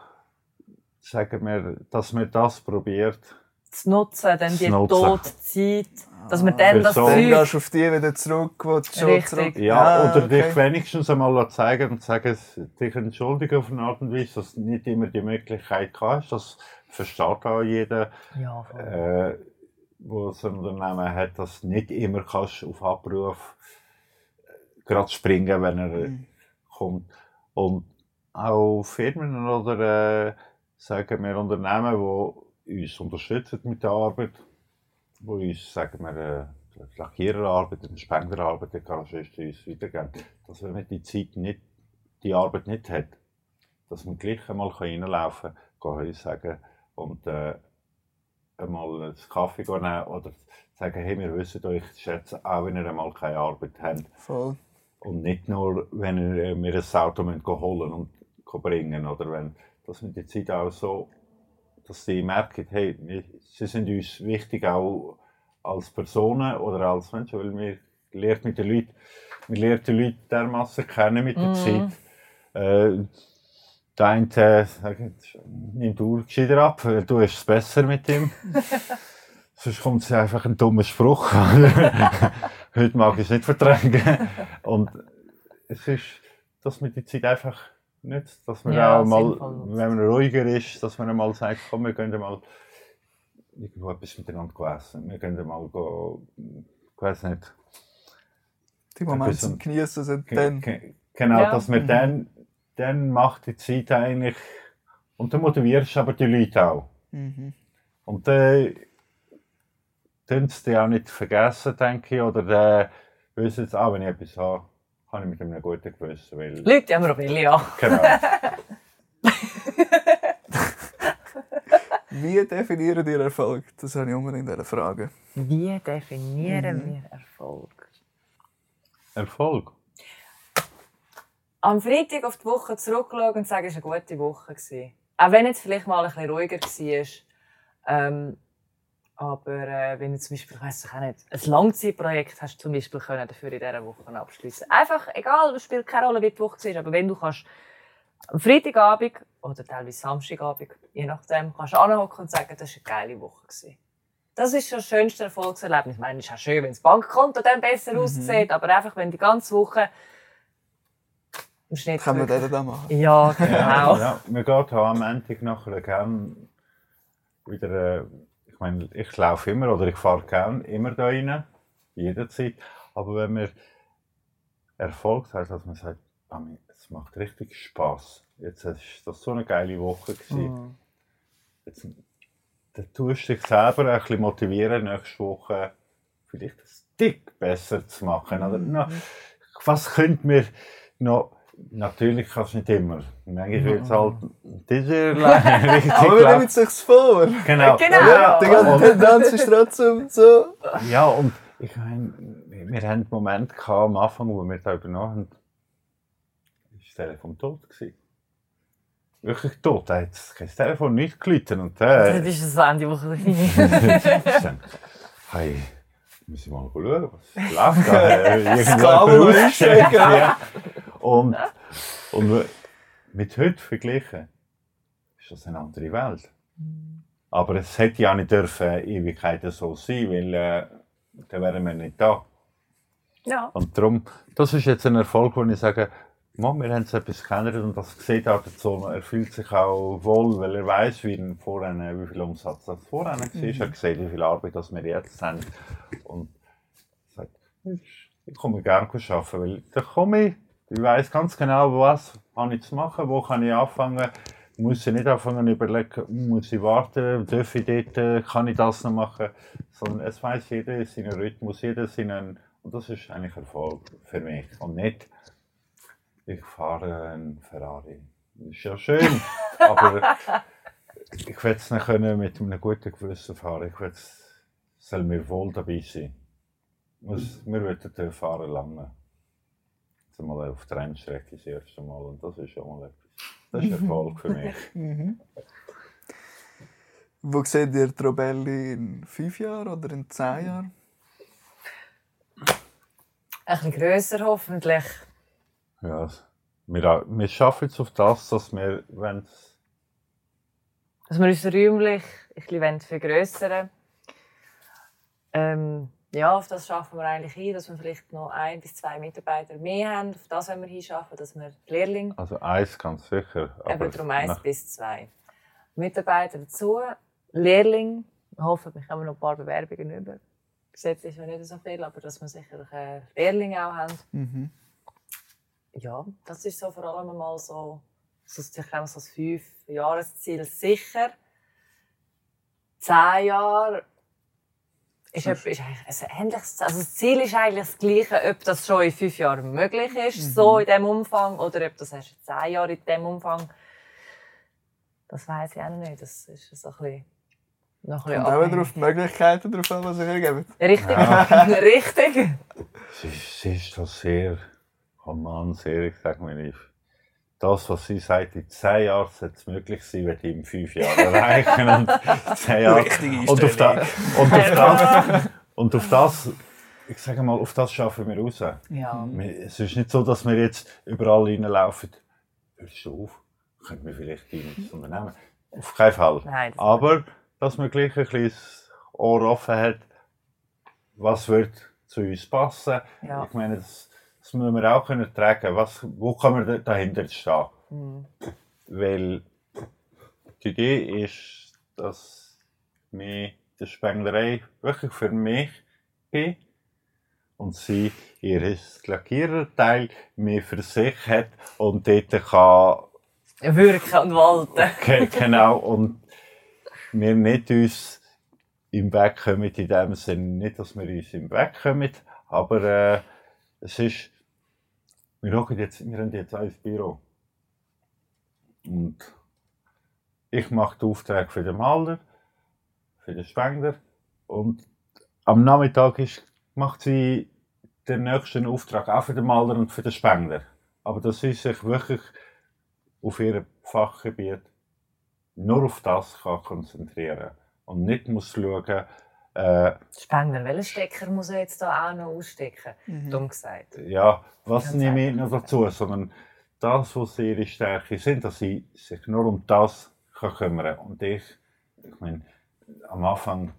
sagen wir, dass man das probiert. Zu nutzen, dann die nutzen. tote Zeit, dass man dann das so- Dann Zeug... gehst du auf die wieder zurück, wo du schon zurück... Ja, Ah, oder okay. dich wenigstens einmal zeigen und sagen, dich entschuldigen auf eine Art und Weise, dass du nicht immer die Möglichkeit hast. Das versteht auch jeder, Ja, äh, wo ein Unternehmen hat, dass du nicht immer kannst auf Abruf äh, gerade springen, wenn er äh, kommt. Und auch Firmen oder äh, sagen wir Unternehmen, die uns unterstützen mit der Arbeit, wo uns, sagen wir, äh, die Lackiererarbeit, die Spenderarbeit, die Garagisten uns weitergeben, dass wenn man die Zeit nicht, die Arbeit nicht hat, dass man gleich einmal reinlaufen kann, gehen sagen und äh, einmal einen Kaffee nehmen oder sagen, hey, wir wissen euch schätzen, auch wenn ihr einmal keine Arbeit habt. Voll. Und nicht nur, wenn ihr, äh, wir ein Auto holen und bringen oder wenn, dass wir die Zeit auch so, dass sie merken, hey, wir, sie sind uns wichtig auch als Personen oder als Menschen, weil wir lernen mit den Leuten, wir lernen die Leute dermassen kennen mit der Zeit. Äh, der eine äh, sagt, nimm du gescheiter ab, du hast es besser mit ihm. Sonst kommt einfach ein dummer Spruch. Heute mag ich es nicht vertragen. Und es ist, dass man die Zeit einfach nützt, dass man Ja, auch mal, wenn man ruhiger ist, dass man mal sagt, komm, wir gehen mal irgendwo etwas miteinander essen. Wir gehen mal, go, ich weiß nicht, Die Momente bisschen- zum Genießen sind dann... ge- Genau, Ja. dass man dann, dann macht die Zeit eigentlich, und dann motivierst du aber die Leute auch. Mhm. Und dann tun sie die auch nicht vergessen, denke ich, oder äh, wissen jetzt auch, wenn ich etwas habe, kann ich mit einem guten Gewissen, weil, Leute haben viele, ja. genau, Wie definieren ihr Erfolg? Das habe ich unbedingt eine Frage. Wie definieren Mhm. wir Erfolg? Erfolg. Am Freitag auf die Woche zurückschauen und sagen, es war eine gute Woche. Auch wenn es vielleicht mal ein bisschen ruhiger war. Ähm, aber äh, wenn du zum Beispiel, ich weiss ich auch nicht, ein Langzeitprojekt hast du zum Beispiel können dafür in dieser Woche abschließen. Einfach, egal, es spielt keine Rolle, wie die Woche war, aber wenn du kannst am Freitagabend oder teilweise Samstagabend, je nachdem, kannst du anhocken und sagen, das war eine geile Woche. Gewesen. Das ist das schönste Erfolgserlebnis. Ich meine, es ist auch schön, wenn das Bankkonto dann besser aussieht, aber einfach, wenn die ganze Woche im Schnitt Können wir das dann machen? Ja, genau. Ja, mir geht auch am Montag nachher gerne wieder, äh, ich meine, ich laufe immer oder ich fahre gerne immer da rein, jederzeit. Aber wenn man Erfolg hat, dass man sagt, es macht richtig Spaß. Jetzt war das so eine geile Woche. Mhm. Jetzt, dann tust du dich selber ein bisschen motivieren, nächste Woche vielleicht ein Stück besser zu machen. Oder mhm. noch, was könnte mir noch Natürlich kannst du nicht immer. Manchmal wird es halt diese richtig Aber man nimmt sich vor. Genau. genau. Ja, die ganze Tendenz ist trotzdem so. Ja, und ich meine, wir hatten einen Moment am Anfang, wo wir da übernommen haben, das Telefon tot gewesen. Wirklich tot. Da hat kein Telefon nicht geläutet. Und, äh, das ist das Ende Woche. hey, müssen wir mal schauen, was läuft da? Irgendwo einstecken. ja. Und, und mit heute verglichen ist das eine andere Welt. Aber es hätte ja nicht dürfen Ewigkeiten so sein, weil äh, dann wären wir nicht da. Ja. Und darum, das ist jetzt ein Erfolg, wo ich sage, Mann, wir haben es etwas geändert und das sieht auch dazu. Er fühlt sich auch wohl, weil er weiß, wie, wie viel Umsatz das mhm. war. Er sieht, wie viel Arbeit das wir jetzt haben. Und sagt, ich komme gerne arbeiten, weil da komme ich, ich weiß ganz genau, was habe ich zu machen, wo kann ich anfangen. Ich muss ich nicht anfangen zu überlegen, muss ich warten, darf ich dort, kann ich das noch machen. Sondern es weiß jeder seinen Rhythmus, jeder seinen, und das ist eigentlich Erfolg für mich. Und nicht, ich fahre einen Ferrari. Das ist ja schön, aber ich will es nicht können mit einem guten Gewissen fahren. Ich will es, soll mir wohl dabei sein. Muss, wir würden fahren lange. Mal auf der Rennstrecke das erste Mal und das ist schon mal etwas. Das ist Erfolg für mich. Mhm. Wo seht ihr Trobelli in fünf Jahren oder in zehn Jahren? Ein bisschen grösser hoffentlich. Ja, wir, wir schaffen jetzt auf das, dass wir, wenn Dass wir uns räumlich ein bisschen vergrößern ähm, ja, auf das schaffen wir eigentlich hin, dass wir vielleicht noch ein bis zwei Mitarbeiter mehr haben. Auf das wollen wir hinschaffen, dass wir Lehrlinge. Also eins ganz sicher. Aber eben darum eins bis zwei. Mitarbeiter dazu, Lehrling. Wir hoffen, wir kommen noch ein paar Bewerbungen über. Bis jetzt ist noch nicht so viel, aber dass wir sicher äh, Lehrlinge auch haben. Mhm ja, das ist so vor allem mal so, so ich glaube, so das Fünf-Jahres-Ziel sicher. Zehn Jahre ist, ist eigentlich ein ähnliches, also das Ziel ist eigentlich das Gleiche, ob das schon in fünf Jahren möglich ist, mhm. so in dem Umfang, oder ob das erst in zehn Jahren in dem Umfang. Das weiß ich auch nicht. Das ist so ein bisschen noch ein bisschen Und auch darauf die Möglichkeiten darauf an, was ihr ergeben. Richtig, ja. richtig. Es ist, es ist das sehr kann man sehr, sagen wir nicht, das, was sie sagt, in zehn Jahren sollte es möglich sein, wird in fünf Jahren erreichen. Und zehn Jahre. Und auf, da, und, auf das, und auf das, ich sage mal, auf das schaffen wir raus. Ja. Es ist nicht so, dass wir jetzt überall reinlaufen. Hörst du auf? Können wir vielleicht ins Unternehmen? Auf keinen Fall. Nein, das Aber, dass man gleich ein bisschen das Ohr offen hat, was wird zu uns passen. Ja. Ich meine, das, das müssen wir auch können tragen. Was, wo kann man dahinter stehen? Mhm. Weil die Idee ist, dass wir die Spenglerei wirklich für mich bin und sie ihr Lackiererteil mehr für sich hat und dort kann wirken und walten. genau, und wir nicht uns im Weg kommen, in dem Sinne, nicht, dass wir uns im Weg kommen, aber äh, es ist, wir, jetzt, wir haben jetzt ein Büro. Und ich mache den Auftrag für den Maler, für den Spengler. Und am Nachmittag ist, macht sie den nächsten Auftrag auch für den Maler und für den Spengler. Aber dass sie sich wirklich auf ihr Fachgebiet nur auf das kann konzentrieren und nicht muss schauen, äh, Spengler, welchen Stecker muss er jetzt da auch noch ausstecken? Mhm. Dumm gesagt. Ja, was nehme ich noch dazu? Sondern das, was ihre Stärke sind, dass sie sich nur um das kann kümmern Und ich, ich meine, am Anfang,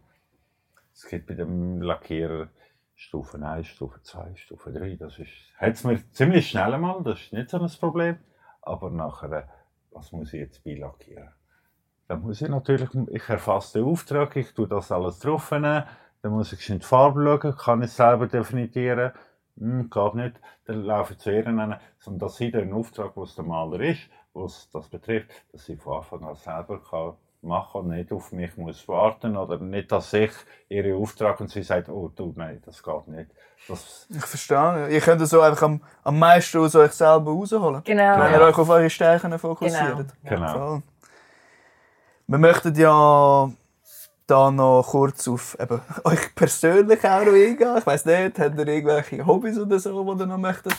es geht bei dem Lackierer Stufe 1, Stufe 2, Stufe 3, das ist, hat es mir ziemlich schnell einmal, das ist nicht so ein Problem. Aber nachher, was muss ich jetzt beilackieren? Dann muss ich natürlich, ich erfasse den Auftrag, ich tue das alles drauf, dann muss ich in die Farbe schauen, kann ich selber definieren, hm, geht nicht, dann laufen zu ihr an, sondern dass sie den Auftrag, was der Maler ist, was das betrifft, dass sie von Anfang an selber kann machen und nicht auf mich muss warten oder nicht, dass ich ihre Auftrag und sie sagt, oh du, nein, das geht nicht. Das, Ich verstehe. Ihr könnt so einfach am, am meisten aus euch selber rausholen. Genau. Wenn ihr euch auf eure Stärken fokussiert. Genau. genau. Wir möchten ja da noch kurz auf eben, euch persönlich auch noch eingehen. Ich weiss nicht, habt ihr irgendwelche Hobbys oder so, die ihr noch möchtet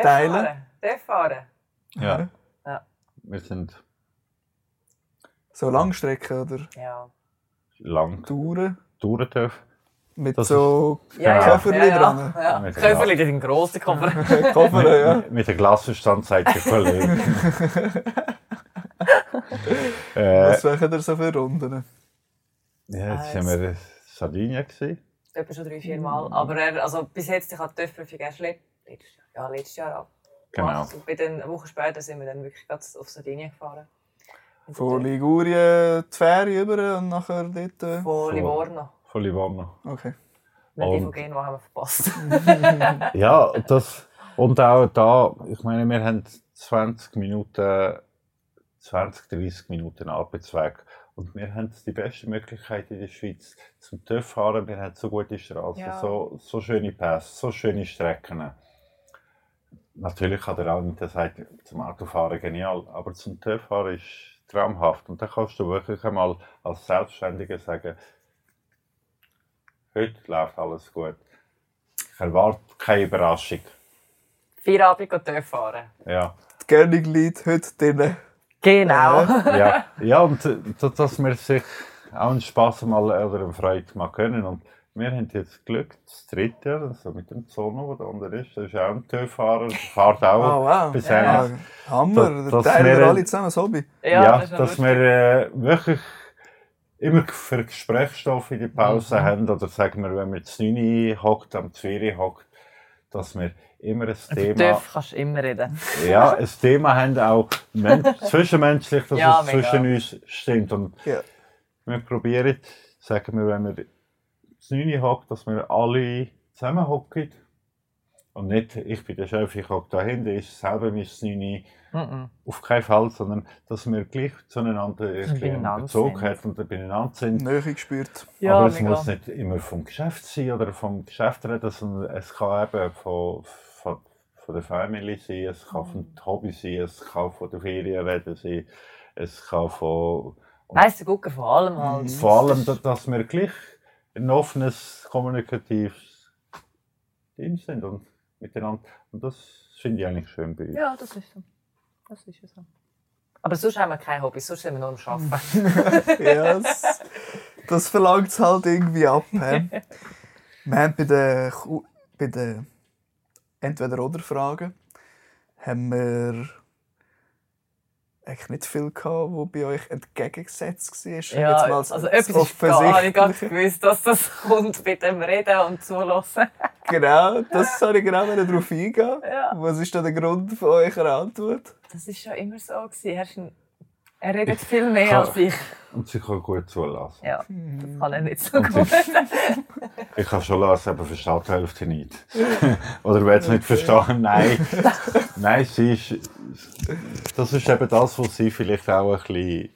teilen? fahren. Darf fahren. Ja. Ja. Wir sind So Langstrecken oder Ja. lang Touren touren dürfen. mit Das so Ja, ja. Köfferli ja, dran. Ja, ja. Mit der Köfferli, die sind gross, die Koffer. Koffer, ja. Mit der Glasverstand sagt Kollege. äh, Was machen ihr so für Runden? ja, jetzt waren wir in Sardinien. Gewesen. Etwa schon drei, vier Mal. Aber er, also bis jetzt, ich habe die TÜV-Prüfung erst let letztes Jahr, ja, letztes Jahr ab. Genau. Und bei den, eine Woche später sind wir dann wirklich ganz auf Sardinien gefahren. Von dort- Ligurien die Fähre über und nachher dort. Äh... Von Livorno. Von Livorno. Okay. Weil die Und- von Genua haben wir verpasst. Ja, das, und auch da, ich meine, wir haben 20 Minuten, 20, 30 Minuten Arbeitsweg. Und wir haben die beste Möglichkeit in der Schweiz zum TÜV fahren. Wir haben so gute Straßen, Ja. so, so schöne Pässe, so schöne Strecken. Natürlich kann der auch nicht sagen, zum Autofahren genial, aber zum TÜV fahren ist traumhaft. Und da kannst du wirklich einmal als Selbstständiger sagen, heute läuft alles gut. Ich erwarte keine Überraschung. Vier Abend gehen TÜV fahren. Ja, Die Gernig-Lied heute drinnen. Genau. ja, ja und äh, dass- wir sich auch einen Spass mal oder eine Freude mal können. Und wir haben jetzt Glück, das dritte, also mit dem Zono, der da unten ist, der ist auch ein TÜV-Fahrer, der fährt auch Oh, wow. bis Ja. Hammer, Das- da das teilen wir alle zusammen das Hobby. Ja, das ist noch dass wir äh, wirklich immer für Gesprächsstoff in der Pause Mhm. haben, oder sagen wir, wenn wir zu 9 hockt, am 2 hockt, dass wir immer ein Über Thema, TÜV kannst du immer reden. ja, ein Thema haben, auch men zwischenmenschlich, dass Ja, es mega. zwischen uns stimmt. Und Ja. wir probieren, sagen wir, wenn wir zu 9 hockt, dass wir alle zusammen hocken. Und nicht, ich bin der Chef, ich hocke da hinten, ist selber mein 9 Mhm. auf keinen Fall, sondern dass wir gleich zueinander einen haben und beieinander sind. Nähe gespürt. Ja, Aber es mega. muss nicht immer vom Geschäft sein oder vom Geschäft reden, sondern es kann eben von, von, von der Familie sein, es kann vom Hobby sein, es kann von der Ferien reden sein, es kann von... Weißt du, gucken vor allem halt. Vor allem, dass- dass wir gleich ein offenes, kommunikatives Team sind und miteinander. Und das finde ich eigentlich schön bei uns. Ja, das ist so. Das ist ja so. Aber sonst haben wir kein Hobby, sonst sind wir nur am Arbeiten. ja, das, das verlangt es halt irgendwie ab. hä? Wir haben bei den, bei den Entweder-Oder-Fragen haben wir eigentlich nicht viel gehabt, wo bei euch entgegengesetzt war. ja, also etwas ist habe ich ganz gewusst, dass das kommt mit dem Reden und Zulassen. Genau, das soll ich genau darauf eingehen. Ja. Was ist da der Grund von eurer Antwort? Das war schon immer so. Gewesen. Ist er redet viel mehr kann- als ich. Und sie kann gut zulassen. Ja, das kann er nicht so gut. Ich kann schon lassen, aber versteht die Hälfte nicht. Oder wer es nicht verstehen, nein. Nein, sie ist, das ist eben das, was sie vielleicht auch ein bisschen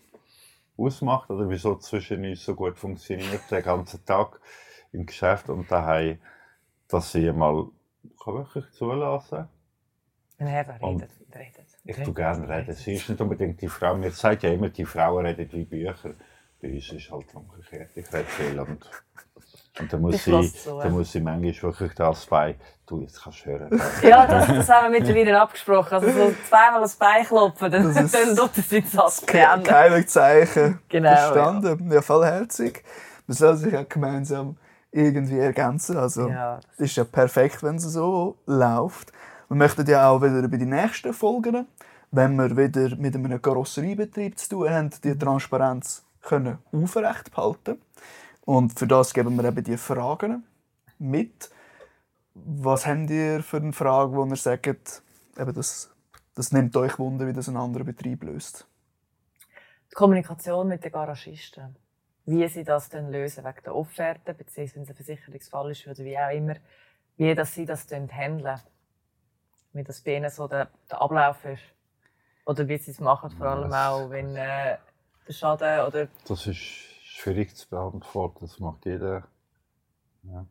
ausmacht, oder wieso zwischen uns so gut funktioniert, den ganzen Tag im Geschäft und daheim, dass sie mal kann wirklich zulassen Wenn er da Und redet, redet. Ich tue gerne reden. Sie ist nicht unbedingt die Frau. Mir sagt ja immer, die Frauen reden wie Bücher. Bei uns ist halt umgekehrt. Ich rede viel und, und dann muss, Ich dann muss sie manchmal wirklich das bei. Du, jetzt kannst du hören. Ja, das, das haben wir mittlerweile abgesprochen. Also so zweimal das Bein klopfen, dann, Das ist- dann tut es Satz Ke beenden. keine Zeichen. Genau, Verstanden. Ja, vollherzig. Man soll sich ja gemeinsam irgendwie ergänzen. Also, Ja, das ist ja perfekt, wenn es so läuft. Wir möchten ja auch wieder bei den nächsten Folgen, wenn wir wieder mit einem Karosseriebetrieb zu tun haben, die Transparenz können aufrecht behalten. Und für das geben wir eben die Fragen mit. Was habt ihr für eine Frage, wo ihr sagt, eben das, das nimmt euch Wunder, wie das ein anderer Betrieb löst? Die Kommunikation mit den Garagisten. Wie sie das dann lösen wegen der Offerte, beziehungsweise wenn es ein Versicherungsfall ist oder wie auch immer. wie das sie das handeln. Wie das bei ihnen so der, der Ablauf ist. Oder wie sie es machen, vor allem auch, wenn äh, der Schaden oder... Das ist schwierig zu beantworten, das macht jeder. Ja.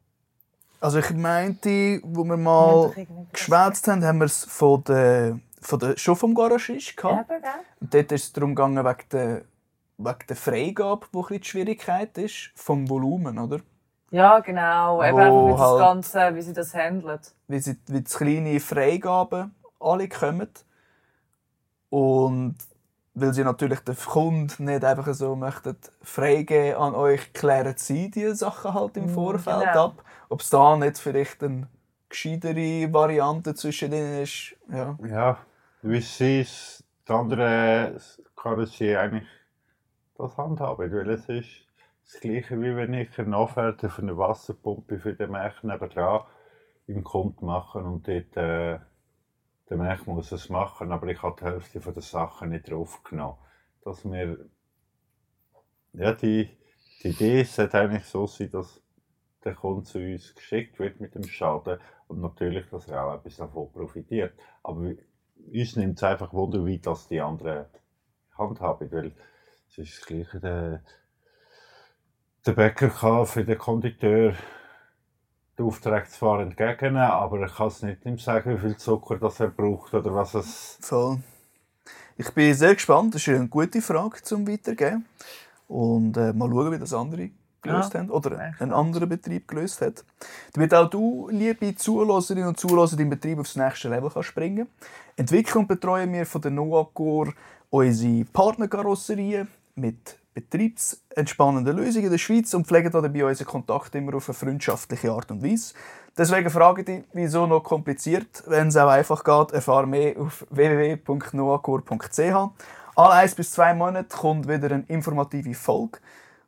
Also ich meinte, wo wir mal geschwätzt haben, haben wir es von der, von der, schon vom Garagist gehabt. Gell? Und dort ist es darum gegangen, wegen der, wegen der Freigabe, wo ein bisschen die Schwierigkeit ist, vom Volumen, oder? Ja, genau. Eben einfach mit das halt- Ganze, wie sie das handeln. Wie, sie, wie die kleine Freigaben alle kommen. Und weil sie natürlich den Kunden nicht einfach so möchten freigeben an euch, klären sie diese Sachen halt im Mm, Vorfeld genau. ab. Ob es da nicht vielleicht eine gescheitere Variante zwischen denen ist. Ja. Ja, wie sie es, die andere kann sie eigentlich das handhaben, weil es ist das Gleiche, wie wenn ich eine Offerte für eine Wasserpumpe für den Mech nebenan im Kunden machen und dort äh, der Mech muss es machen, aber ich habe die Hälfte von der Sachen nicht draufgenommen. Dass wir, ja, die, die Idee sollte eigentlich so sein, dass der Kunde zu uns geschickt wird mit dem Schaden und natürlich, dass er auch etwas davon profitiert. Aber uns nimmt es einfach Wunder, wie das die anderen handhaben, weil es ist das Gleiche, der, der Bäcker kann für den Kondukteur den Auftrag zwar entgegennehmen, aber er kann es nicht ihm sagen, wie viel Zucker das er braucht oder was es... Voll. Ich bin sehr gespannt. Das ist eine gute Frage zum Weitergeben. Und äh, mal schauen, wie das andere gelöst Ja, haben oder ein anderer Betrieb gelöst hat. Damit auch du, liebe Zuhörerinnen und Zuhörer, deinen Betrieb aufs nächste Level kannst springen entwickeln und betreuen wir von der Noacor unsere Partnerkarosserien mit betriebsentspannenden Lösungen in der Schweiz und pflegen dabei unseren Kontakt immer auf eine freundschaftliche Art und Weise. Deswegen frage ich dich, wieso noch kompliziert? Wenn es auch einfach geht, erfahre mehr auf www.noacor.ch. Alle eins bis zwei Monate kommt wieder eine informative Folge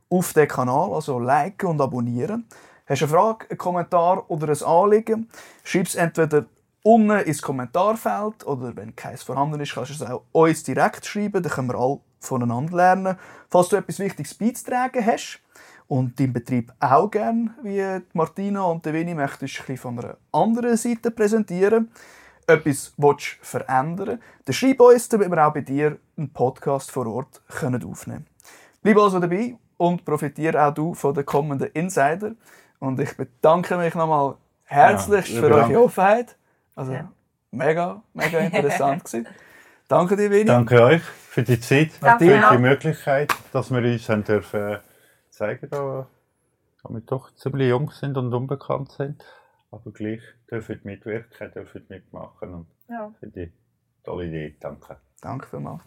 auf den Kanal, also liken und abonnieren. Hast du eine Frage, einen Kommentar oder ein Anliegen, schreib es entweder unten ins Kommentarfeld oder wenn keins vorhanden ist, kannst du es auch uns direkt schreiben, dann können wir alle voneinander lernen. Falls du etwas Wichtiges beizutragen hast und deinen Betrieb auch gerne, wie Martina und der Winnie, möchtest du ein bisschen von einer anderen Seite präsentieren, etwas willst verändern, dann schreib uns, damit wir auch bei dir einen Podcast vor Ort können aufnehmen können. Bleib also dabei und profitiere auch du von den kommenden Insider. Und ich bedanke mich nochmal herzlichst Ja, für eure. Offenheit. Also Ja. mega, mega interessant gewesen. Danke dir, Winnie. Danke euch für die Zeit, Danke für die Möglichkeit, dass wir uns haben dürfen zeigen da, dass wir doch ziemlich jung sind und unbekannt sind, aber gleich dürfen mitwirken, dürfen mitmachen und Ja. für die tolle Idee. Danke. Danke vielmals.